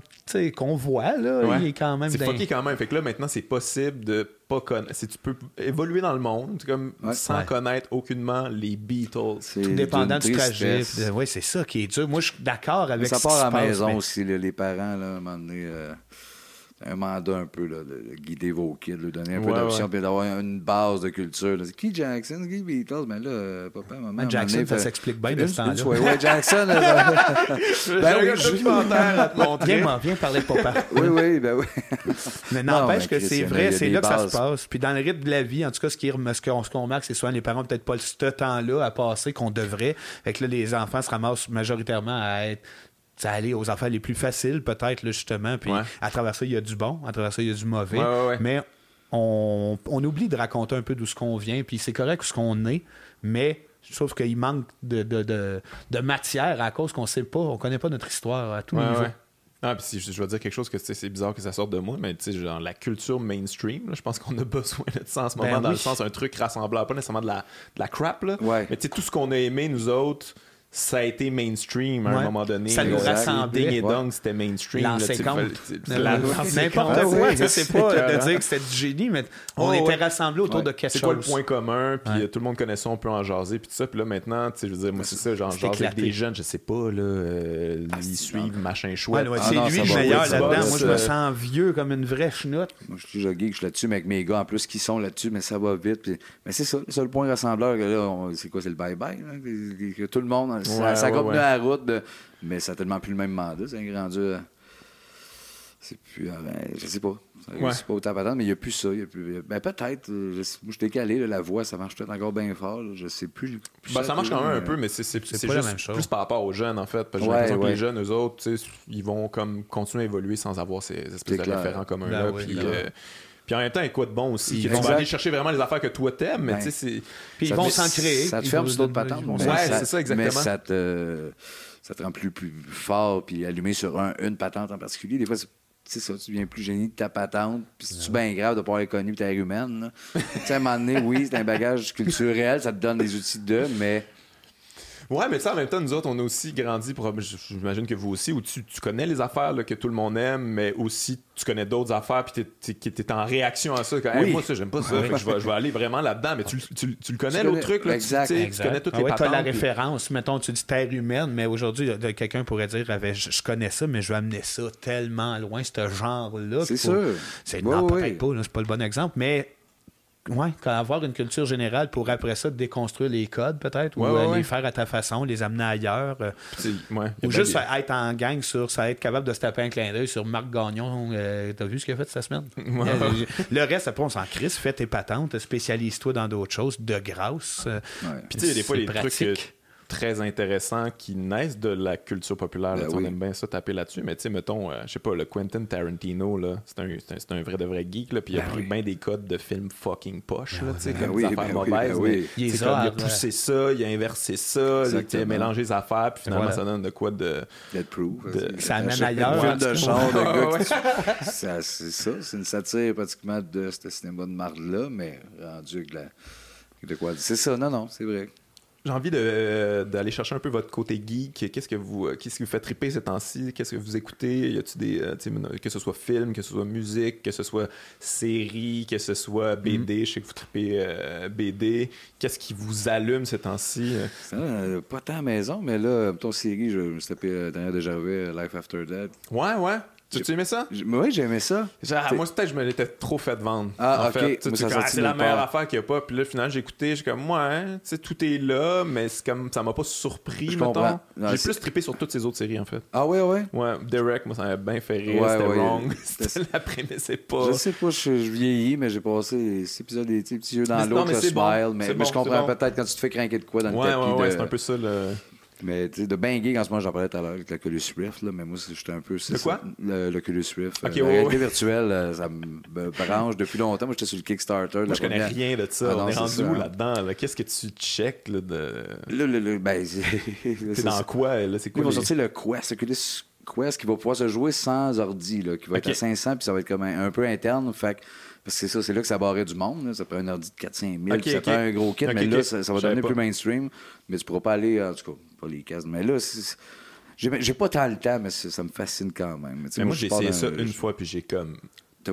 qu'on voit là il est quand même c'est fucké quand même. Fait que là maintenant c'est possible de pas connaître tu peux évoluer dans le monde comme sans connaître aucunement les Beatles. Tout dépendant du trajet oui c'est ça qui est dur. Moi je d'accord avec ça part à la maison aussi, les parents, là, à un moment donné. Euh, un mandat un peu là, de, guider vos kids, de donner un peu d'options, puis d'avoir une base de culture. C'est qui Jackson, qui Beatles, mais là, euh, papa, maman. Mais Jackson, ça s'explique bien de ce temps-là. Oui, Jackson. ben oui, je documentaire à te montrer. Viens, viens parler de papa. oui, oui, ben oui. mais n'empêche que c'est vrai, c'est là que ça se passe. Puis dans le rythme de la vie, en tout cas, ce qu'on ce qu'on remarque, c'est souvent les parents peut-être pas ce temps-là à passer qu'on devrait. Fait que là, les enfants se ramassent majoritairement à être aller aux affaires les plus faciles, peut-être, justement. Puis à travers ça, il y a du bon, à travers ça, il y a du mauvais. mais on, oublie de raconter un peu d'où ce qu'on vient, puis c'est correct où ce qu'on est, mais sauf qu'il manque de, de, matière à cause qu'on ne sait pas, on connaît pas notre histoire à tous les niveaux. Ah, puis je, je vais dire quelque chose que c'est bizarre que ça sorte de moi, mais tu sais, genre la culture mainstream, je pense qu'on a *laughs* besoin de ça en ce ben moment, dans le sens un truc rassembleur, pas nécessairement de la, de la crap, là, mais tu sais, tout ce qu'on a aimé, nous autres, ça a été mainstream à un moment donné. Ça nous rassemblait. Ding et Dong, c'était mainstream. N'importe quoi. C'est pas de dire que c'était du génie, mais on était rassemblés autour de quelque chose. C'est quoi le point commun, puis euh, tout le monde connaissait ça, on peut en jaser, puis tout ça. Puis là, maintenant, tu sais, je veux dire, moi, c'est ça, genre, genre avec des jeunes, je sais pas, là, euh, ah, ils suivent machin chouette. C'est ah lui le meilleur là-dedans. Moi, je me sens vieux comme une vraie chenoute. Moi, je suis jogué, je suis là-dessus, mais avec mes gars, en plus, qui sont là-dessus, mais ça va vite. Mais c'est ça, le seul point rassembleur, c'est quoi, c'est le bye-bye, que tout le monde ça, ça continue la route, mais ça n'a tellement plus le même mandat. C'est rendu. Euh, c'est plus. Euh, ben, je sais pas. C'est pas autant patente, mais il n'y a plus ça. Y a plus, ben, peut-être. Euh, je, je suis décalé, la voix, ça marche peut-être encore bien fort. je sais plus. ben, ça marche quand même un peu, mais c'est juste plus par rapport aux jeunes, en fait. Parce que j'ai l'impression que les jeunes, eux autres, ils vont comme continuer à évoluer sans avoir ces espèces de référents communs-là. Puis, en même temps, quoi de bon aussi. Ils vont aller chercher vraiment les affaires que toi t'aimes, mais tu sais, c'est. Puis ils vont s'en créer. Ça te ferme sur d'autres patentes. Ouais, c'est ça, exactement. Mais ça te, ça te rend plus, plus fort, puis allumé sur un, une patente en particulier. Des fois, c'est ça, tu deviens plus génie de ta patente, puis c'est bien grave de pas être connu ta humaine. *laughs* tu sais, à un moment donné, oui, c'est un bagage culturel, ça te donne des outils de, mais Ouais, mais ça, en même temps, nous autres, on a aussi grandi, pour, j'imagine que vous aussi, où tu, tu connais les affaires là, que tout le monde aime, mais aussi tu connais d'autres affaires, puis tu es, en réaction à ça. oui. moi, ça, j'aime pas ça. je, vais, je, vais, aller vraiment là-dedans, mais tu, tu, tu le connais, l'autre truc. Là, exact, tu, tu connais toutes ah, les ouais, Tu as la référence. Mettons, tu dis terre humaine, mais aujourd'hui, quelqu'un pourrait dire je, connais ça, mais je vais amener ça tellement loin, ce genre-là. C'est sûr. C'est non, peut-être pas, c'est pas le bon exemple, mais oui, avoir une culture générale pour après ça déconstruire les codes peut-être, ou euh, les faire à ta façon, les amener ailleurs. Euh, ou juste être en gang sur ça, être capable de se taper un clin d'œil sur Marc Gagnon. Euh, t'as vu ce qu'il a fait cette semaine? *laughs* le reste, après, on s'en crisse, fais tes patentes, spécialise-toi dans d'autres choses, de grâce. Puis tu sais, des fois, les trucs très intéressants qui naissent de la culture populaire. Ben on aime bien ça taper là-dessus. Mais tu sais, mettons, euh, je sais pas, le Quentin Tarantino, c'est un, un, vrai de vrai geek. Là, puis il a ben pris bien des codes de films fucking poche. Ben là, comme des affaires mauvaises. il, a poussé ça, il a inversé ça, il a mélangé les affaires. Puis finalement, ça donne de quoi de. De, ça amène ailleurs. de genre de *laughs* gars. *laughs* C'est ça. C'est une satire pratiquement de ce cinéma de marde-là, mais rendu avec la. De quoi C'est ça, non, non, c'est vrai. J'ai envie d'aller chercher un peu votre côté geek. Qu'est-ce que vous, qu'est-ce qui vous fait triper ces temps-ci? Qu'est-ce que vous écoutez? Y a-t-il des, euh, que ce soit film, que ce soit musique, que ce soit série, que ce soit BD mhm. Je sais que vous tripez euh, BD. Qu'est-ce qui vous allume ces temps-ci? Euh, Pas tant à maison, mais là, ton série, je me suis tapé dernière de Gervais, Life After Death. Ouais, ouais. Tu, aimais ça? Oui, j'ai aimé ça. moi, peut-être je me l'étais trop fait vendre. Ah, ok. C'est la meilleure affaire qu'il n'y a pas. Puis là, finalement, j'ai écouté, j'ai comme, moi, hein, tout est là, mais c'est comme, ça m'a pas surpris, je mettons. J'ai plus trippé sur toutes ces autres séries, en fait. Ah, ouais, ouais? Ouais, Derek, moi, ça m'a bien fait rire. c'était wrong. *laughs* c'était la prémisse, c'est pas. Je sais pas, je, vieillis, mais j'ai passé ces épisodes, des petits yeux dans l'eau, le smile. Mais, je comprends peut-être quand tu te fais craquer de quoi dans le tapis. Ouais, ouais, c'est un peu ça, le Mais tu sais, de gay, en ce moment, j'en parlais tout à l'heure avec l'Oculus Rift, là, mais moi, j'étais un peu. C'est quoi? L'Oculus Rift. la réalité virtuelle, euh, ça me branche depuis longtemps. Moi, j'étais sur le Kickstarter. Moi, je connais rien de ça. Ah, On est rendu où là-dedans Qu'est-ce que tu checkes là, de. Là, là, ben, c'est *laughs* dans quoi là? C'est quoi Ils vont sortir le Quest, Oculus Quest, qui va pouvoir se jouer sans ordi, là, qui va être à 500, puis ça va être comme un, peu interne. Fait parce que c'est ça, c'est là que ça barrait du monde. Ça prend un ordi de 4-5 000. ça prend un gros kit, mais là, ça, va devenir plus mainstream. Mais tu pourras pas aller, en tout cas, pas les cases. Mais là, j'ai pas tant le temps, mais ça me fascine quand même. Mais, moi, j'ai essayé ça une fois, puis j'ai comme.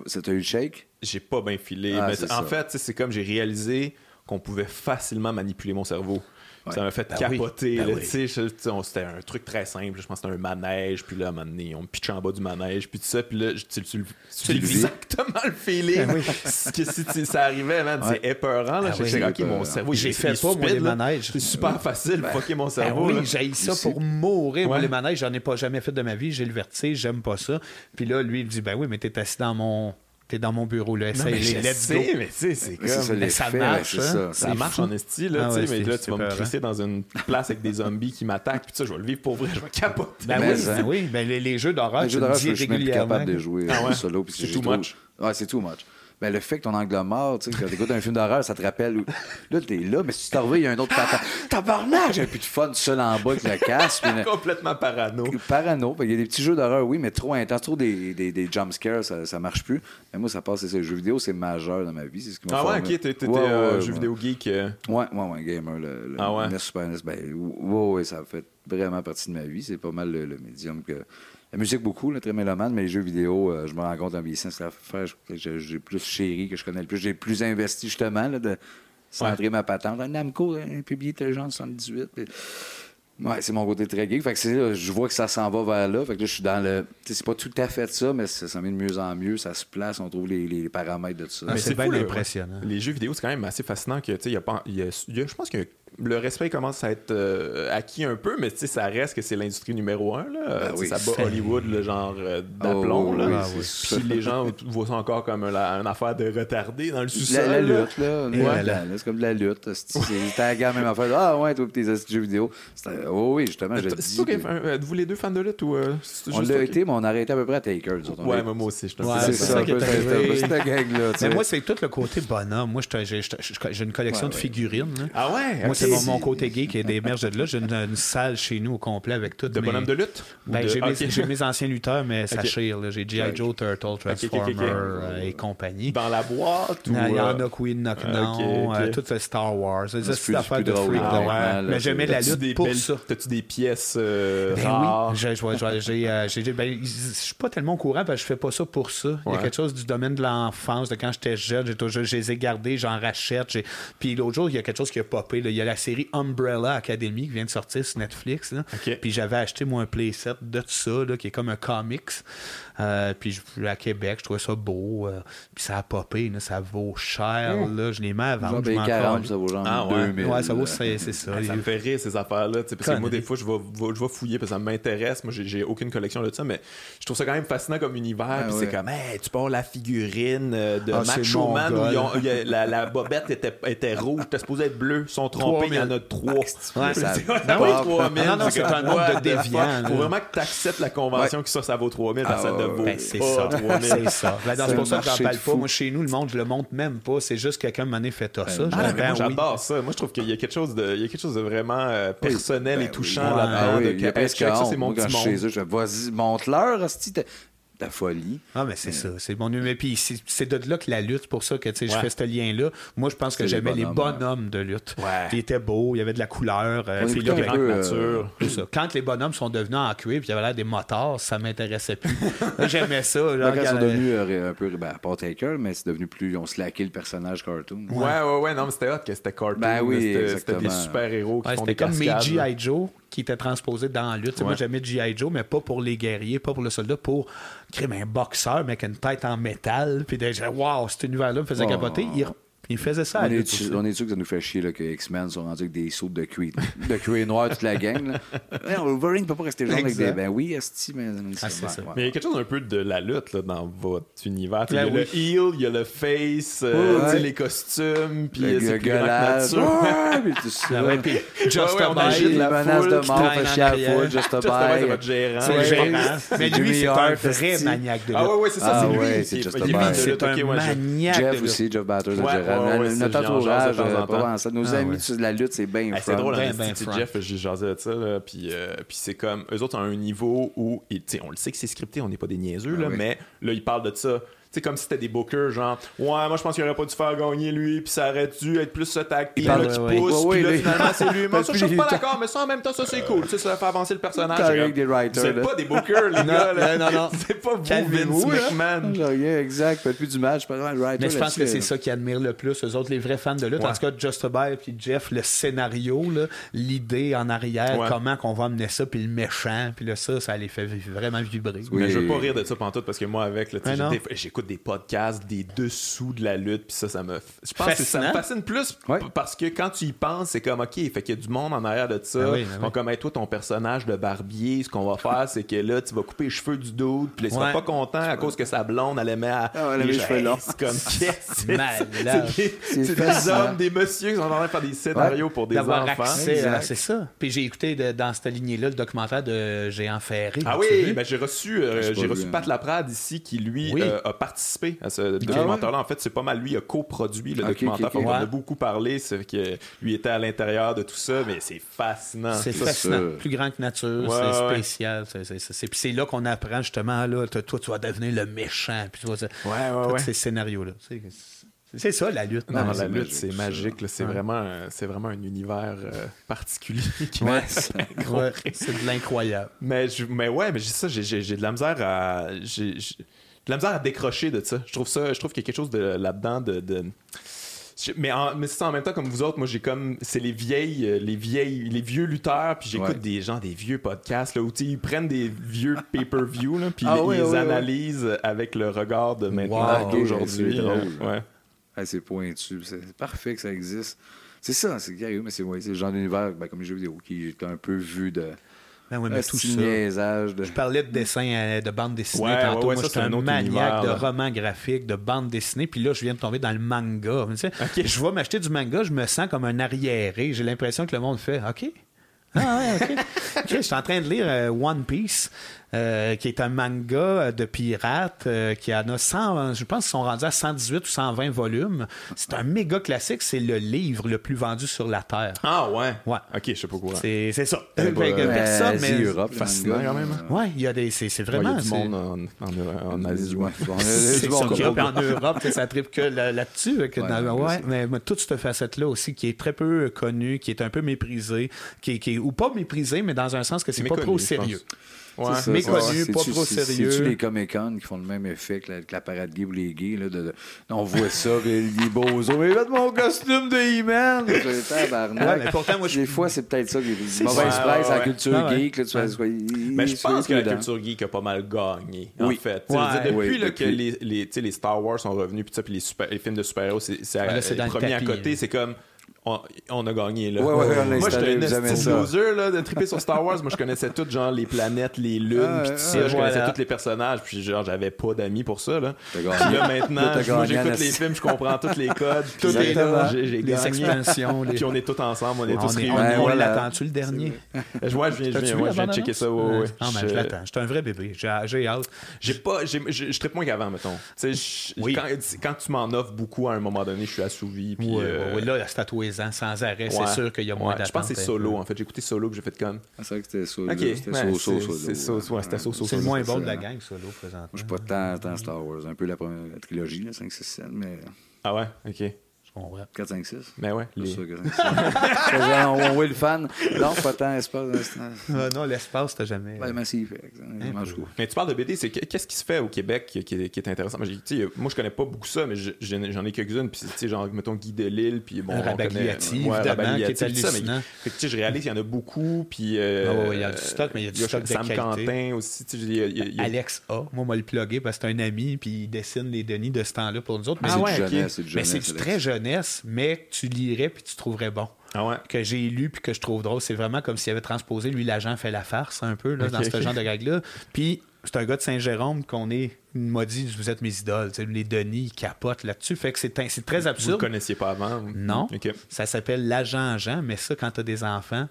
Ça t'a eu le shake? J'ai pas bien filé. Ah, mais en fait, c'est comme j'ai réalisé qu'on pouvait facilement manipuler mon cerveau. Ça m'a fait ben capoter. Ben c'était un truc très simple. Je pense que c'était un manège. Puis là, à un moment donné, on me pitch en bas du manège. Puis tout ça. Puis là, tu, tu, tu, exactement le feeling. Ben *laughs* que si ça arrivait, c'est épeurant. Là. j'ai OK, mon cerveau. J'ai fait pas, moi, les manèges. C'est super facile. fucker mon cerveau. oui, j'ai ça pour mourir. Moi, les manèges, j'en ai pas jamais fait de ma vie. J'ai le vertige, j'aime pas ça. Puis là, lui, il me dit Ben oui, mais t'es assis dans mon dans mon bureau, là. Mais les let's go. mais tu sais, c'est comme. Ça, ça marche, hein? ça. ça marche en esti, là, ah, tu sais, mais là, tu vas me crisser dans une place avec des zombies qui m'attaquent, puis ça, je vais le vivre pour vrai, je vais capoter. Ben oui, ben oui, ben les, jeux d'horreur, je suis régulièrement. capable de jouer ah ouais? solo. C'est too much. Ouais, c'est too much ben, le fait que ton angle mort, tu sais, quand t'écoutes un film d'horreur, ça te rappelle. Où... Là, t'es là, mais si tu t'en reviens, il y a un autre patin. *gasps* Tabarnak! J'ai plus de fun seul en bas avec le casque. Complètement parano. Parano. Il y a des petits jeux d'horreur, oui, mais trop intense, trop des, des, des jumpscares, ça, ça marche plus. Mais moi, ça passe, c'est ça. Le jeu vidéo, c'est majeur dans ma vie. C'est ce qui ah ouais, ok, t'étais ouais, euh, jeu vidéo geek. Euh. Ouais, ouais, ouais, gamer. Le, ah ouais? NES, Super NES, ben, ouais, ouais, ça a fait vraiment partie de ma vie. C'est pas mal le médium que la musique, beaucoup, le très mélomane, mais les jeux vidéo, euh, je me rends compte en vieillissant, c'est l'affaire que j'ai plus chéri, que je connais le plus. J'ai plus investi, justement, là, de centrer ma patente. Un Namco, un publié intelligent 78. Ouais, c'est mon côté très geek. Fait que je vois que ça s'en va vers là. Fait que là, je suis dans le. C'est pas tout à fait ça, mais ça, ça met de mieux en mieux. Ça se place, on trouve les, les paramètres de tout ça. c'est bien impressionnant. Les jeux vidéo, c'est quand même assez fascinant que, tu sais, il y a pas. Y a, je pense qu'il y a le respect commence à être euh, acquis un peu, mais ça reste que c'est l'industrie numéro un. Là. Ben ça bat Hollywood, le genre euh, d'aplomb. Oh, ah Puis les gens voient ça encore comme une affaire de retardé dans le sous-sol. La, lutte, là. c'est comme de la lutte. C'était la même affaire. Ah ouais, toi, tes jeux vidéo. Oh oui, justement, je dis. Êtes-vous les deux fans de lutte ou. Euh, on l'a été, mais on a arrêté à peu près à Taker. Ouais, moi aussi, je C'est ça, cette gang-là. Mais moi, c'est tout le côté bonhomme. Moi, j'ai une collection de figurines. Ah ouais? C'est mon, *laughs* côté gay qui émerge de là. J'ai une, salle chez nous au complet avec tout. De mes... bonhomme de lutte? Ben, j'ai, mes, anciens lutteurs, mais ça chire. J'ai G.I. Joe, Turtle, Transformer euh, et compagnie. Dans la boîte? Il y en a Queen, Knock Non, euh, tout le Star Wars. C'est affaire de freak. Ah mais j'aimais la lutte pour ça. T'as-tu des pièces rares? oui. Je suis pas tellement au courant parce que je fais pas ça pour ça. Il y a quelque chose du domaine de l'enfance, de quand j'étais jeune. Je les ai gardés, j'en rachète. Puis l'autre jour, il y a quelque chose qui a popé. Il y a la série Umbrella Academy qui vient de sortir sur Netflix. Puis j'avais acheté moi un playset de tout ça, qui est comme un comics. Euh, puis je suis à Québec, je trouvais ça beau. Euh, puis ça a popé, ça vaut cher. Mmh. Là, je les mets à vendre. Genre 40, ça vaut genre ah, ouais. 2000. Ouais, ça vaut, c'est ça. ça me fait rire ces affaires-là. Parce que moi, des fois, je vais, je vais fouiller parce que ça m'intéresse. Moi, j'ai aucune collection de ça, mais je trouve ça quand même fascinant comme univers. Ah puis c'est comme, hey, tu parles la figurine euh, de ah, Macho Man où la, la, bobette était, était rouge, t'es supposé être bleu. Ils sont trompés, il y en a trois. Ouais, ça, non, non, c'est un nombre de déviants. Faut vraiment que tu acceptes la convention que ça, ça vaut 3000 parce que ça vaut ben, c'est ça. c'est ça. c'est pour ça que j'en parle pas. Moi, chez nous, le monde, je le montre même pas. C'est juste que quelqu'un m'en fait ça. Ah, ben, j'adore ça. Moi, je trouve qu'il y a quelque chose de, il y a quelque chose de vraiment euh, personnel et ben touchant là-dedans. y a presque ça, c'est mon petit monde. Chez eux, je vas-y, montre-leur, la folie. Ah, mais c'est ça. C'est mon humain. Puis c'est de là que la lutte, pour ça que je fais ce lien-là. Moi, je pense que j'aimais les bonhommes, de lutte. Ils étaient beaux, il y avait de la couleur. Euh, puis là, grande nature. Ça. Quand les bonhommes sont devenus en cuir, puis il y avait l'air des motards, ça m'intéressait plus. *laughs* J'aimais ça. Genre, quand ils sont devenus euh, un peu, ben, pas Taker, mais c'est devenu plus. On slacké le personnage cartoon. Ouais, ouais, ouais. Non, mais c'était hot que c'était cartoon. Ben oui, c'était des super-héros qui font des comme Meiji Joe qui était transposé dans la lutte. Moi, j'aimais G.I. Joe, mais pas pour les guerriers, pas pour le soldat, pour créer un boxeur, mais avec une tête en métal. Puis déjà, waouh, cet univers-là me faisait capoter. il faisait ça. On est, sûr, on est sûr que ça nous fait chier là, que X-Men sont rendus avec des sauts de cuir, de cuir noir toute la gang. Là? *laughs* Ouais, Wolverine ne peut pas rester jaune avec des. Ben oui, Esti, mais. Ah, c'est ça. Mais il y a quelque chose un peu de la lutte là, dans votre univers. Il y a le heel, il y a le face, euh, les costumes, puis le c'est gueulage. *laughs* Ouais, puis tout ça. Ah puis Just a Bite, la menace de mort, fait chier à foule, Just a Bite. votre gérant. Mais lui, c'est un vrai maniaque de lutte. Ah ouais, ouais, c'est ça, c'est lui. C'est un maniaque Jeff aussi, Jeff Batters, le gérant. Notre entourage, nos amis de la lutte, c'est bien C'est drôle, Jeff, j'ai jasé de ça, puis c'est comme, eux autres ont un niveau où, on le sait que c'est scripté, on n'est pas des niaiseux, là, mais là, ils parlent de ça c'est comme si c'était des bookers, genre, ouais, moi je pense qu'il aurait pas dû faire gagner lui, puis ça aurait dû être plus ce tag puis là, qui pousse, puis là, finalement, c'est lui. *laughs* Moi, ça, je suis pas d'accord, mais ça, en même temps, ça, c'est cool. Tu sais, ça fait avancer le personnage. C'est pas des bookers, les *laughs* gars. Là. Non, non, *laughs* C'est pas vous, Vince McMahon. exact. Faites plus du match. Mais je pense que c'est ça qui admire le plus, eux autres, les vrais fans de lutte. En tout cas, Just About puis Jeff, le scénario, l'idée en arrière, comment qu'on va amener ça, puis le méchant, puis là, ça, ça les fait vraiment vibrer. Mais je veux pas rire de ça tout parce que moi, avec, j'écoute des podcasts des dessous de la lutte, puis ça, ça me. Je pense que ça me fascine plus parce que quand tu y penses, c'est comme, OK, fait qu'il y a du monde en arrière de ça. Ah oui, ah comme, toi, ton personnage de barbier, ce qu'on va faire, c'est que là, tu vas couper les cheveux du dos, puis il sera pas content à cause que sa blonde, elle aimait à. Ah, les, cheveux longs. *laughs* C'est comme, C'est des hommes, des messieurs qui sont en train de faire des scénarios pour des enfants. C'est ça. Puis j'ai écouté dans cette lignée-là le documentaire de Géant Ferré. Ah oui, ben, j'ai reçu, euh, j'ai reçu Pat Laprade ici qui, lui, euh, a participé à ce documentaire-là. En fait, c'est pas mal lui, il a coproduit le documentaire. On en a beaucoup parlé, c'est que lui était à l'intérieur de tout ça, mais c'est fascinant. C'est fascinant. Plus grand que nature, c'est spécial. Puis c'est là qu'on apprend justement, là, toi, tu vas devenir le méchant. Puis tu vois, ouais, ces scénarios-là. C'est ça la lutte. Non, la lutte, c'est magique. C'est vraiment, c'est vraiment un univers euh, particulier. *laughs* ouais, *laughs* c'est de l'incroyable. Mais, mais ouais, mais ça, j'ai de la misère à de la misère à décrocher de ça. Je trouve ça, je trouve qu'il y a quelque chose de là-dedans de, mais, en, mais c'est en même temps comme vous autres moi j'ai comme c'est les vieilles euh, les vieilles les vieux lutteurs puis j'écoute des gens des vieux podcasts là où ils prennent des vieux *laughs* pay-per-view puis ah ils les analysent avec le regard de maintenant d'aujourd'hui ouais. c'est pointu c'est parfait que ça existe. C'est ça c'est mais c'est le genre d'univers ben, comme les jeux vidéo qui est un peu vu de ben tout ça. Je parlais de dessin, euh, de bande dessinée tantôt. moi, je suis un, maniaque de romans graphiques, de bande dessinée. Puis là, je viens de tomber dans le manga. Je vais m'acheter du manga, je me sens comme un arriéré. J'ai l'impression que le monde fait OK. Ah ouais, OK. *laughs* je suis en train de lire euh, One Piece. Euh, qui est un manga euh, de pirates euh, qui en a 100, je pense qu'ils sont rendus à 118 ou 120 volumes. C'est un méga classique, c'est le livre le plus vendu sur la Terre. Ah ouais? Ouais. Ok, je sais pas quoi. C'est, ça. Ben, personne, mais. Europe, fascinant quand même. Ouais, il y a des. C'est, vraiment. il y a du monde en, en, Asie. Ouais. c'est sûr en Europe, ça tripe que là-dessus. Que ouais, mais, toute cette facette-là aussi qui est très peu connue, qui est un peu méprisée, qui est, ou pas méprisée, mais dans un sens que c'est pas trop sérieux. Ouais, ça, méconnu, pas trop sérieux. C'est-tu les Comic-Con qui font le même effet que la, parade gay ou les gays? Là, de, on voit ça, *laughs* les bozos. Mais faites mon costume de He-Man! *laughs* mais pourtant, moi, Des fois, c'est peut-être ça qui est mauvaise presse à la culture geek. Là, tu mais je pense que la culture geek a pas mal gagné, en fait. depuis que les, les, les Star Wars sont revenus, puis les, les films de super-héros, c'est le premier à côté, c'est comme on, a gagné là. Ouais, ouais, on moi j'étais un loser là, de triper sur Star Wars. Moi je connaissais tout genre les planètes, les lunes, ah, tout ça. je connaissais tous les personnages, puis genre j'avais pas d'amis pour ça là. Puis là maintenant, moi j'écoute les films, je comprends tous les codes, tout les, j'ai les expansions, *laughs* puis on est tous ensemble, on est tous réunis. On l'attend-tu le dernier? Je vois, je viens, je viens, checker ça. Ouais, Non mais je l'attends. J'étais un vrai bébé. J'ai hâte. J'ai pas, je tripe moins qu'avant mettons. Quand tu m'en offres beaucoup à un moment donné, je suis assouvi. Puis euh, là, c'est ans sans arrêt c'est sûr qu'il y a moins d'attente. Je pense que c'est solo, en fait. J'ai écouté solo, que j'ai fait comme. Ah, c'est vrai que c'était solo. C'était solo, solo. C'est solo. C'est le moins bon de la gang, solo, présentement. Je suis pas tant, tant Star Wars. Un peu la, première, la trilogie, 5, 6, 7, mais. Ah ouais, ok. 4, 5, 6. Mais ouais. Les... Ça, 4, 5, 6. on, voit *laughs* le fan. Non, pas tant espace. Euh, non, l'espace, t'as jamais. Ben, massif. Mais tu parles de BD, c'est qu'est-ce qui se fait au Québec qui, qui, est intéressant? Moi, moi, je connais pas beaucoup ça, mais j'en ai quelques-unes. Puis, tu sais, genre, mettons Guy Delisle, puis bon. Rabagliati, ouais, évidemment, qui est hallucinant. Ça, mais, fait que, je réalise qu'il y en a beaucoup. Puis. Euh, oh, il y a du stock, mais il y a du stock de Sam Quentin aussi. Alex A. Moi, moi le plugger parce que c'est un ami, puis il dessine les Denis de ce temps-là pour nous autres. Ah ouais, mais c'est du très jeune jeunesse, mais que tu lirais puis tu trouverais bon. Ah que j'ai lu puis que je trouve drôle. C'est vraiment comme s'il avait transposé, lui, l'agent fait la farce un peu là, dans ce genre de gag-là. Puis c'est un gars de Saint-Jérôme qu'on est. Il m'a dit Vous êtes mes idoles. les Denis, ils capotent là-dessus. Fait que c'est, très absurde. Vous ne connaissiez pas avant Non. Ça s'appelle L'agent Jean, mais ça, quand tu as des enfants,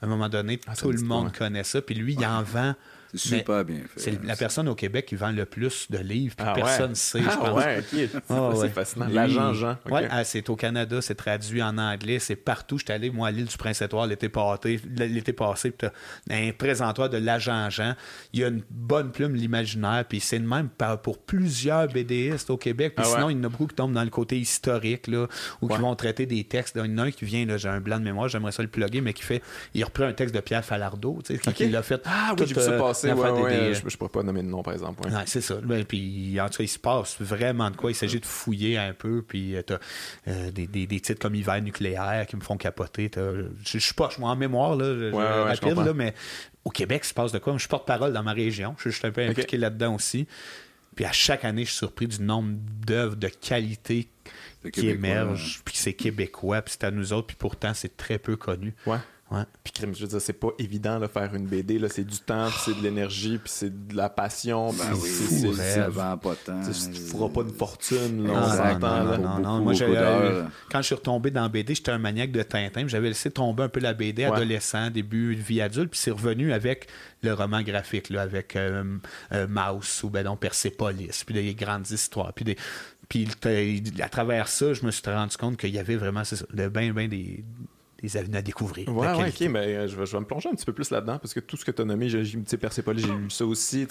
à un moment donné, ah, tout le monde connaît ça. Puis lui, il en vend super bien fait. C'est la personne au Québec qui vend le plus de livres, puis ah personne ne sait, je ah pense. Ouais, ah c'est fascinant. L'agent Jean. Ouais, c'est au Canada, c'est traduit en anglais, c'est partout. J'étais allé, moi, à l'île du Prince-Édouard l'été passé, l'été passé, puis un présentoir de l'agent Jean. Il y a une bonne plume, l'imaginaire, puis c'est le même pour plusieurs BDistes au Québec. Puis sinon, il y en a beaucoup qui tombent dans le côté historique, là, ou qui vont traiter des textes. Il y en a un qui vient, j'ai un blanc de mémoire, j'aimerais ça le plugger, mais qui fait, il reprend un texte de Pierre Falardeau, tu sais, qui, l'a fait. Ah oui, j'ai vu ça je, ne pourrais pas nommer de nom, par exemple. c'est ça. Ben, puis, en tout cas, il se passe vraiment de quoi. Il s'agit de fouiller un peu. Puis, euh, tu as euh, des, des, des, titres comme Hiver nucléaire qui me font capoter. Je suis pas, je suis en mémoire, là, rapide, là, mais au Québec, il se passe de quoi? Je suis porte-parole dans ma région. Je suis un peu impliqué là-dedans aussi. Puis à chaque année, je suis surpris du nombre d'œuvres de qualité qui émergent, puis c'est québécois, puis c'est à nous autres, puis pourtant, c'est très peu connu. Ouais. Ouais. Puis crime, je veux dire, c'est pas évident de faire une BD. Là. C'est du temps, puis c'est de l'énergie, puis c'est de la passion. Ben oui, c'est, ça vend pas tant. Tu feras pas de fortune. Là, non, non, non, non, Moi, euh, quand je suis retombé dans BD, j'étais un maniaque de Tintin. J'avais laissé tomber un peu la BD adolescent, début de vie adulte, puis c'est revenu avec le roman graphique, là, avec euh, euh, Mouse ou ben non, Persepolis, puis des grandes histoires, puis des, puis à travers ça, je me suis rendu compte qu'il y avait vraiment ça, de bien, bien des, des avenues à découvrir. Ouais, ouais, ok, mais euh, je, vais, je, vais, me plonger un petit peu plus là-dedans parce que tout ce que tu as nommé, j'ai, tu sais, Persepolis, j'ai lu ça aussi.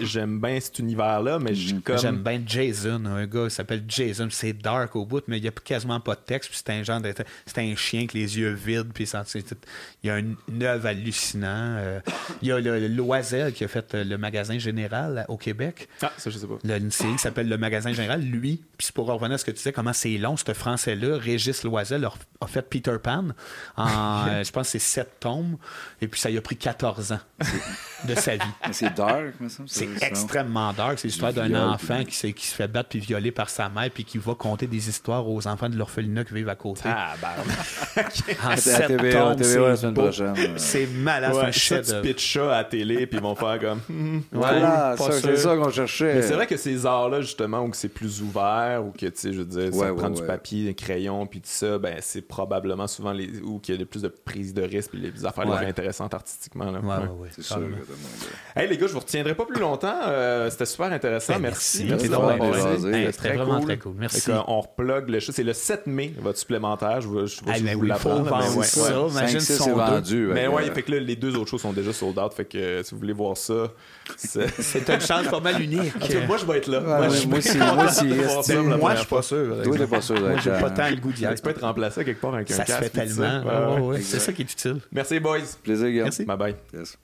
J'aime bien cet univers-là, mais mm-hmm. comme... J'aime bien Jason, un gars qui s'appelle Jason, c'est dark au bout, mais il n'y a quasiment pas de texte, puis c'est un genre de... C'est un chien avec les yeux vides, puis il y a une, œuvre hallucinante. Euh, il y a le, Loisel qui a fait le magasin général au Québec. Ah, ça, je sais pas. une série qui s'appelle Le magasin général. Lui, puis pour revenir à ce que tu disais, comment c'est long, ce français-là, Régis Loisel a fait Peter Pan. En, *laughs* je pense que c'est sept tomes. Et puis ça y a pris 14 ans de sa vie. *laughs* C'est dark, C'est extrêmement dark. C'est l'histoire d'un enfant qui, qui, se fait battre puis violer par sa mère puis qui va conter des histoires aux enfants de l'orphelinat qui vivent à côté. Ah, ben. *laughs* en sept tomes, c'est malade. Ouais, ça, tu pitches ça à la télé puis ils vont faire comme. Hmm, voilà, c'est ça qu'on cherchait. Mais c'est vrai que ces arts-là, justement, où c'est plus ouvert ou que, tu sais, je veux dire, ça prend du papier, des crayons puis tout ça, ben c'est probablement souvent les où qu'il y a plus de prise de risque et les affaires les plus intéressantes artistiquement. Là. Ouais, ouais, c'est sûr. Hey les gars, je vous retiendrai pas plus longtemps. Euh, c'était super intéressant. Ben, merci. Merci, merci C'était vraiment très cool. Merci. on replug le show. C'est le 7 mai, votre supplémentaire. Je, je, je, ah, ben oui, l'apprendre. Ouais, ça. Imagine c'est vendu. Mais ouais, fait que là, les deux autres shows sont déjà sold out. Fait que euh, si vous voulez voir ça, c'est *laughs* une chance pas mal unique. moi, je vais être là. *laughs* moi, aussi. Moi. Moi, je suis pas sûr. Toi, t'es pas sûr. Moi, j'ai pas tant le goût d'y aller. Tu peux être remplacé quelque part avec un casque. Ça se fait tellement. C'est ça qui est utile. Merci, boys. Plaisir, Guillaume. Merci. Bye bye. Yes.